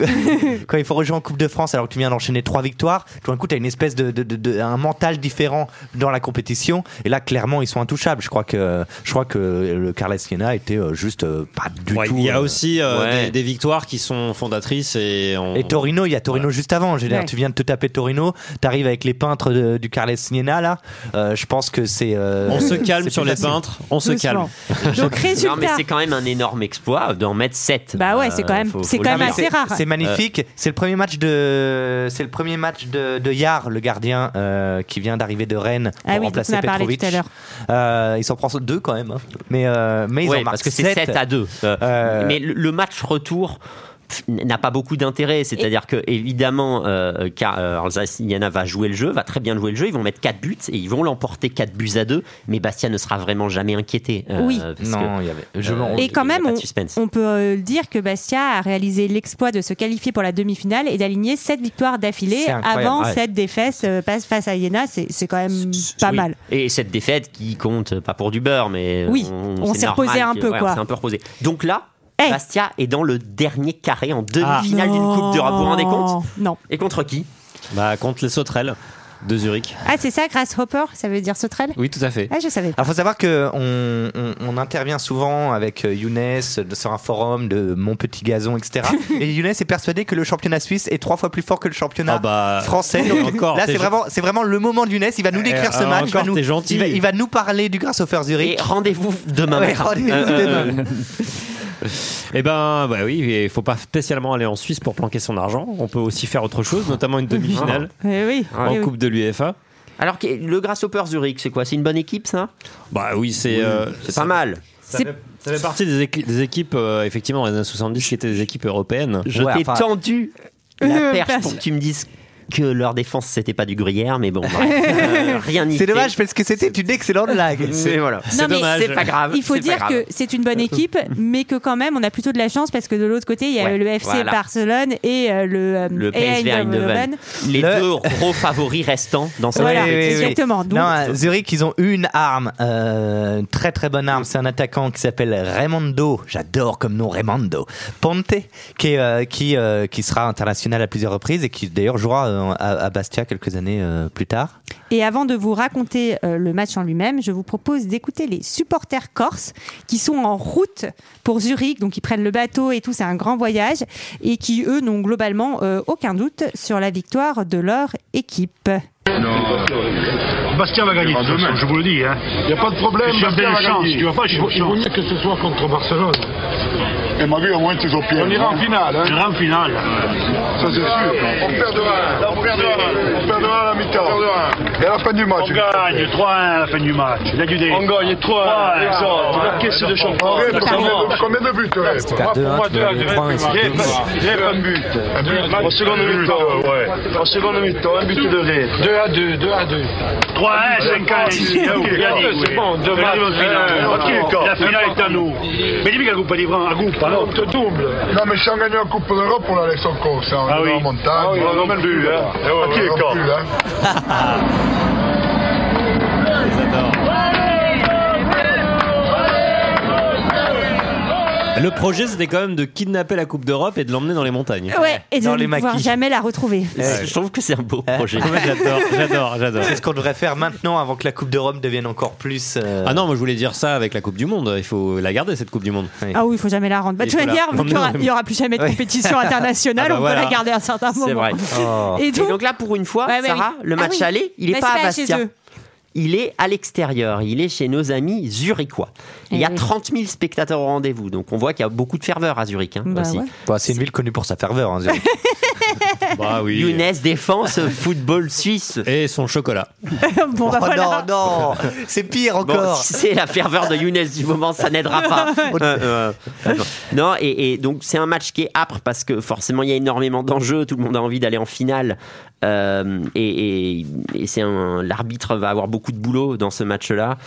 [SPEAKER 4] quand il faut rejouer en Coupe de France alors que tu viens d'enchaîner trois victoires, tout d'un coup tu as une espèce de, de, de- de- un mental différent dans la compétition. Et là clairement ils sont intouchables. Je crois que je crois que le Carles était euh, juste euh, pas du
[SPEAKER 3] Ouais,
[SPEAKER 4] tout.
[SPEAKER 3] il y a
[SPEAKER 4] euh,
[SPEAKER 3] aussi euh,
[SPEAKER 4] ouais.
[SPEAKER 3] des, des victoires qui sont fondatrices et on-
[SPEAKER 4] Et Torino, il y a Torino juste avant. Je veux dire,
[SPEAKER 3] Ouais.
[SPEAKER 4] tu viens de te taper Torino, t'arrives avec les peintres de- du Carles Siena là. Euh, je pense que c'est. euh,
[SPEAKER 3] On se calme sur les
[SPEAKER 4] facile.
[SPEAKER 3] peintres, on se calme.
[SPEAKER 2] Donc résultat.
[SPEAKER 6] Non, mais c'est quand même un énorme exploit d'en mettre 7.
[SPEAKER 2] Bah ouais, c'est quand même- c'est quand même assez rare.
[SPEAKER 4] C'est magnifique. C'est le premier match de, c'est le premier match de, de Yar, le gardien euh, qui vient d'arriver de Rennes pour
[SPEAKER 2] Ah oui,
[SPEAKER 4] remplacer
[SPEAKER 2] on a parlé
[SPEAKER 4] Petrovic.
[SPEAKER 2] tout à l'heure.
[SPEAKER 4] Euh, il s'en prend deux quand même, hein. mais euh, mais ils
[SPEAKER 6] Ouais,
[SPEAKER 4] en marquent
[SPEAKER 6] parce que c'est
[SPEAKER 4] sept.
[SPEAKER 6] 7 à 2. Euh,
[SPEAKER 4] Euh,
[SPEAKER 6] Mais le, match retour n'a pas beaucoup d'intérêt. C'est-à-dire que, évidemment, euh, car, euh, Alsace-Indiana va jouer le jeu, va très bien jouer le jeu. Ils vont mettre 4 buts et ils vont l'emporter 4 buts à 2. Mais Bastia ne sera vraiment jamais inquiété. euh,
[SPEAKER 2] Oui.
[SPEAKER 6] parce
[SPEAKER 4] Non,
[SPEAKER 6] que,
[SPEAKER 4] il y avait- je
[SPEAKER 6] euh,
[SPEAKER 2] Et quand même, on,
[SPEAKER 6] suspense.
[SPEAKER 2] on peut euh, dire que Bastia a réalisé l'exploit de se qualifier pour la demi-finale et d'aligner 7 victoires d'affilée avant
[SPEAKER 6] ouais.
[SPEAKER 2] cette défaite euh, face, à Iéna. C'est c'est quand même pas
[SPEAKER 6] Oui.
[SPEAKER 2] mal.
[SPEAKER 6] Et cette défaite qui compte pas pour du beurre, mais
[SPEAKER 2] Oui,
[SPEAKER 6] on,
[SPEAKER 2] s'est reposé un
[SPEAKER 6] que-
[SPEAKER 2] peu,
[SPEAKER 6] ouais,
[SPEAKER 2] quoi.
[SPEAKER 6] On s'est un peu reposé. Donc là, Bastia est dans le dernier carré en demi-finale
[SPEAKER 2] Ah.
[SPEAKER 6] d'une Coupe d'Europe. Vous vous rendez compte
[SPEAKER 2] Non.
[SPEAKER 6] Et contre qui?
[SPEAKER 3] Bah, contre les sauterelles de Zurich.
[SPEAKER 2] Ah, c'est ça, Grasshopper Ça veut dire sauterelle
[SPEAKER 3] Oui, tout à fait.
[SPEAKER 2] Ah, je savais.
[SPEAKER 4] Alors, faut savoir que on, intervient souvent avec euh, Younes de- sur un forum de Mon Petit Gazon, etc. Et Younes est persuadé que le championnat suisse est trois fois plus fort que le championnat
[SPEAKER 3] Ah bah,
[SPEAKER 4] français. Donc,
[SPEAKER 3] encore,
[SPEAKER 4] là, c'est vraiment, c'est vraiment le moment de Younes. Il va nous décrire
[SPEAKER 3] Eh,
[SPEAKER 4] ce match. il va
[SPEAKER 3] encore,
[SPEAKER 4] nous-. Il va, il va nous parler du Grasshopper Zurich.
[SPEAKER 6] Et rendez-vous demain
[SPEAKER 4] Ouais,
[SPEAKER 6] matin.
[SPEAKER 4] rendez-vous
[SPEAKER 6] Euh,
[SPEAKER 4] demain.
[SPEAKER 3] Eh ben, bah oui, il faut pas spécialement aller en Suisse pour planquer son argent. On peut aussi faire autre chose, notamment une demi-finale
[SPEAKER 2] Eh oui.
[SPEAKER 3] en
[SPEAKER 2] Eh oui.
[SPEAKER 3] Coupe de l'UEFA.
[SPEAKER 6] Alors que le Grasshopper Zurich, c'est quoi? C'est une bonne équipe, ça?
[SPEAKER 3] Bah oui, c'est euh,
[SPEAKER 6] C'est pas mal.
[SPEAKER 3] Ça fait, ça fait partie des, équi- des équipes, euh, effectivement, dans les années 70 qui étaient des équipes européennes.
[SPEAKER 6] Je t'ai tendu la perche pour que tu me dises que leur défense c'était pas du gruyère, mais bon, bref, euh, rien n'y
[SPEAKER 4] C'est dommage parce que c'était une excellente blague.
[SPEAKER 6] Mais voilà.
[SPEAKER 2] Non, mais
[SPEAKER 6] C'est pas grave.
[SPEAKER 2] Il faut
[SPEAKER 6] c'est
[SPEAKER 2] dire
[SPEAKER 6] grave.
[SPEAKER 2] que c'est une bonne équipe, mais que quand même, on a plutôt de la chance parce que de l'autre côté, il y a
[SPEAKER 6] Ouais,
[SPEAKER 2] le FC
[SPEAKER 6] voilà.
[SPEAKER 2] Barcelone et euh, le, euh,
[SPEAKER 6] le PSV Eindhoven, les
[SPEAKER 4] Le-
[SPEAKER 6] deux gros favoris restants dans cette
[SPEAKER 2] Voilà,
[SPEAKER 4] Oui,
[SPEAKER 2] exactement. Donc-
[SPEAKER 4] Non, à Zurich, ils ont une arme, euh, une très très bonne arme. C'est un attaquant qui s'appelle Raimondo. J'adore comme nom Raimondo. Ponte, qui, euh, qui, euh, qui sera international à plusieurs reprises et qui d'ailleurs jouera euh, à, Bastia quelques années euh, plus tard.
[SPEAKER 2] Et avant de vous raconter euh, le match en lui-même, je vous propose d'écouter les supporters corses qui sont en route pour Zurich, donc ils prennent le bateau et tout, c'est un grand voyage, et qui eux n'ont globalement euh, aucun doute sur la victoire de leur équipe.
[SPEAKER 16] Bastia va gagner, de toute façon, je vous le dis. Hein.
[SPEAKER 12] Il n'y a pas de problème,
[SPEAKER 16] Je des
[SPEAKER 12] va gagner.
[SPEAKER 16] tu vas pas
[SPEAKER 12] Il vaut- il vaut mieux que ce soit contre Barcelone. Et ma vie, au moins, tu es au pied. On ira en finale. Hein.
[SPEAKER 16] On ira en finale.
[SPEAKER 12] Ça, c'est sûr. On perd de 1. On perd de 1. On perd de 1 à la mi-temps. Et à la fin du match.
[SPEAKER 16] On gagne 3-1 à la fin du match. Il a du dé.
[SPEAKER 12] On gagne 3 exemple. La caisse de champion. Combien de buts tu restes
[SPEAKER 4] C'était 2-1, tu vas gagner 3-1 et c'est
[SPEAKER 12] J'ai
[SPEAKER 4] deux.
[SPEAKER 12] pas un but. Au seconde mi-temps.
[SPEAKER 16] Ouais.
[SPEAKER 12] Au seconde mi-temps, un but de Rennes. 2 à 2, 2 à 2.
[SPEAKER 16] 3-1, 5-1 ici.
[SPEAKER 12] Ok,
[SPEAKER 16] Là, vous
[SPEAKER 12] ok,
[SPEAKER 16] gagnez,
[SPEAKER 12] c'est
[SPEAKER 16] oui.
[SPEAKER 12] bon,
[SPEAKER 16] en finale.
[SPEAKER 12] Euh.
[SPEAKER 16] La finale est à nous. Mais Livre, à Coupe, alors.
[SPEAKER 12] On te double. Non, mais si on gagne la Coupe d'Europe, on la laisse en course. hein. On
[SPEAKER 16] Ah oui.
[SPEAKER 12] en montagne.
[SPEAKER 16] Ah oui,
[SPEAKER 12] on
[SPEAKER 16] plus, hein.
[SPEAKER 12] D'accord.
[SPEAKER 16] plus,
[SPEAKER 12] hein.
[SPEAKER 3] Le projet, c'était quand même de kidnapper la Coupe d'Europe et de l'emmener dans les montagnes.
[SPEAKER 2] Ouais, et de
[SPEAKER 4] Dans
[SPEAKER 2] ne pouvoir
[SPEAKER 4] maquis.
[SPEAKER 2] jamais la retrouver.
[SPEAKER 6] Je trouve que c'est un beau projet.
[SPEAKER 3] Ouais, j'adore, j'adore, j'adore.
[SPEAKER 4] C'est ce qu'on devrait faire maintenant avant que la Coupe d'Europe devienne encore plus. euh,
[SPEAKER 3] Ah non, moi je voulais dire ça avec la Coupe du Monde. Il faut la garder cette Coupe du Monde.
[SPEAKER 2] Ah oui, il faut jamais la rendre. Bah, de toute manière, vu qu'il y aura-
[SPEAKER 3] Non,
[SPEAKER 2] il y aura plus jamais de compétition internationale,
[SPEAKER 3] Ah bah
[SPEAKER 2] on
[SPEAKER 3] voilà.
[SPEAKER 2] peut la garder à un certain moment.
[SPEAKER 6] C'est vrai.
[SPEAKER 2] Et
[SPEAKER 6] Et
[SPEAKER 2] donc,
[SPEAKER 6] donc, là, pour une fois,
[SPEAKER 2] Ouais, ouais,
[SPEAKER 6] Sarah,
[SPEAKER 2] oui.
[SPEAKER 6] le
[SPEAKER 2] Ah
[SPEAKER 6] match
[SPEAKER 2] oui.
[SPEAKER 6] aller, il n'est
[SPEAKER 2] Mais
[SPEAKER 6] pas à
[SPEAKER 2] chez
[SPEAKER 6] Bastia.
[SPEAKER 2] eux.
[SPEAKER 6] Il est à l'extérieur, il est chez nos amis zurichois. Il y a
[SPEAKER 2] Eh oui.
[SPEAKER 6] 30 000 spectateurs au rendez-vous, donc on voit qu'il y a beaucoup de ferveur à Zurich hein,
[SPEAKER 2] Bah ouais.
[SPEAKER 4] bah, c'est une ville connue pour sa ferveur. hein, Zurich.
[SPEAKER 3] Bah oui.
[SPEAKER 6] Younes défend ce football suisse.
[SPEAKER 3] Et son chocolat.
[SPEAKER 2] bon, bah
[SPEAKER 4] oh
[SPEAKER 2] voilà.
[SPEAKER 4] non, non, c'est pire
[SPEAKER 6] Bon,
[SPEAKER 4] encore.
[SPEAKER 6] si c'est la ferveur de Younes du moment, ça n'aidera pas. Euh, euh, non, et, et donc c'est un match qui est âpre parce que forcément il y a énormément d'enjeux, tout le monde a envie d'aller en finale. Euh, et c'est l'arbitre va avoir beaucoup de boulot dans ce match-là.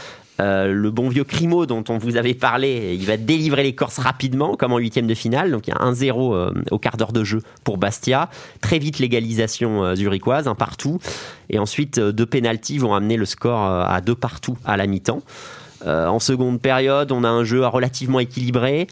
[SPEAKER 6] Euh, le bon vieux Crimo dont on vous avait parlé, il va délivrer les Corses rapidement, comme en huitième de finale. Donc il y a 1-0 euh, au quart d'heure de jeu pour Bastia. Très vite l'égalisation euh, zurichoise, un partout. Et ensuite, deux pénalties vont amener le score à deux partout à la mi-temps. En seconde période, on a un jeu relativement équilibré.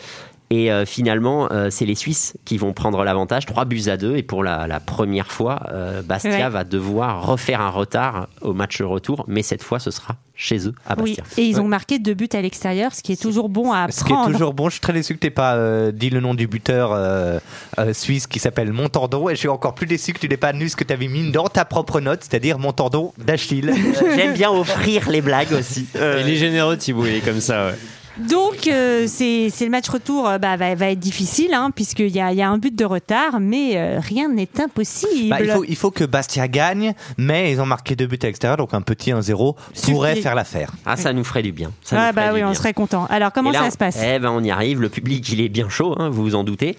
[SPEAKER 6] Et euh, finalement, euh, c'est les Suisses qui vont prendre l'avantage, 3 buts à 2. Et pour la, la première fois, euh, Bastia
[SPEAKER 2] Ouais.
[SPEAKER 6] va devoir refaire un retard au match retour. Mais cette fois, ce sera chez eux, à
[SPEAKER 2] Oui,
[SPEAKER 6] Bastia.
[SPEAKER 2] et ils ont marqué deux buts à l'extérieur, ce qui est toujours bon à
[SPEAKER 4] Ce qui est
[SPEAKER 2] prendre.
[SPEAKER 4] toujours bon, je suis très déçu que tu pas euh, dit le nom du buteur euh, euh, suisse qui s'appelle Montandon et je suis encore plus déçu que tu n'aies pas nu ce que tu avais mis dans ta propre note, c'est-à-dire Montandon d'Achille.
[SPEAKER 6] J'aime bien offrir les blagues aussi. Euh,
[SPEAKER 3] Il est généreux, Thibaut, il est comme ça. ouais.
[SPEAKER 2] Donc, euh, c'est c'est le match retour euh, bah, va, va être difficile, hein, puisqu'il y a, il y a un but de retard, mais euh, rien n'est impossible.
[SPEAKER 4] Bah, il, faut, il faut que Bastia gagne, mais ils ont marqué deux buts à l'extérieur, donc un petit 1-0 pourrait faire l'affaire.
[SPEAKER 6] Ah, ça nous ferait du bien. Ça
[SPEAKER 2] Ah bah oui, on serait content. Alors, comment
[SPEAKER 6] là,
[SPEAKER 2] ça se passe?
[SPEAKER 6] Eh ben, on y arrive. Le public, il est bien chaud, hein, vous vous en doutez.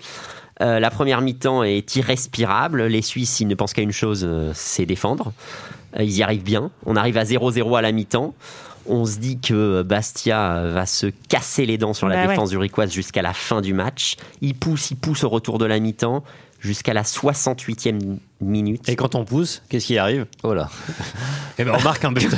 [SPEAKER 6] Euh, la première mi-temps est irrespirable. Les Suisses, ils ne pensent qu'à une chose, euh, c'est défendre. Euh, ils y arrivent bien. On arrive à 0-0 à la mi-temps. On se dit que Bastia va se casser les dents sur la
[SPEAKER 2] Bah ouais.
[SPEAKER 6] défense zurichoise jusqu'à la fin du match. Il pousse, il pousse au retour de la mi-temps jusqu'à la 68e minute.
[SPEAKER 3] Et quand on pousse, qu'est-ce qui arrive?
[SPEAKER 4] Oh là.
[SPEAKER 3] Eh ben, on marque un but.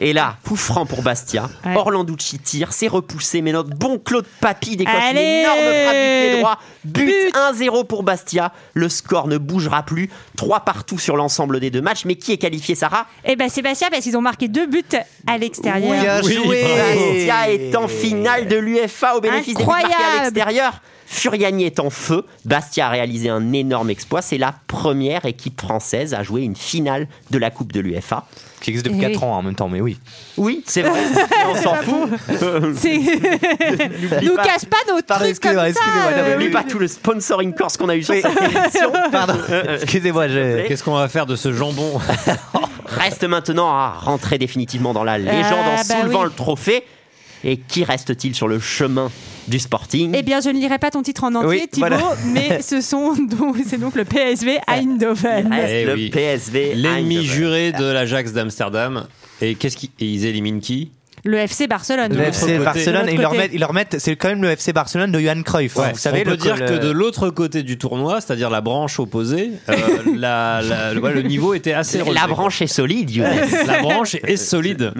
[SPEAKER 6] Et là, coup franc pour Bastia.
[SPEAKER 2] Ouais.
[SPEAKER 6] Orlanducci tire, c'est repoussé, mais notre bon Claude Papy décoche une énorme frappe du pied droit. But,
[SPEAKER 2] But
[SPEAKER 6] 1-0 pour Bastia. Le score ne bougera plus. 3 partout sur l'ensemble des deux matchs. Mais qui est qualifié, Sarah?
[SPEAKER 2] Eh ben Sébastien, parce qu'ils ont marqué deux buts à l'extérieur.
[SPEAKER 3] Oui,
[SPEAKER 4] joué
[SPEAKER 6] Bastia est en finale de l'UFA au bénéfice des buts marqués à
[SPEAKER 2] Incroyable.
[SPEAKER 6] l'extérieur. Furiani est en feu. Bastia a réalisé un énorme exploit. C'est la première équipe française à jouer une finale de la Coupe de l'UFA.
[SPEAKER 4] Qui existe depuis
[SPEAKER 2] Eh
[SPEAKER 4] 4
[SPEAKER 2] oui.
[SPEAKER 4] ans en même temps, mais oui.
[SPEAKER 6] Oui, c'est vrai. On s'en fout.
[SPEAKER 2] Nous
[SPEAKER 6] pas.
[SPEAKER 2] casse pas nos
[SPEAKER 4] Pardon,
[SPEAKER 2] trucs comme
[SPEAKER 4] excusez-moi,
[SPEAKER 2] ça.
[SPEAKER 4] excusez-moi, non, mais
[SPEAKER 2] euh,
[SPEAKER 6] N'oublie
[SPEAKER 2] oui.
[SPEAKER 6] pas tout le sponsoring corse qu'on a eu sur cette émission.
[SPEAKER 4] Pardon, excusez-moi, je...
[SPEAKER 3] Qu'est-ce qu'on va faire de ce jambon
[SPEAKER 6] Reste maintenant à rentrer définitivement dans la légende
[SPEAKER 2] Ah,
[SPEAKER 6] en
[SPEAKER 2] bah
[SPEAKER 6] soulevant
[SPEAKER 2] oui.
[SPEAKER 6] le trophée. Et qui reste-t-il sur le chemin? Du Sporting
[SPEAKER 2] Eh bien, je ne lirai pas ton titre en entier,
[SPEAKER 4] Oui,
[SPEAKER 2] Thibaut,
[SPEAKER 4] voilà.
[SPEAKER 2] mais ce sont donc, c'est donc le PSV Eindhoven.
[SPEAKER 6] Reste
[SPEAKER 3] Eh
[SPEAKER 6] le
[SPEAKER 3] oui.
[SPEAKER 6] PSV.
[SPEAKER 3] L'ennemi
[SPEAKER 6] Eindhoven.
[SPEAKER 3] juré de l'Ajax d'Amsterdam. Et qu'est-ce qui et ils éliminent qui?
[SPEAKER 2] Le FC Barcelone.
[SPEAKER 4] Le FC
[SPEAKER 3] côté.
[SPEAKER 4] Barcelone, ils leur mettent, ils leur mettent, c'est quand même le FC Barcelone de Johan Cruyff. hein.
[SPEAKER 3] Ouais,
[SPEAKER 4] Vous savez,
[SPEAKER 3] on peut
[SPEAKER 4] le,
[SPEAKER 3] dire
[SPEAKER 4] le-
[SPEAKER 3] que de l'autre côté du tournoi, c'est-à-dire la branche opposée, euh, la- la- le- ouais, le niveau était assez relevé.
[SPEAKER 6] La branche est solide.
[SPEAKER 3] La branche est solide.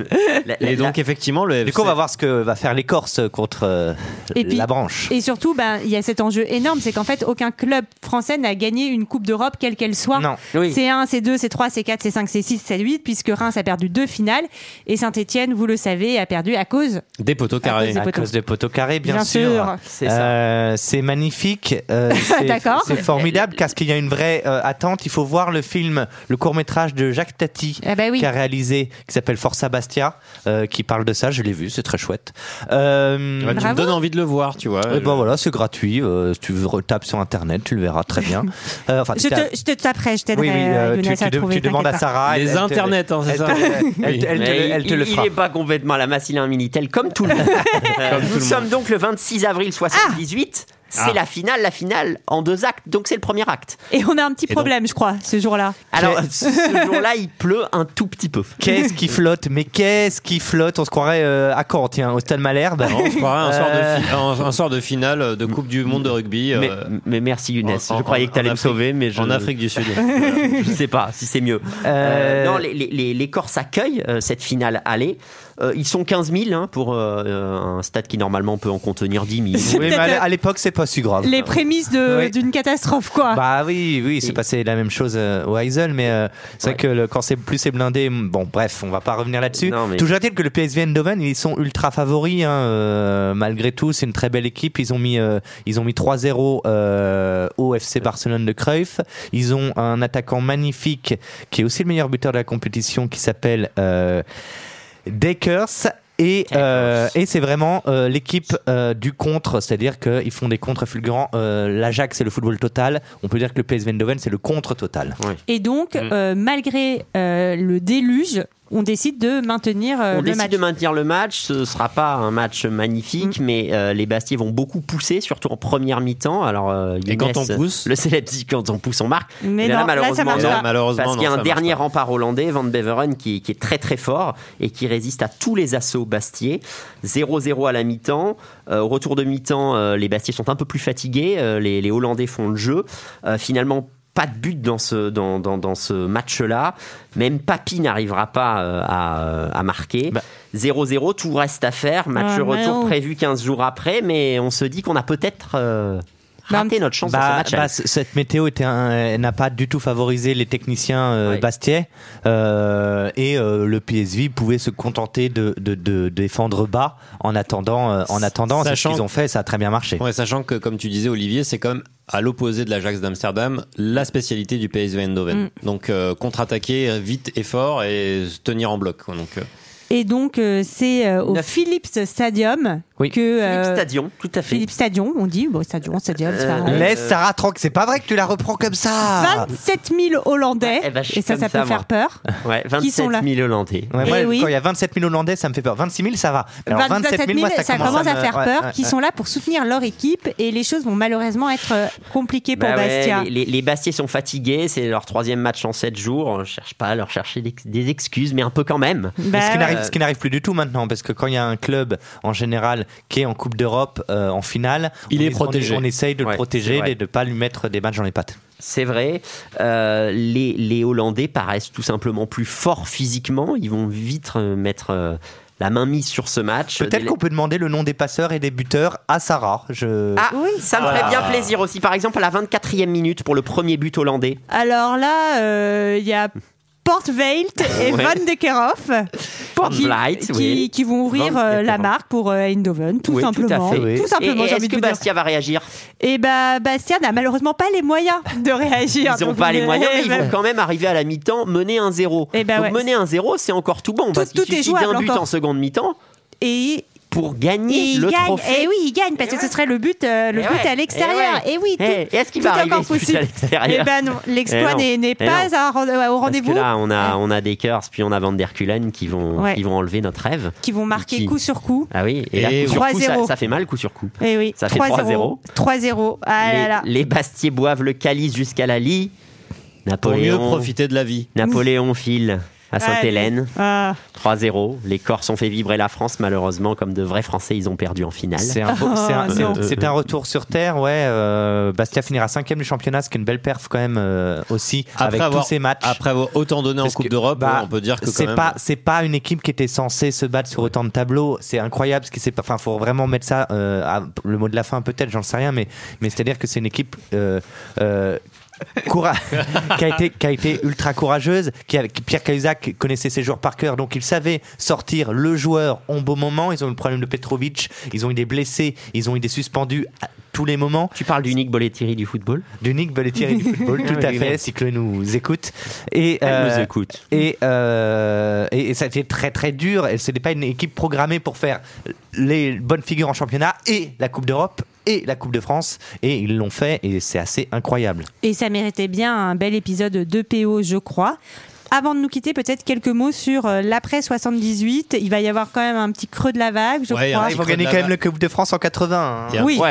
[SPEAKER 6] La- la-
[SPEAKER 3] Et donc effectivement, le
[SPEAKER 4] Du coup, on va voir ce que va faire l'Écorce contre euh,
[SPEAKER 2] Et puis-
[SPEAKER 4] la branche.
[SPEAKER 2] Et surtout, ben, il y a cet enjeu énorme, c'est qu'en fait, aucun club français n'a gagné une Coupe d'Europe, quelle qu'elle soit.
[SPEAKER 4] Non.
[SPEAKER 6] Oui.
[SPEAKER 2] C'est 1, c'est 2, c'est 3, c'est 4, c'est 5, c'est 6, c'est 8, puisque Reims a perdu deux finales, et Saint-Etienne, vous le savez, a perdu à cause.
[SPEAKER 3] des poteaux
[SPEAKER 2] À
[SPEAKER 3] carrés.
[SPEAKER 2] cause des
[SPEAKER 4] À
[SPEAKER 2] poteaux.
[SPEAKER 4] cause des poteaux carrés, bien,
[SPEAKER 2] Bien sûr.
[SPEAKER 6] C'est.
[SPEAKER 4] Euh, magnifique. euh, c'est- formidable parce qu'il y a une vraie euh, attente. Il faut voir le film, le court métrage de Jacques Tati
[SPEAKER 2] Ah bah oui.
[SPEAKER 4] qui a réalisé, qui s'appelle Forza Bastia, euh, qui parle de ça. Je l'ai vu, c'est très chouette. Euh,
[SPEAKER 3] Ouais, tu me donnes envie de le voir, tu vois.
[SPEAKER 4] et ben voilà, c'est gratuit. euh, si tu veux, tapes sur internet, tu le verras très bien. Euh, enfin,
[SPEAKER 2] Je te, je te taperai, je t'aiderai,
[SPEAKER 4] oui, oui, tu, tu
[SPEAKER 2] à
[SPEAKER 4] de-
[SPEAKER 2] trouver,
[SPEAKER 4] tu demandes à. Sarah.
[SPEAKER 3] Les internets, hein, c'est
[SPEAKER 4] elle
[SPEAKER 3] ça
[SPEAKER 4] te- Elle, te-
[SPEAKER 6] Mais
[SPEAKER 4] le- fera.
[SPEAKER 6] Il n'est pas complètement la Massila Minitel comme tout le monde. Nous sommes donc le 26 avril 78. C'est la finale, la finale en deux actes. Donc c'est le premier acte.
[SPEAKER 2] Et on a un petit problème, je crois, ce jour-là.
[SPEAKER 6] Alors ce jour-là, il pleut un tout petit peu.
[SPEAKER 4] Qu'est-ce qui flotte? Mais qu'est-ce qui flotte? On se croirait euh, à Caen, tiens, au Stade Malherbe.
[SPEAKER 3] On se croirait un, sort de
[SPEAKER 4] Euh,
[SPEAKER 3] un- un sort de finale de Coupe du Monde de rugby.
[SPEAKER 6] Mais,
[SPEAKER 3] euh,
[SPEAKER 6] mais merci Younes.
[SPEAKER 3] en-
[SPEAKER 6] je croyais que tu allais me sauver, mais je...
[SPEAKER 3] en Afrique du Sud.
[SPEAKER 6] Voilà. je sais pas si c'est mieux.
[SPEAKER 4] Euh,
[SPEAKER 6] Euh, non, les, les- les- les Corses accueillent euh, cette finale aller. Euh, ils sont 15 000 hein, pour euh, un stade qui normalement peut en contenir 10 000.
[SPEAKER 2] C'est
[SPEAKER 4] Oui, mais à l'époque, c'est pas si grave.
[SPEAKER 2] Les prémices
[SPEAKER 4] Oui.
[SPEAKER 2] d'une catastrophe, quoi.
[SPEAKER 4] Bah oui, oui, c'est passé la même chose euh, au Heysel, mais euh, c'est vrai que le- quand c'est plus c'est blindé, bon, bref, on va pas revenir là-dessus.
[SPEAKER 6] mais-
[SPEAKER 4] Toujours est-il que le PSV Eindhoven, ils sont ultra favoris, hein, euh, malgré tout, c'est une très belle équipe. Ils ont mis, euh, ils ont mis 3-0 euh, au FC Barcelone de Cruyff. Ils ont un attaquant magnifique qui est aussi le meilleur buteur de la compétition, qui s'appelle euh, Dekers. Et, euh, et c'est vraiment euh, l'équipe euh, du contre, c'est-à-dire qu'ils font des contres fulgurants. Euh, L'Ajax, c'est le football total. On peut dire que le PSV Eindhoven, c'est le contre total.
[SPEAKER 2] Et donc,
[SPEAKER 6] Mm.
[SPEAKER 2] euh, malgré euh, le déluge, on décide de maintenir euh,
[SPEAKER 6] On
[SPEAKER 2] le
[SPEAKER 6] décide
[SPEAKER 2] match.
[SPEAKER 6] de maintenir le match. Ce sera pas un match magnifique,
[SPEAKER 2] Mm.
[SPEAKER 6] mais euh, les Bastiers vont beaucoup pousser, surtout en première mi-temps. Alors, euh,
[SPEAKER 3] Et quand on pousse
[SPEAKER 6] le célèbre dit quand on pousse, on marque.
[SPEAKER 2] Mais
[SPEAKER 6] là,
[SPEAKER 2] non, là,
[SPEAKER 6] malheureusement,
[SPEAKER 2] marche
[SPEAKER 6] non,
[SPEAKER 2] pas.
[SPEAKER 3] Malheureusement,
[SPEAKER 6] parce qu'il y a un dernier rempart hollandais, Van Beveren, qui, qui est très très fort et qui résiste à tous les assauts Bastiers. 0-0 à la mi-temps. Euh, au retour de mi-temps, euh, les Bastiers sont un peu plus fatigués. Euh, les, les Hollandais font le jeu. Euh, finalement, pas de but dans ce, dans, dans, dans ce match-là. Même Papi n'arrivera pas euh, à, à marquer. 0-0, tout reste à faire. Match
[SPEAKER 2] Ah,
[SPEAKER 6] retour
[SPEAKER 2] non.
[SPEAKER 6] prévu 15 jours après, mais on se dit qu'on a peut-être euh, raté notre chance dans ce
[SPEAKER 4] Bah,
[SPEAKER 6] match.
[SPEAKER 4] bah, cette météo était un- elle n'a pas du tout favorisé les techniciens euh, bastiais euh, et euh, le PSV pouvait se contenter de, de, de défendre bas en attendant euh, en attendant c'est ce
[SPEAKER 3] Sachant-
[SPEAKER 4] qu'ils ont fait ça a très bien marché
[SPEAKER 3] Ouais, sachant que, comme tu disais, Olivier, c'est quand même à l'opposé de l'Ajax d'Amsterdam, la spécialité du PSV Eindhoven.
[SPEAKER 2] Mm.
[SPEAKER 3] Donc, euh, contre-attaquer vite et fort et se tenir en bloc. quoi. Donc, euh,
[SPEAKER 2] Et donc, euh, c'est euh, au Philips Stadium que. euh,
[SPEAKER 6] Philippe Stadion, tout à fait.
[SPEAKER 2] Philips Stadion, on dit. Bon, Stadion, Stadium, c'est
[SPEAKER 6] Euh,
[SPEAKER 2] pareil.
[SPEAKER 4] laisse Sarah tranquille c'est pas vrai que tu la reprends comme ça
[SPEAKER 2] 27 000 Hollandais,
[SPEAKER 6] eh ben, je suis
[SPEAKER 2] et ça,
[SPEAKER 6] comme
[SPEAKER 2] ça peut faire peur.
[SPEAKER 6] Ouais,
[SPEAKER 2] Qui sont
[SPEAKER 6] 27
[SPEAKER 2] là
[SPEAKER 6] 000 Hollandais.
[SPEAKER 4] Ouais, moi,
[SPEAKER 2] Eh oui.
[SPEAKER 4] quand il y a 27 000 Hollandais ça me fait peur 26 000 ça va Alors,
[SPEAKER 2] 27 000,
[SPEAKER 4] moi,
[SPEAKER 2] ça, commence à,
[SPEAKER 4] me-
[SPEAKER 2] faire
[SPEAKER 4] ouais,
[SPEAKER 2] peur,
[SPEAKER 4] ouais,
[SPEAKER 2] qui
[SPEAKER 4] ouais.
[SPEAKER 2] sont là pour soutenir leur équipe, et les choses vont malheureusement être euh, compliquées pour
[SPEAKER 6] Bah ouais,
[SPEAKER 2] Bastia.
[SPEAKER 6] les, les- les Bastiers sont fatigués, c'est leur troisième match en 7 jours. On ne cherche pas à leur chercher des, des excuses, mais un peu quand même.
[SPEAKER 2] Bah
[SPEAKER 6] Euh,
[SPEAKER 4] ce qui n'arrive plus du tout maintenant, parce que quand il y a un club en général qui est en Coupe d'Europe euh, en finale,
[SPEAKER 3] Il
[SPEAKER 4] on
[SPEAKER 3] est protégé.
[SPEAKER 4] On, essaye de
[SPEAKER 6] Ouais,
[SPEAKER 4] le protéger
[SPEAKER 6] c'est vrai.
[SPEAKER 4] et de ne pas lui mettre des matchs dans les pattes.
[SPEAKER 6] C'est vrai. Euh, les, les Hollandais paraissent tout simplement plus forts physiquement. Ils vont vite euh, mettre euh, la main mise sur ce match.
[SPEAKER 4] Peut-être
[SPEAKER 6] Des-
[SPEAKER 4] qu'on peut demander le nom des passeurs et des buteurs à Sarah. Je...
[SPEAKER 6] Ah, ça me ferait
[SPEAKER 4] Voilà.
[SPEAKER 6] bien plaisir aussi. Par exemple, à la 24e minute pour le premier but hollandais.
[SPEAKER 2] Alors là, euh, il y a Portvelt et
[SPEAKER 6] Ouais.
[SPEAKER 2] Van de Kerhoff
[SPEAKER 6] Van
[SPEAKER 2] qui, qui,
[SPEAKER 6] oui.
[SPEAKER 2] qui vont ouvrir
[SPEAKER 6] Van
[SPEAKER 2] euh, la marque pour euh, Eindhoven, tout
[SPEAKER 6] Oui,
[SPEAKER 2] simplement.
[SPEAKER 6] Tout, à fait.
[SPEAKER 2] Tout simplement,
[SPEAKER 6] Et- et
[SPEAKER 2] j'ai
[SPEAKER 6] Est-ce que
[SPEAKER 2] dire.
[SPEAKER 6] Bastia va réagir
[SPEAKER 2] Et bah, Bastia n'a malheureusement pas les moyens de réagir.
[SPEAKER 6] Ils n'ont pas les moyens, mais ils
[SPEAKER 2] bah,
[SPEAKER 6] vont quand même arriver à la mi-temps, mener un 0
[SPEAKER 2] Eh
[SPEAKER 6] Donc
[SPEAKER 2] ouais.
[SPEAKER 6] mener un 0 c'est encore tout bon. parce qu'il
[SPEAKER 2] tout est
[SPEAKER 6] suffit d'un but
[SPEAKER 2] encore.
[SPEAKER 6] en seconde mi-temps
[SPEAKER 2] Et
[SPEAKER 6] pour gagner
[SPEAKER 2] il
[SPEAKER 6] le
[SPEAKER 2] gagne.
[SPEAKER 6] trophée.
[SPEAKER 2] Et oui, il gagne parce que ce serait le but, euh, le
[SPEAKER 6] Eh
[SPEAKER 2] but
[SPEAKER 6] ouais,
[SPEAKER 2] à l'extérieur.
[SPEAKER 6] eh ouais.
[SPEAKER 2] Et oui,
[SPEAKER 6] Eh,
[SPEAKER 2] tout-
[SPEAKER 6] est-ce qu'il
[SPEAKER 2] tout
[SPEAKER 6] va
[SPEAKER 2] est
[SPEAKER 6] arriver
[SPEAKER 2] encore
[SPEAKER 6] ce but à
[SPEAKER 2] possible.
[SPEAKER 6] l'extérieur
[SPEAKER 2] Eh ben non, l'exploit
[SPEAKER 6] Eh
[SPEAKER 2] n'est n'est
[SPEAKER 6] Eh
[SPEAKER 2] pas à- au
[SPEAKER 6] Parce
[SPEAKER 2] rendez-vous.
[SPEAKER 6] que là, on a, on a Dekers, puis on a Van der Kulen qui vont,
[SPEAKER 2] Ouais.
[SPEAKER 6] qui vont enlever notre rêve.
[SPEAKER 2] Qui vont marquer
[SPEAKER 6] Qui-
[SPEAKER 2] coup sur coup.
[SPEAKER 6] Ah oui, et, là,
[SPEAKER 3] Et
[SPEAKER 6] coup sur coup, ça,
[SPEAKER 2] 3-0.
[SPEAKER 6] ça fait mal, coup sur coup.
[SPEAKER 2] Eh oui,
[SPEAKER 6] Ça fait
[SPEAKER 2] 3-0. 3-0. Ah
[SPEAKER 6] les,
[SPEAKER 2] là là.
[SPEAKER 6] les Bastiers boivent le calice jusqu'à la lie.
[SPEAKER 3] pour
[SPEAKER 6] Napoléon,
[SPEAKER 3] mieux profiter de la vie.
[SPEAKER 6] Napoléon file à Sainte-Hélène.
[SPEAKER 2] Ah.
[SPEAKER 6] 3-0. Les Corses ont fait vibrer la France, malheureusement, comme de vrais Français, ils ont perdu en finale.
[SPEAKER 4] C'est un, beau- c'est un-
[SPEAKER 2] non.
[SPEAKER 4] c'est un retour sur terre, ouais. euh, Bastia finira cinquième du championnat, ce qui est une belle perf quand même euh, aussi avec
[SPEAKER 3] avoir,
[SPEAKER 4] tous ces matchs.
[SPEAKER 3] après avoir autant donné en Coupe
[SPEAKER 4] que,
[SPEAKER 3] d'Europe,
[SPEAKER 4] bah,
[SPEAKER 3] on peut dire que quand
[SPEAKER 4] c'est
[SPEAKER 3] même.
[SPEAKER 4] pas c'est pas une équipe qui était censée se battre sur autant de tableaux. C'est incroyable ce qui s'est pas. Enfin, faut vraiment mettre ça. euh, à- le mot de la fin peut-être, j'en sais rien, mais mais c'est à dire que c'est une équipe. Euh, euh, coura- qui, a été, qui a été ultra courageuse, qui a- Pierre Cahuzac connaissait ses joueurs par cœur, donc il savait sortir le joueur en beau moment. Ils ont eu le problème de Petrovic, ils ont eu des blessés, ils ont eu des suspendus à tous les moments.
[SPEAKER 6] Tu parles du Nick Bollettieri du football?
[SPEAKER 4] Du Nick Bollettieri du football, tout à fait, si Chloé nous écoute. Et,
[SPEAKER 6] Elle nous écoute.
[SPEAKER 4] Et, euh, et, et ça a été très très dur. Ce n'est pas une équipe programmée pour faire les bonnes figures en championnat et la Coupe d'Europe et la Coupe de France. Et ils l'ont fait et c'est assez incroyable.
[SPEAKER 2] Et ça méritait bien un bel épisode de PO, je crois. Avant de nous quitter, peut-être quelques mots sur euh, l'après 78. Il va y avoir quand même un petit creux de la vague, je
[SPEAKER 3] Ouais,
[SPEAKER 2] crois.
[SPEAKER 3] un
[SPEAKER 4] Ils vont gagner quand même le Coupe de France en 80. hein.
[SPEAKER 2] Oui,
[SPEAKER 3] creux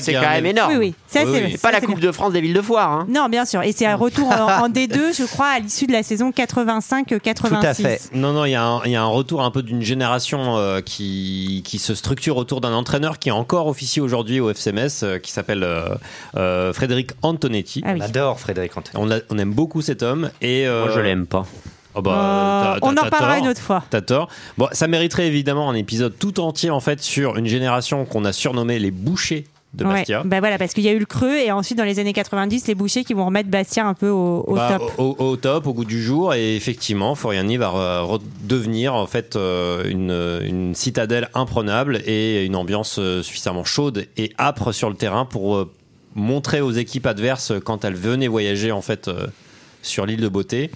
[SPEAKER 2] c'est
[SPEAKER 3] la
[SPEAKER 2] quand même-
[SPEAKER 6] énorme.
[SPEAKER 2] Oui, oui, ça,
[SPEAKER 3] Oui,
[SPEAKER 2] c'est
[SPEAKER 3] oui.
[SPEAKER 2] ça,
[SPEAKER 6] Pas la Coupe
[SPEAKER 2] bien.
[SPEAKER 6] de France des villes de foire. Hein.
[SPEAKER 2] Non, bien sûr. Et c'est un retour en, en D2, je crois, à l'issue de la saison 85-86.
[SPEAKER 4] Tout à fait.
[SPEAKER 3] Non, non, il y, a un- il y a un retour un peu d'une génération euh, qui, qui se structure autour d'un entraîneur qui est encore officier aujourd'hui au FCMS, euh, qui s'appelle euh, euh, Frédéric Antonetti.
[SPEAKER 2] Ah oui.
[SPEAKER 4] On adore Frédéric Antoine.
[SPEAKER 3] On, l'a- on aime beaucoup cet homme. Et, euh,
[SPEAKER 6] Moi, je l'aime pas.
[SPEAKER 3] oh bah,
[SPEAKER 2] Euh, on en parlera une autre fois.
[SPEAKER 3] T'as tort. Bon, ça mériterait évidemment un épisode tout entier en fait sur une génération qu'on a surnommée les bouchers de
[SPEAKER 2] Ouais.
[SPEAKER 3] Bastia.
[SPEAKER 2] Bah voilà, parce qu'il y a eu le creux et ensuite dans les années 90, les bouchers qui vont remettre Bastia un peu au, au
[SPEAKER 3] Bah,
[SPEAKER 2] top.
[SPEAKER 3] Au, au top, au goût du jour, et effectivement, Foriani va re- redevenir en fait euh, une, une citadelle imprenable et une ambiance euh, suffisamment chaude et âpre sur le terrain pour euh, montrer aux équipes adverses quand elles venaient voyager en fait euh, sur l'île de Beauté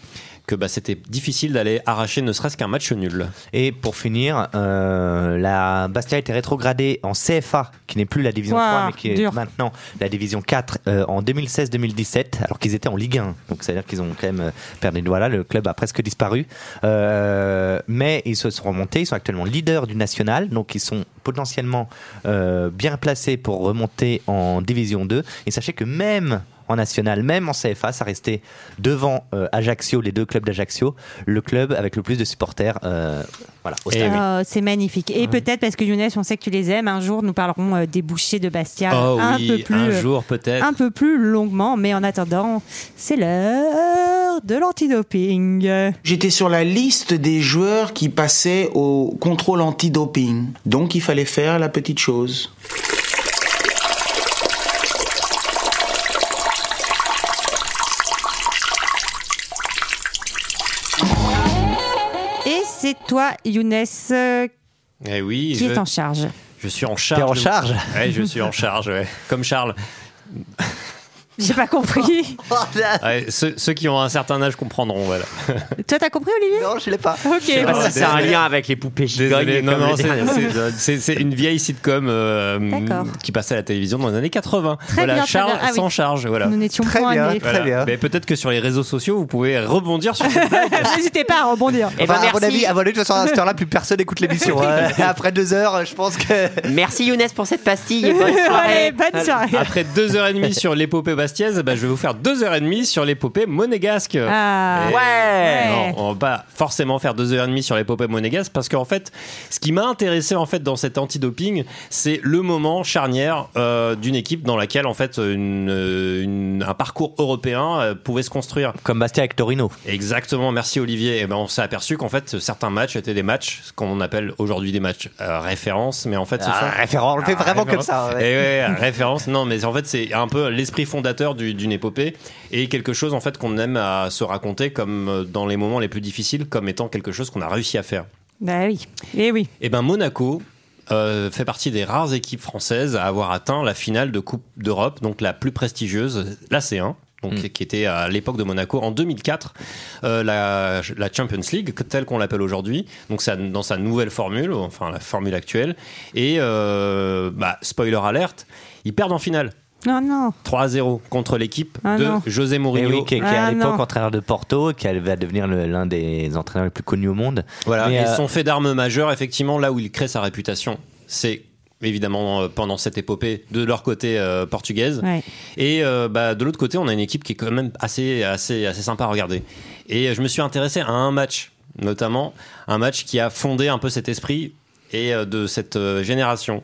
[SPEAKER 3] que bah, c'était difficile d'aller arracher ne serait-ce qu'un match nul.
[SPEAKER 4] Et pour finir, euh, la Bastia a été rétrogradée en CFA, qui n'est plus la division
[SPEAKER 2] Ouah,
[SPEAKER 4] 3, mais qui est
[SPEAKER 2] dur.
[SPEAKER 4] maintenant la division 4 euh, en 2016-2017, alors qu'ils étaient en Ligue 1. Donc c'est-à-dire qu'ils ont quand même euh, perdu. Voilà, le club a presque disparu. Euh, mais ils se sont remontés, ils sont actuellement leaders du national, donc ils sont potentiellement euh, bien placés pour remonter en division 2. Et sachez que même en national, même en CFA, ça restait devant euh, Ajaccio, les deux clubs d'Ajaccio, le club avec le plus de supporters. euh, voilà, au stade.
[SPEAKER 2] Oh, c'est magnifique. Et peut-être parce que Younes, on sait que tu les aimes, un jour nous parlerons euh, des bouchers de Bastia
[SPEAKER 3] Oh
[SPEAKER 2] un
[SPEAKER 3] oui,
[SPEAKER 2] peu plus
[SPEAKER 3] un jour peut-être.
[SPEAKER 2] un peu plus longuement, mais en attendant, c'est l'heure de l'antidoping.
[SPEAKER 17] J'étais sur la liste des joueurs qui passaient au contrôle antidoping. Donc il fallait faire la petite chose.
[SPEAKER 2] C'est toi, Younes, euh,
[SPEAKER 3] Eh oui,
[SPEAKER 2] qui
[SPEAKER 3] je,
[SPEAKER 2] est en charge.
[SPEAKER 3] je suis en charge.
[SPEAKER 4] T'es en charge
[SPEAKER 3] Ouais, je suis en charge, ouais. comme Charles.
[SPEAKER 2] J'ai pas compris.
[SPEAKER 3] Ouais, ceux, ceux qui ont un certain âge comprendront, voilà.
[SPEAKER 2] Toi, t'as compris, Olivier?
[SPEAKER 4] Non, je l'ai pas.
[SPEAKER 2] Ok.
[SPEAKER 6] Je sais pas
[SPEAKER 3] Ah,
[SPEAKER 6] si c'est un lien avec les poupées gigognes.
[SPEAKER 3] Non, non, c'est- une vieille sitcom euh, qui passait à la télévision dans les années 80.
[SPEAKER 2] Très
[SPEAKER 3] voilà,
[SPEAKER 2] bien, très
[SPEAKER 3] Charles
[SPEAKER 2] bien. Ah oui.
[SPEAKER 3] sans charge, voilà.
[SPEAKER 2] Nous n'étions
[SPEAKER 4] Très bien.
[SPEAKER 2] nés.
[SPEAKER 3] Voilà.
[SPEAKER 4] bien.
[SPEAKER 3] Mais peut-être que sur les réseaux sociaux, vous pouvez rebondir sur cette blague.
[SPEAKER 2] N'hésitez pas à rebondir.
[SPEAKER 6] Eh ben,
[SPEAKER 4] Enfin, à mon
[SPEAKER 6] merci.
[SPEAKER 4] avis, à mon avis, de toute façon, à cette heure-là, plus personne n'écoute l'émission. hein. Après deux heures, je pense que.
[SPEAKER 6] Merci Younes pour cette pastille et bonne soirée.
[SPEAKER 2] Bonne soirée.
[SPEAKER 3] Après deux heures et demie sur l'épopée bastiaise, bah, je vais vous faire deux heures et demie sur l'épopée monégasque.
[SPEAKER 2] Ah.
[SPEAKER 3] Et-
[SPEAKER 6] Ouais.
[SPEAKER 3] Non, on va pas forcément faire deux heures et demie sur l'épopée monégasque parce qu'en fait, ce qui m'a intéressé en fait dans cet antidoping, c'est le moment charnière euh, d'une équipe dans laquelle en fait une, euh, une- un parcours européen euh, pouvait se construire.
[SPEAKER 4] Comme Bastia avec Torino.
[SPEAKER 3] Exactement, merci Olivier. Et ben on s'est aperçu qu'en fait certains matchs étaient des matchs ce qu'on appelle aujourd'hui des matchs euh, références, mais en fait ce
[SPEAKER 4] Ah,
[SPEAKER 3] sont
[SPEAKER 4] référent, on le fait
[SPEAKER 3] Ah,
[SPEAKER 4] vraiment comme
[SPEAKER 3] référence.
[SPEAKER 4] ça. ouais.
[SPEAKER 3] Et ouais, référence. Non, mais en fait, c'est un peu l'esprit fondateur du- d'une épopée et quelque chose en fait qu'on aime à se raconter comme euh, dans les moments les plus difficiles, comme étant quelque chose qu'on a réussi à faire.
[SPEAKER 2] Bah oui. Et oui.
[SPEAKER 3] Et ben Monaco. euh, fait partie des rares équipes françaises à avoir atteint la finale de Coupe d'Europe, donc la plus prestigieuse, la C1, donc,
[SPEAKER 4] Mm.
[SPEAKER 3] qui était à l'époque de Monaco en 2004, euh, la, la Champions League, telle qu'on l'appelle aujourd'hui, donc ça, dans sa nouvelle formule, enfin la formule actuelle. Et euh, bah, spoiler alerte, ils perdent en finale.
[SPEAKER 2] Non, non.
[SPEAKER 3] 3-0 contre l'équipe
[SPEAKER 2] Ah
[SPEAKER 3] de
[SPEAKER 2] non.
[SPEAKER 3] José
[SPEAKER 4] Et
[SPEAKER 3] Mourinho.
[SPEAKER 4] oui, qui, qui est
[SPEAKER 2] Ah,
[SPEAKER 4] à l'époque entraîneur de Porto, qui va devenir l'un des entraîneurs les plus connus au monde.
[SPEAKER 3] Voilà,
[SPEAKER 4] Mais,
[SPEAKER 3] et
[SPEAKER 4] euh,
[SPEAKER 3] son fait d'armes majeur, effectivement, là où il crée sa réputation, c'est évidemment euh, pendant cette épopée de leur côté euh, portugaise.
[SPEAKER 2] Ouais.
[SPEAKER 3] Et euh, bah, de l'autre côté, on a une équipe qui est quand même assez, assez, assez sympa à regarder. Et je me suis intéressé à un match, notamment un match qui a fondé un peu cet esprit et euh, de cette euh, génération.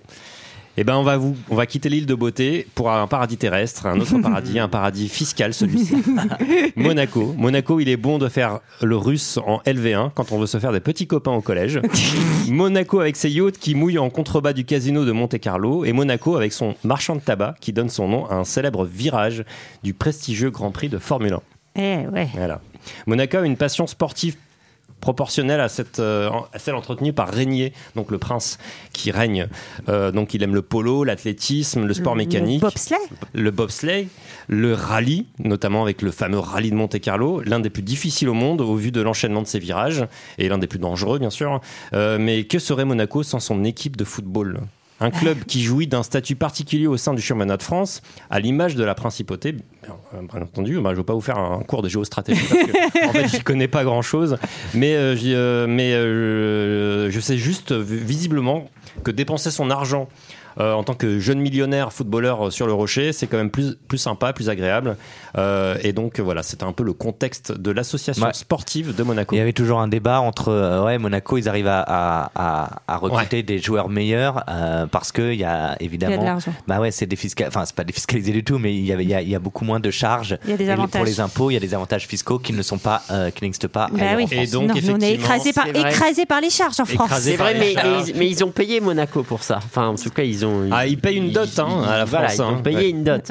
[SPEAKER 3] Eh ben on va vous, on va quitter l'île de beauté pour un paradis terrestre, un autre paradis, un paradis fiscal celui-ci. Monaco. Monaco, il est bon de faire le russe en LV1 quand on veut se faire des petits copains au collège. Monaco avec ses yachts qui mouillent en contrebas du casino de Monte-Carlo et Monaco avec son marchand de tabac qui donne son nom à un célèbre virage du prestigieux Grand Prix de Formule 1.
[SPEAKER 2] Eh ouais.
[SPEAKER 3] Voilà. Monaco a une passion sportive proportionnelle à, cette, euh, à celle entretenue par Régnier, donc le prince qui règne. Euh, donc il aime le polo, l'athlétisme, le sport
[SPEAKER 2] Le
[SPEAKER 3] mécanique,
[SPEAKER 2] bobsleigh.
[SPEAKER 3] le bobsleigh, le rallye, notamment avec le fameux rallye de Monte-Carlo, l'un des plus difficiles au monde au vu de l'enchaînement de ses virages, et l'un des plus dangereux bien sûr. Euh, mais que serait Monaco sans son équipe de football? Un club qui jouit d'un statut particulier au sein du championnat de France, à l'image de la principauté. Bien, entendu, bah, je ne vais pas vous faire un cours de géostratégie parce que, en fait, je connais pas grand-chose. Mais, euh, euh, mais euh, je sais juste visiblement que dépenser son argent euh, en tant que jeune millionnaire footballeur euh, sur le rocher, c'est quand même plus, plus sympa, plus agréable. Euh, et donc voilà, c'était un peu le contexte de l'association
[SPEAKER 4] Ouais.
[SPEAKER 3] sportive de Monaco.
[SPEAKER 4] Il y avait toujours un débat entre euh, ouais Monaco ils arrivent à, à, recruter des joueurs meilleurs euh, parce que il y a évidemment
[SPEAKER 2] Il y a de l'argent.
[SPEAKER 4] bah ouais c'est défiscal enfin c'est pas défiscalisé du tout mais il y, avait, il y, a, il y a beaucoup moins de charges
[SPEAKER 2] Il y a des
[SPEAKER 4] Et
[SPEAKER 2] avantages.
[SPEAKER 4] pour les impôts il y a des avantages fiscaux qui ne sont pas euh, qui n'existent pas
[SPEAKER 2] Bah
[SPEAKER 4] ailleurs
[SPEAKER 2] oui.
[SPEAKER 4] en France.
[SPEAKER 2] Non, nous, on est écrasé par, écrasé par les charges en France.
[SPEAKER 6] C'est vrai, mais, mais ils, mais ils ont payé Monaco pour ça. Enfin, en tout cas, ils ont.
[SPEAKER 3] Ah, ils payent une dot hein, à la
[SPEAKER 6] voilà,
[SPEAKER 3] France.
[SPEAKER 6] ils ont
[SPEAKER 3] hein.
[SPEAKER 6] payé
[SPEAKER 3] Ouais.
[SPEAKER 6] une dot.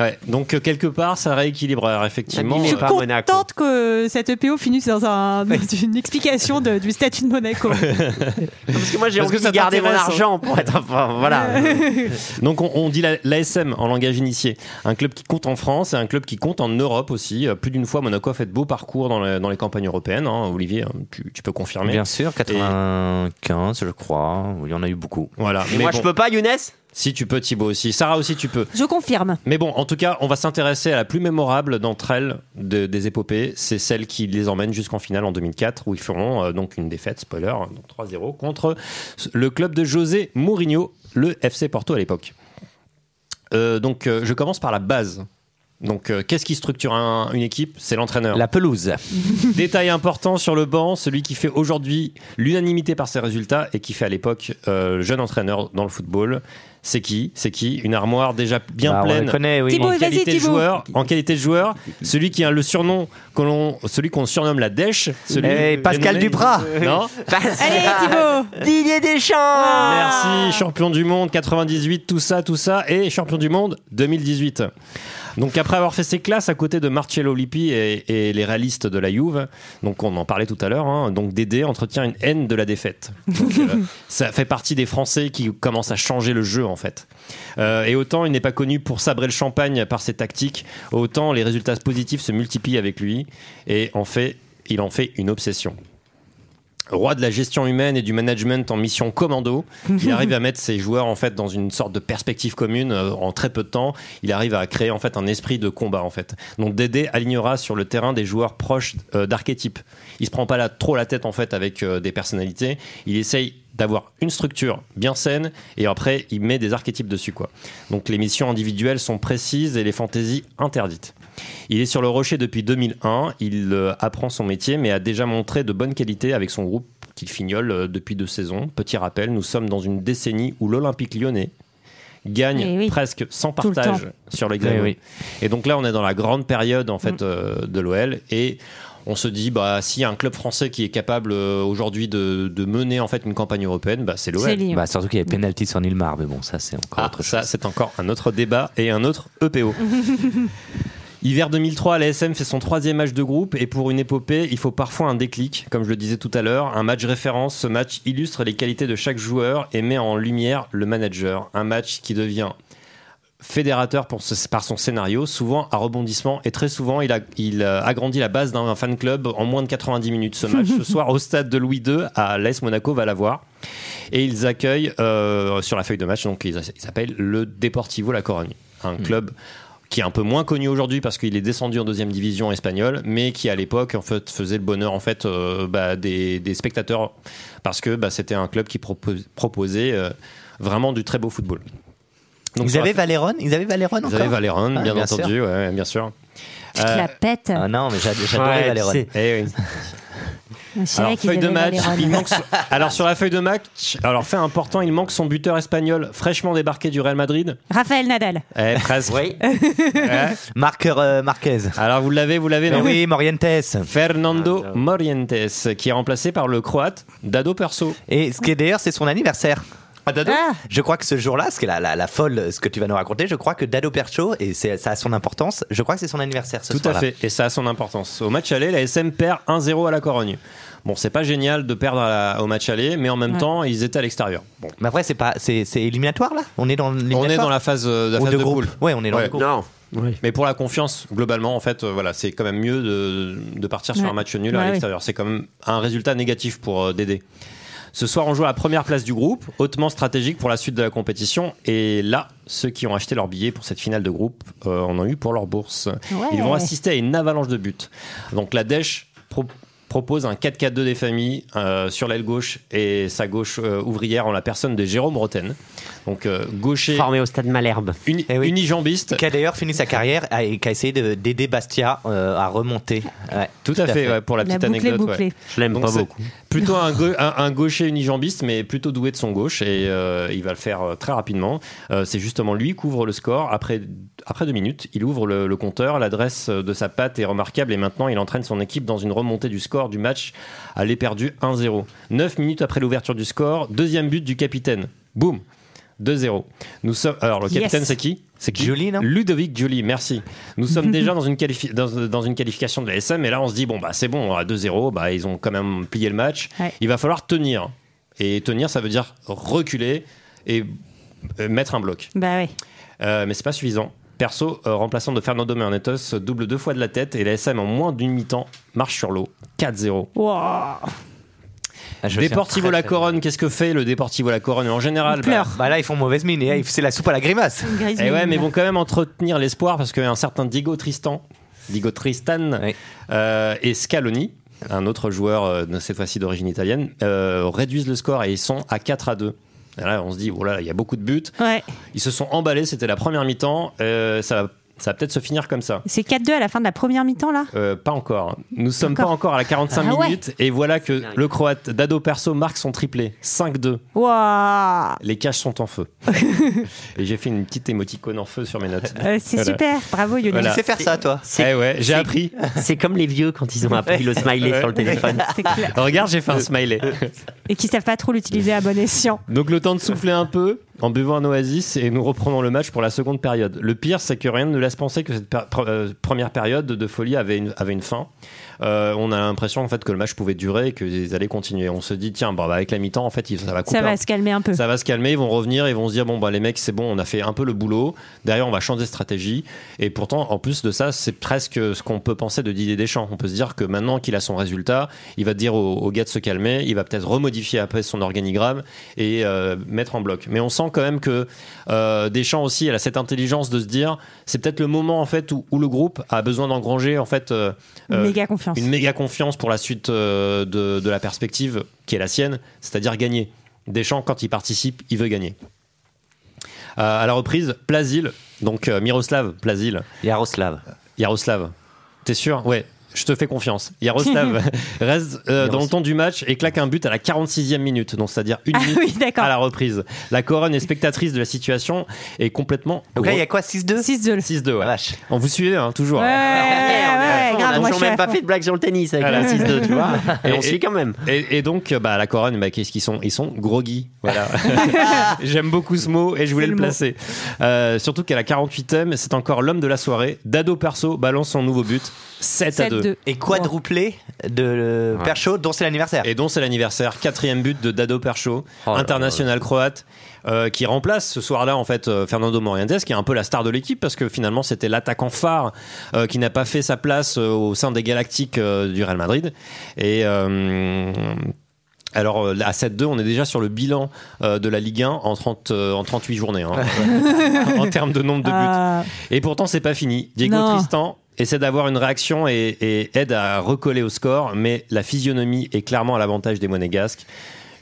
[SPEAKER 3] Ouais, donc euh, quelque part, ça rééquilibre alors, effectivement.
[SPEAKER 6] N'abîmez
[SPEAKER 3] euh,
[SPEAKER 6] pas Monaco.
[SPEAKER 2] Contente que cette EPO finisse dans, un, dans une explication de- du statut de Monaco.
[SPEAKER 6] Parce que moi, j'ai envie de garder mon
[SPEAKER 3] hein.
[SPEAKER 6] argent pour être. Enfin, voilà.
[SPEAKER 3] Donc on, on dit la- l'ASM en langage initié, un club qui compte en France et un club qui compte en Europe aussi. Euh, Plus d'une fois, Monaco a fait de beaux parcours dans, les- dans les campagnes européennes. hein. Olivier, tu, tu peux confirmer.
[SPEAKER 4] bien sûr 95 je crois il y en a eu beaucoup
[SPEAKER 3] Voilà.
[SPEAKER 6] Et moi, je peux pas, Younes
[SPEAKER 3] Si tu peux, Thibaut aussi. Sarah aussi, tu peux.
[SPEAKER 2] Je confirme.
[SPEAKER 3] Mais bon, en tout cas, on va s'intéresser à la plus mémorable d'entre elles de- des épopées. C'est celle qui les emmène jusqu'en finale en 2004, où ils feront euh, donc une défaite, spoiler, donc 3-0 contre le club de José Mourinho, le FC Porto à l'époque. Euh, donc, euh, je commence par la base. Donc, euh, qu'est-ce qui structure un- une équipe? C'est l'entraîneur.
[SPEAKER 4] la pelouse
[SPEAKER 3] Détail important sur le banc, celui qui fait aujourd'hui l'unanimité par ses résultats et qui fait à l'époque euh, le jeune entraîneur dans le football. C'est qui? C'est qui? Une armoire déjà bien
[SPEAKER 4] Bah, on
[SPEAKER 3] pleine
[SPEAKER 4] le connaît, oui.
[SPEAKER 2] Thibaut,
[SPEAKER 3] en
[SPEAKER 2] vas-y,
[SPEAKER 3] qualité de
[SPEAKER 2] Thibaut.
[SPEAKER 3] joueur. En qualité de joueur, celui qui a le surnom que l'on, celui qu'on surnomme la dèche. Celui
[SPEAKER 4] Eh, Pascal
[SPEAKER 3] dénommé-
[SPEAKER 4] Duprat.
[SPEAKER 3] Non?
[SPEAKER 2] Allez, Thibaut
[SPEAKER 6] Didier Deschamps
[SPEAKER 3] Merci, champion du monde 98, tout ça, tout ça, et champion du monde 2018. Donc après avoir fait ses classes à côté de Marcello Lippi et, et les réalistes de la Juve, donc on en parlait tout à l'heure, hein, donc Dédé entretient une haine de la défaite. Donc, euh, ça fait partie des Français qui commencent à changer le jeu en fait. Euh, et autant il n'est pas connu pour sabrer le champagne par ses tactiques, autant les résultats positifs se multiplient avec lui et en fait, il en fait une obsession roi de la gestion humaine et du management en mission commando. Il arrive à mettre ses joueurs en fait dans une sorte de perspective commune euh, en très peu de temps. Il arrive à créer en fait un esprit de combat en fait. Donc Dédé alignera sur le terrain des joueurs proches euh, d'archétypes. Il se prend pas la, trop la tête en fait avec euh, des personnalités. Il essaye d'avoir une structure bien saine et après il met des archétypes dessus quoi. Donc les missions individuelles sont précises et les fantaisies interdites. Il est sur le rocher depuis 2001, il euh, apprend son métier mais a déjà montré de bonnes qualités avec son groupe qu'il fignole euh, depuis deux saisons. Petit rappel, nous sommes dans une décennie où l'Olympique lyonnais gagne
[SPEAKER 2] Eh oui.
[SPEAKER 3] presque sans
[SPEAKER 2] le
[SPEAKER 3] partage sur l'Hexagone.
[SPEAKER 4] Eh oui.
[SPEAKER 3] Et donc là, on est dans la grande période en
[SPEAKER 2] Mm.
[SPEAKER 3] fait euh, de l'OL et on se dit bah s'il y a un club français qui est capable euh, aujourd'hui de, de mener en fait une campagne européenne, bah c'est l'OL.
[SPEAKER 4] Bah, surtout qu'il y avait penalty sur Nilmar mais bon ça c'est encore
[SPEAKER 3] Ah,
[SPEAKER 4] autre chose
[SPEAKER 3] ça, c'est encore un autre débat et un autre EPO. Hiver 2003, l'ASM fait son troisième match de groupe et pour une épopée, il faut parfois un déclic, comme je le disais tout à l'heure, un match référence. Ce match illustre les qualités de chaque joueur et met en lumière le manager. Un match qui devient fédérateur pour ce- par son scénario, souvent à rebondissement et très souvent il, a, il euh, agrandit la base d'un fan club en moins de 90 minutes. Ce match ce soir au stade de Louis II à l'AS Monaco va l'avoir et ils accueillent euh, sur la feuille de match donc ils s'appellent le Deportivo La Corogne, un club qui est un peu moins connu aujourd'hui parce qu'il est descendu en deuxième division espagnole, mais qui à l'époque en fait faisait le bonheur en fait euh, bah, des, des spectateurs parce que bah, c'était un club qui propos- proposait euh, vraiment du très beau football. Donc,
[SPEAKER 4] ils avaient
[SPEAKER 3] fi-
[SPEAKER 4] Valéron ils avaient Valéron
[SPEAKER 3] ils
[SPEAKER 4] encore?
[SPEAKER 3] Avaient Valéron,
[SPEAKER 4] Ah,
[SPEAKER 3] bien,
[SPEAKER 4] bien
[SPEAKER 3] entendu, ouais, bien sûr.
[SPEAKER 2] Tu te
[SPEAKER 3] Euh,
[SPEAKER 2] la pètes.
[SPEAKER 4] ah non mais j'ad- j'adorais
[SPEAKER 6] Ouais,
[SPEAKER 4] Valéron
[SPEAKER 3] eh oui. Alors, feuille de match,
[SPEAKER 2] Valéron.
[SPEAKER 3] il manque son- alors sur la feuille de match, alors fait important, il manque son buteur espagnol fraîchement débarqué du Real Madrid.
[SPEAKER 2] Raphaël Nadal.
[SPEAKER 3] Eh, presque.
[SPEAKER 6] Oui.
[SPEAKER 3] Ouais.
[SPEAKER 4] Euh, Marquez
[SPEAKER 3] Alors vous l'avez, vous l'avez,
[SPEAKER 4] oui Morientes
[SPEAKER 3] Fernando Morientes, qui est remplacé par le croate Dado Perso.
[SPEAKER 4] et ce qui est d'ailleurs c'est son anniversaire
[SPEAKER 3] Ah, Dado
[SPEAKER 2] Ah,
[SPEAKER 4] Je crois que ce jour-là, ce qui est la, la, la folle, ce que tu vas nous raconter, je crois que Dado Percho, et c'est- ça a son importance, je crois que c'est son anniversaire ce
[SPEAKER 3] Tout à fait, et ça a son importance. Au match aller, la SM perd 1-0 à la Corogne. Bon, c'est pas génial de perdre à la- au match aller, mais en même
[SPEAKER 2] Ouais.
[SPEAKER 3] temps, ils étaient à l'extérieur. Bon.
[SPEAKER 4] Mais après, c'est pas, c'est, c'est éliminatoire là? On est dans
[SPEAKER 3] On est dans la phase, euh, la
[SPEAKER 4] Ou
[SPEAKER 3] phase
[SPEAKER 4] de
[SPEAKER 3] de,
[SPEAKER 4] groupe. Ouais, on est dans
[SPEAKER 3] Ouais.
[SPEAKER 4] le groupe.
[SPEAKER 6] Non. Oui.
[SPEAKER 3] Mais pour la confiance, globalement, en fait, euh, voilà, c'est quand même mieux de, de partir sur un match nul
[SPEAKER 2] Ouais,
[SPEAKER 3] à
[SPEAKER 2] oui.
[SPEAKER 3] l'extérieur. C'est quand même un résultat négatif pour euh, Dédé. Ce soir, on joue à la première place du groupe, hautement stratégique pour la suite de la compétition. Et là, ceux qui ont acheté leur billet pour cette finale de groupe euh, en ont eu pour leur bourse.
[SPEAKER 2] Ouais.
[SPEAKER 3] Ils vont assister à une avalanche de buts. Donc la Dèche pro- propose un 4-4-2 des familles euh, sur l'aile gauche et sa gauche euh, ouvrière en la personne de Jérôme Roten. Donc euh, gaucher.
[SPEAKER 6] Formé au stade Malherbe.
[SPEAKER 3] Uni- unijambiste.
[SPEAKER 4] Qui a d'ailleurs fini sa carrière et qui a essayé de- d'aider Bastia euh, à remonter. Ouais,
[SPEAKER 3] Tout à fait, ouais, pour la
[SPEAKER 2] La
[SPEAKER 3] petite anecdote.
[SPEAKER 2] bouclée.
[SPEAKER 3] ouais.
[SPEAKER 6] Je l'aime pas beaucoup.
[SPEAKER 3] Plutôt un, un- un gaucher unijambiste, mais plutôt doué de son gauche, et euh, il va le faire euh, très rapidement. Euh, c'est justement lui qui ouvre le score. Après, après deux minutes, il ouvre le, le compteur. L'adresse de sa patte est remarquable, et maintenant il entraîne son équipe dans une remontée du score du match à l'est perdu 1-0. Neuf minutes après l'ouverture du score, deuxième but du capitaine. Boum 2-0. Nous sommes. Alors, le
[SPEAKER 4] Yes.
[SPEAKER 3] capitaine, c'est qui? C'est qui?
[SPEAKER 4] Giuli, non?
[SPEAKER 3] Ludovic Giuli, merci. Nous sommes déjà dans une, qualifi- dans, dans une qualification de la SM, et là, on se dit, bon, bah, c'est bon, à 2-0, bah, ils ont quand même plié le match.
[SPEAKER 2] Ouais.
[SPEAKER 3] Il va falloir tenir. Et tenir, ça veut dire reculer et euh, mettre un bloc.
[SPEAKER 2] Bah ouais.
[SPEAKER 3] Euh, mais c'est pas suffisant. Perso, euh, remplaçant de Fernando Mernetos, double deux fois de la tête et la SM en moins d'une mi-temps marche sur l'eau. 4-0.
[SPEAKER 2] Wow.
[SPEAKER 4] Ah,
[SPEAKER 3] Deportivo La Corogne, qu'est-ce que fait le Deportivo La Corogne en général
[SPEAKER 2] Il pleure.
[SPEAKER 4] Bah là, ils font mauvaise mine et c'est la soupe à la grimace.
[SPEAKER 3] Et ouais, mais ils vont quand même entretenir l'espoir parce qu'un certain Diego Tristan, Diego Tristan euh, et Scaloni, un autre joueur euh, de- cette fois-ci d'origine italienne, euh, réduisent le score et ils sont à 4 à 2. Et là, on se dit, voilà, il y a beaucoup de buts.
[SPEAKER 2] Ouais.
[SPEAKER 3] Ils se sont emballés, c'était la première mi-temps. euh, ça va, ça va peut-être se finir comme ça.
[SPEAKER 2] C'est 4-2 à la fin de la première mi-temps là
[SPEAKER 3] Euh, pas encore. Nous sommes
[SPEAKER 2] Encore
[SPEAKER 3] pas encore à la 45
[SPEAKER 2] Ah ouais.
[SPEAKER 3] minutes et voilà que le Croate Dado Perso marque son triplé. 5-2.
[SPEAKER 2] Waouh
[SPEAKER 3] Les caches sont en feu. et j'ai fait une petite émoticône en feu sur mes notes.
[SPEAKER 2] Euh, C'est
[SPEAKER 3] Voilà.
[SPEAKER 2] super, bravo Yoli.
[SPEAKER 3] Voilà.
[SPEAKER 4] Tu sais faire ça, toi
[SPEAKER 3] Eh ouais, j'ai appris.
[SPEAKER 6] C'est comme les vieux quand ils ont appris le smiley
[SPEAKER 3] Ouais.
[SPEAKER 6] sur le téléphone.
[SPEAKER 3] Regarde, j'ai fait un smiley.
[SPEAKER 2] Et qui savent pas trop l'utiliser à bon escient.
[SPEAKER 3] Donc le temps de souffler un peu en buvant un oasis et nous reprenons le match pour la seconde période. Le pire, c'est que rien ne laisse penser que cette euh, première période de folie avait une fin. Euh, on a l'impression en fait que le match pouvait durer et qu'ils allaient continuer. On se dit tiens, bon, bah, avec la mi-temps en fait, ça va couper.
[SPEAKER 2] Ça
[SPEAKER 3] un-
[SPEAKER 2] va se calmer un peu.
[SPEAKER 3] Ça va se calmer, ils vont revenir, ils vont se dire bon bah les mecs c'est bon, on a fait un peu le boulot. Derrière on va changer de stratégie et pourtant en plus de ça c'est presque ce qu'on peut penser de Didier Deschamps. On peut se dire que maintenant qu'il a son résultat, il va dire aux, aux gars de se calmer, il va peut-être remodifier après son organigramme et euh, mettre en bloc. Mais on sent quand même que euh, Deschamps aussi elle a cette intelligence de se dire c'est peut-être le moment en fait où, où le groupe a besoin d'engranger en fait euh,
[SPEAKER 2] Une
[SPEAKER 3] euh,
[SPEAKER 2] méga confiance.
[SPEAKER 3] une méga confiance pour la suite euh, de, de la perspective qui est la sienne, c'est-à-dire gagner. Deschamps, quand il participe, il veut gagner. Euh, à la reprise, Plazil, donc euh, Miroslav Plazil.
[SPEAKER 4] Yaroslav.
[SPEAKER 3] Yaroslav. T'es sûr? Ouais. Je te fais confiance. Yaroslav reste euh, dans le temps du match et claque un but à la 46e minute, donc c'est-à-dire une
[SPEAKER 2] Ah
[SPEAKER 3] minute
[SPEAKER 2] oui,
[SPEAKER 3] à la reprise. La couronne est spectatrice de la situation et complètement.
[SPEAKER 4] Donc là, il y a quoi 6-2
[SPEAKER 2] 6-2.
[SPEAKER 3] 6-2, ouais.
[SPEAKER 4] Vache.
[SPEAKER 3] On vous suivez, hein, toujours.
[SPEAKER 2] Ouais, ouais,
[SPEAKER 6] on
[SPEAKER 2] grave,
[SPEAKER 6] a
[SPEAKER 2] moi je
[SPEAKER 6] toujours
[SPEAKER 2] suis à
[SPEAKER 6] même pas fait de blague sur le tennis avec
[SPEAKER 3] Voilà.
[SPEAKER 6] la 6-2, tu vois. Et,
[SPEAKER 3] Et-
[SPEAKER 6] on suit quand même.
[SPEAKER 3] Et, et donc, bah, la couronne, bah, qu'est-ce qu'ils sont? Ils sont groggy. Voilà. J'aime beaucoup ce mot et je voulais le,
[SPEAKER 2] le
[SPEAKER 3] placer. Euh, surtout qu'à la 48e, c'est encore l'homme de la soirée. Dado Perso balance son nouveau but. 7 à 2.
[SPEAKER 2] 7-2.
[SPEAKER 4] Et quadruplé de le
[SPEAKER 3] Ouais.
[SPEAKER 4] Perchaud, dont c'est l'anniversaire.
[SPEAKER 3] Et dont c'est l'anniversaire. Quatrième but de Dado Percho,
[SPEAKER 6] Oh là là
[SPEAKER 3] international croate. euh, qui remplace ce soir-là en fait euh, Fernando Morientes qui est un peu la star de l'équipe parce que finalement c'était l'attaquant phare euh, qui n'a pas fait sa place euh, au sein des Galactiques euh, du Real Madrid et euh, alors à 7-2 on est déjà sur le bilan euh, de la Ligue 1 en, 30, euh, en 38 journées hein, en termes de nombre de buts
[SPEAKER 2] Ah,
[SPEAKER 3] et pourtant, c'est pas fini. Diego
[SPEAKER 2] Non.
[SPEAKER 3] Tristan essaie d'avoir une réaction et, et aide à recoller au score, mais la physionomie est clairement à l'avantage des Monégasques.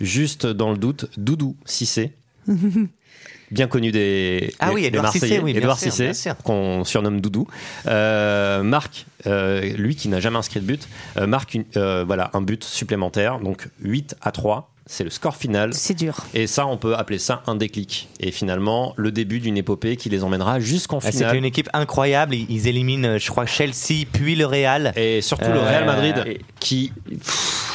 [SPEAKER 3] Juste dans le doute, Doudou Cissé, bien connu des,
[SPEAKER 4] Ah
[SPEAKER 3] des-
[SPEAKER 4] oui,
[SPEAKER 3] des
[SPEAKER 4] Edouard Cissé,
[SPEAKER 3] Marseillais,
[SPEAKER 4] oui, bien
[SPEAKER 3] Edouard
[SPEAKER 4] sûr,
[SPEAKER 3] Cissé,
[SPEAKER 4] sûr.
[SPEAKER 3] qu'on surnomme Doudou, euh, marque, euh, lui qui n'a jamais inscrit de but, euh, marque une- voilà, un but supplémentaire, donc 8 à 3. C'est le score final.
[SPEAKER 2] C'est dur.
[SPEAKER 3] Et ça, on peut appeler ça un déclic. Et finalement, le début d'une épopée qui les emmènera jusqu'en
[SPEAKER 4] Ah,
[SPEAKER 3] finale.
[SPEAKER 4] C'était une équipe incroyable. Ils éliminent, euh, je crois, Chelsea, puis le Real.
[SPEAKER 3] Et surtout le
[SPEAKER 4] Euh,
[SPEAKER 3] Real Madrid
[SPEAKER 6] et-
[SPEAKER 3] qui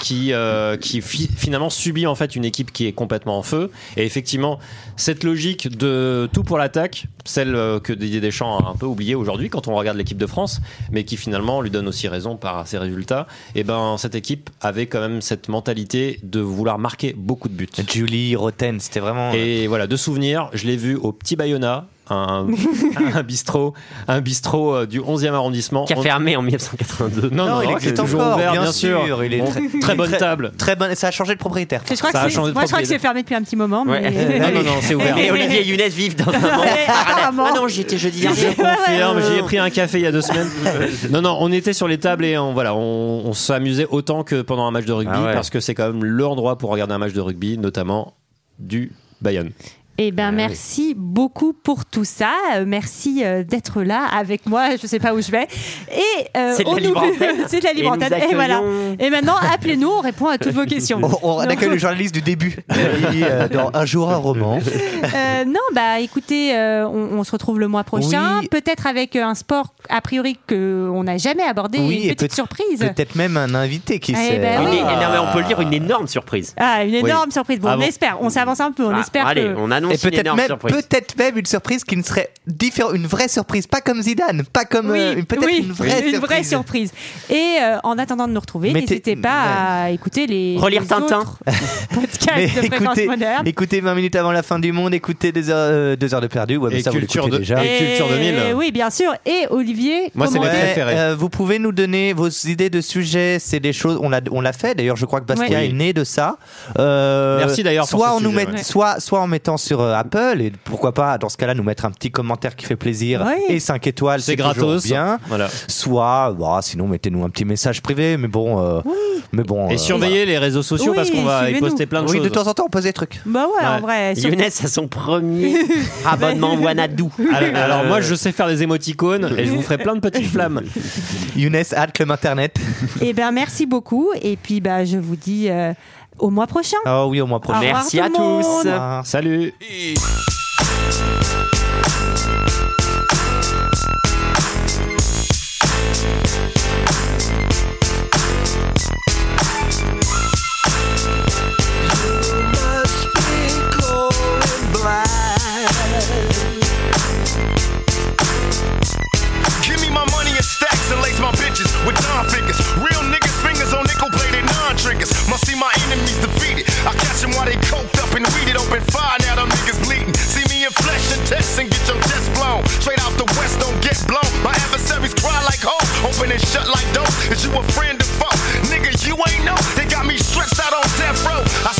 [SPEAKER 3] qui euh, qui fi- finalement subit en fait une équipe qui est complètement en feu et effectivement cette logique de tout pour l'attaque celle euh, que Didier Deschamps a un peu oubliée aujourd'hui quand on regarde l'équipe de France mais qui finalement lui donne aussi raison par ses résultats et ben cette équipe avait quand même cette mentalité de vouloir marquer beaucoup de buts
[SPEAKER 4] Julie, Roten, c'était vraiment.
[SPEAKER 3] et voilà, de souvenirs, je l'ai vu au petit Bayona un, un bistrot, un bistrot euh, du 11e arrondissement.
[SPEAKER 6] Qui a fermé en 1982.
[SPEAKER 3] Non, non,
[SPEAKER 4] il
[SPEAKER 3] qui est
[SPEAKER 4] existe
[SPEAKER 3] toujours
[SPEAKER 4] encore,
[SPEAKER 3] ouvert,
[SPEAKER 4] bien,
[SPEAKER 3] bien sûr.
[SPEAKER 4] sûr. Il est
[SPEAKER 3] Bon,
[SPEAKER 4] très,
[SPEAKER 3] très bonne
[SPEAKER 4] très-
[SPEAKER 3] table.
[SPEAKER 4] Très bonne. Ça a changé de propriétaire.
[SPEAKER 2] Je crois
[SPEAKER 3] Ça
[SPEAKER 2] que
[SPEAKER 3] a
[SPEAKER 2] c'est-
[SPEAKER 3] changé de
[SPEAKER 2] moi, je crois que c'est fermé depuis un petit moment.
[SPEAKER 3] Ouais.
[SPEAKER 2] mais-
[SPEAKER 3] Non, non, non, c'est ouvert.
[SPEAKER 6] Et Olivier et Younes vivent dans un monde
[SPEAKER 2] apparemment.
[SPEAKER 6] Ah non, j'y étais jeudi dernier.
[SPEAKER 3] Je confirme, j'y ai pris un café il y a deux semaines. Non, non, on était sur les tables et on, voilà, on, on s'amusait autant que pendant un match de rugby
[SPEAKER 6] Ah ouais.
[SPEAKER 3] parce que c'est quand même l'endroit pour regarder un match de rugby, notamment du Bayonne.
[SPEAKER 2] Eh ben, merci beaucoup pour tout ça. Euh, merci euh, d'être là avec moi. Je sais pas où je vais. Et euh,
[SPEAKER 6] C'est de la libre.
[SPEAKER 2] C'est de la libre
[SPEAKER 6] Et
[SPEAKER 2] voilà. Et maintenant, appelez-nous. On répond à toutes vos questions.
[SPEAKER 4] On, on accueille le journaliste du début. Il, euh, dans un jour un roman.
[SPEAKER 2] Euh, non, bah écoutez, euh, on, on se retrouve le mois prochain,
[SPEAKER 4] Oui.
[SPEAKER 2] peut-être avec un sport a priori que on n'a jamais abordé,
[SPEAKER 4] Oui,
[SPEAKER 2] une
[SPEAKER 4] et
[SPEAKER 2] petite
[SPEAKER 4] peut-
[SPEAKER 2] surprise.
[SPEAKER 4] Peut-être même un invité qui
[SPEAKER 2] Eh
[SPEAKER 4] sait.
[SPEAKER 2] ben
[SPEAKER 6] Une-
[SPEAKER 2] oui.
[SPEAKER 6] non, mais on peut le dire, une énorme surprise.
[SPEAKER 2] Ah, une énorme
[SPEAKER 4] Oui.
[SPEAKER 2] surprise. Bon,
[SPEAKER 4] Ah
[SPEAKER 2] on
[SPEAKER 4] bon.
[SPEAKER 2] espère, on s'avance un peu, on
[SPEAKER 6] Ah,
[SPEAKER 2] espère
[SPEAKER 6] allez,
[SPEAKER 2] que.
[SPEAKER 6] on annonce
[SPEAKER 4] Et
[SPEAKER 6] une
[SPEAKER 4] peut-être
[SPEAKER 6] énorme
[SPEAKER 4] même,
[SPEAKER 6] surprise.
[SPEAKER 4] peut-être même une surprise qui ne serait différente, une vraie surprise, pas comme Zidane, pas comme
[SPEAKER 2] Oui,
[SPEAKER 4] euh, peut-être
[SPEAKER 2] oui,
[SPEAKER 4] une vraie
[SPEAKER 2] une
[SPEAKER 4] surprise.
[SPEAKER 2] vraie surprise. Et euh, en attendant de nous retrouver, n'hésitez pas à écouter les
[SPEAKER 6] Relire
[SPEAKER 2] les
[SPEAKER 6] Tintin.
[SPEAKER 2] podcasts de fréquence
[SPEAKER 4] écoutez,
[SPEAKER 2] moderne.
[SPEAKER 4] écoutez 20 minutes avant la fin du monde, écoutez deux heures, euh, deux heures de perdu. Ouais,
[SPEAKER 3] Et
[SPEAKER 4] ça, vous
[SPEAKER 3] culture
[SPEAKER 4] l'écoutez
[SPEAKER 3] de-
[SPEAKER 4] déjà.
[SPEAKER 3] et culture 2000.
[SPEAKER 2] Oui, bien sûr. Et Olivier,
[SPEAKER 3] Moi, c'est
[SPEAKER 4] euh, vous pouvez nous donner vos idées de sujets. C'est des choses. On l'a, on l'a fait. D'ailleurs, je crois que Bastien
[SPEAKER 3] Ouais.
[SPEAKER 4] est né de ça. Euh,
[SPEAKER 3] Merci d'ailleurs pour
[SPEAKER 4] Soit en nous met- soit, soit en mettant sur euh, Apple et pourquoi pas dans ce cas-là nous mettre un petit commentaire qui fait plaisir
[SPEAKER 2] Ouais.
[SPEAKER 4] et 5 étoiles.
[SPEAKER 3] C'est gratos.
[SPEAKER 4] Bien.
[SPEAKER 3] Voilà.
[SPEAKER 4] Soit, bah, sinon mettez-nous un petit message privé. Mais bon, euh, mais bon.
[SPEAKER 3] Et
[SPEAKER 4] euh,
[SPEAKER 3] surveillez les réseaux sociaux
[SPEAKER 2] Oui,
[SPEAKER 3] parce qu'on va y poster plein de
[SPEAKER 4] Oui,
[SPEAKER 3] choses.
[SPEAKER 4] de temps en temps, on pose des trucs.
[SPEAKER 2] Bah ouais, en vrai. sur-
[SPEAKER 6] Younes a son premier abonnement Wanadoo.
[SPEAKER 3] Alors, alors moi, je sais faire des émoticônes et je vous ferai plein de petites flammes.
[SPEAKER 4] Younes, hâte Club Internet.
[SPEAKER 2] Eh ben, merci beaucoup. Et puis, bah, je vous dis euh, au mois prochain.
[SPEAKER 4] Ah oui, au mois prochain.
[SPEAKER 2] Au
[SPEAKER 6] Merci
[SPEAKER 2] tout
[SPEAKER 6] à tous.
[SPEAKER 2] monde.
[SPEAKER 4] Au revoir.
[SPEAKER 3] Salut.
[SPEAKER 14] Et-
[SPEAKER 8] open and shut like dope. Is you a friend or foe? Nigga, you ain't know. They got me stretched out on death row. I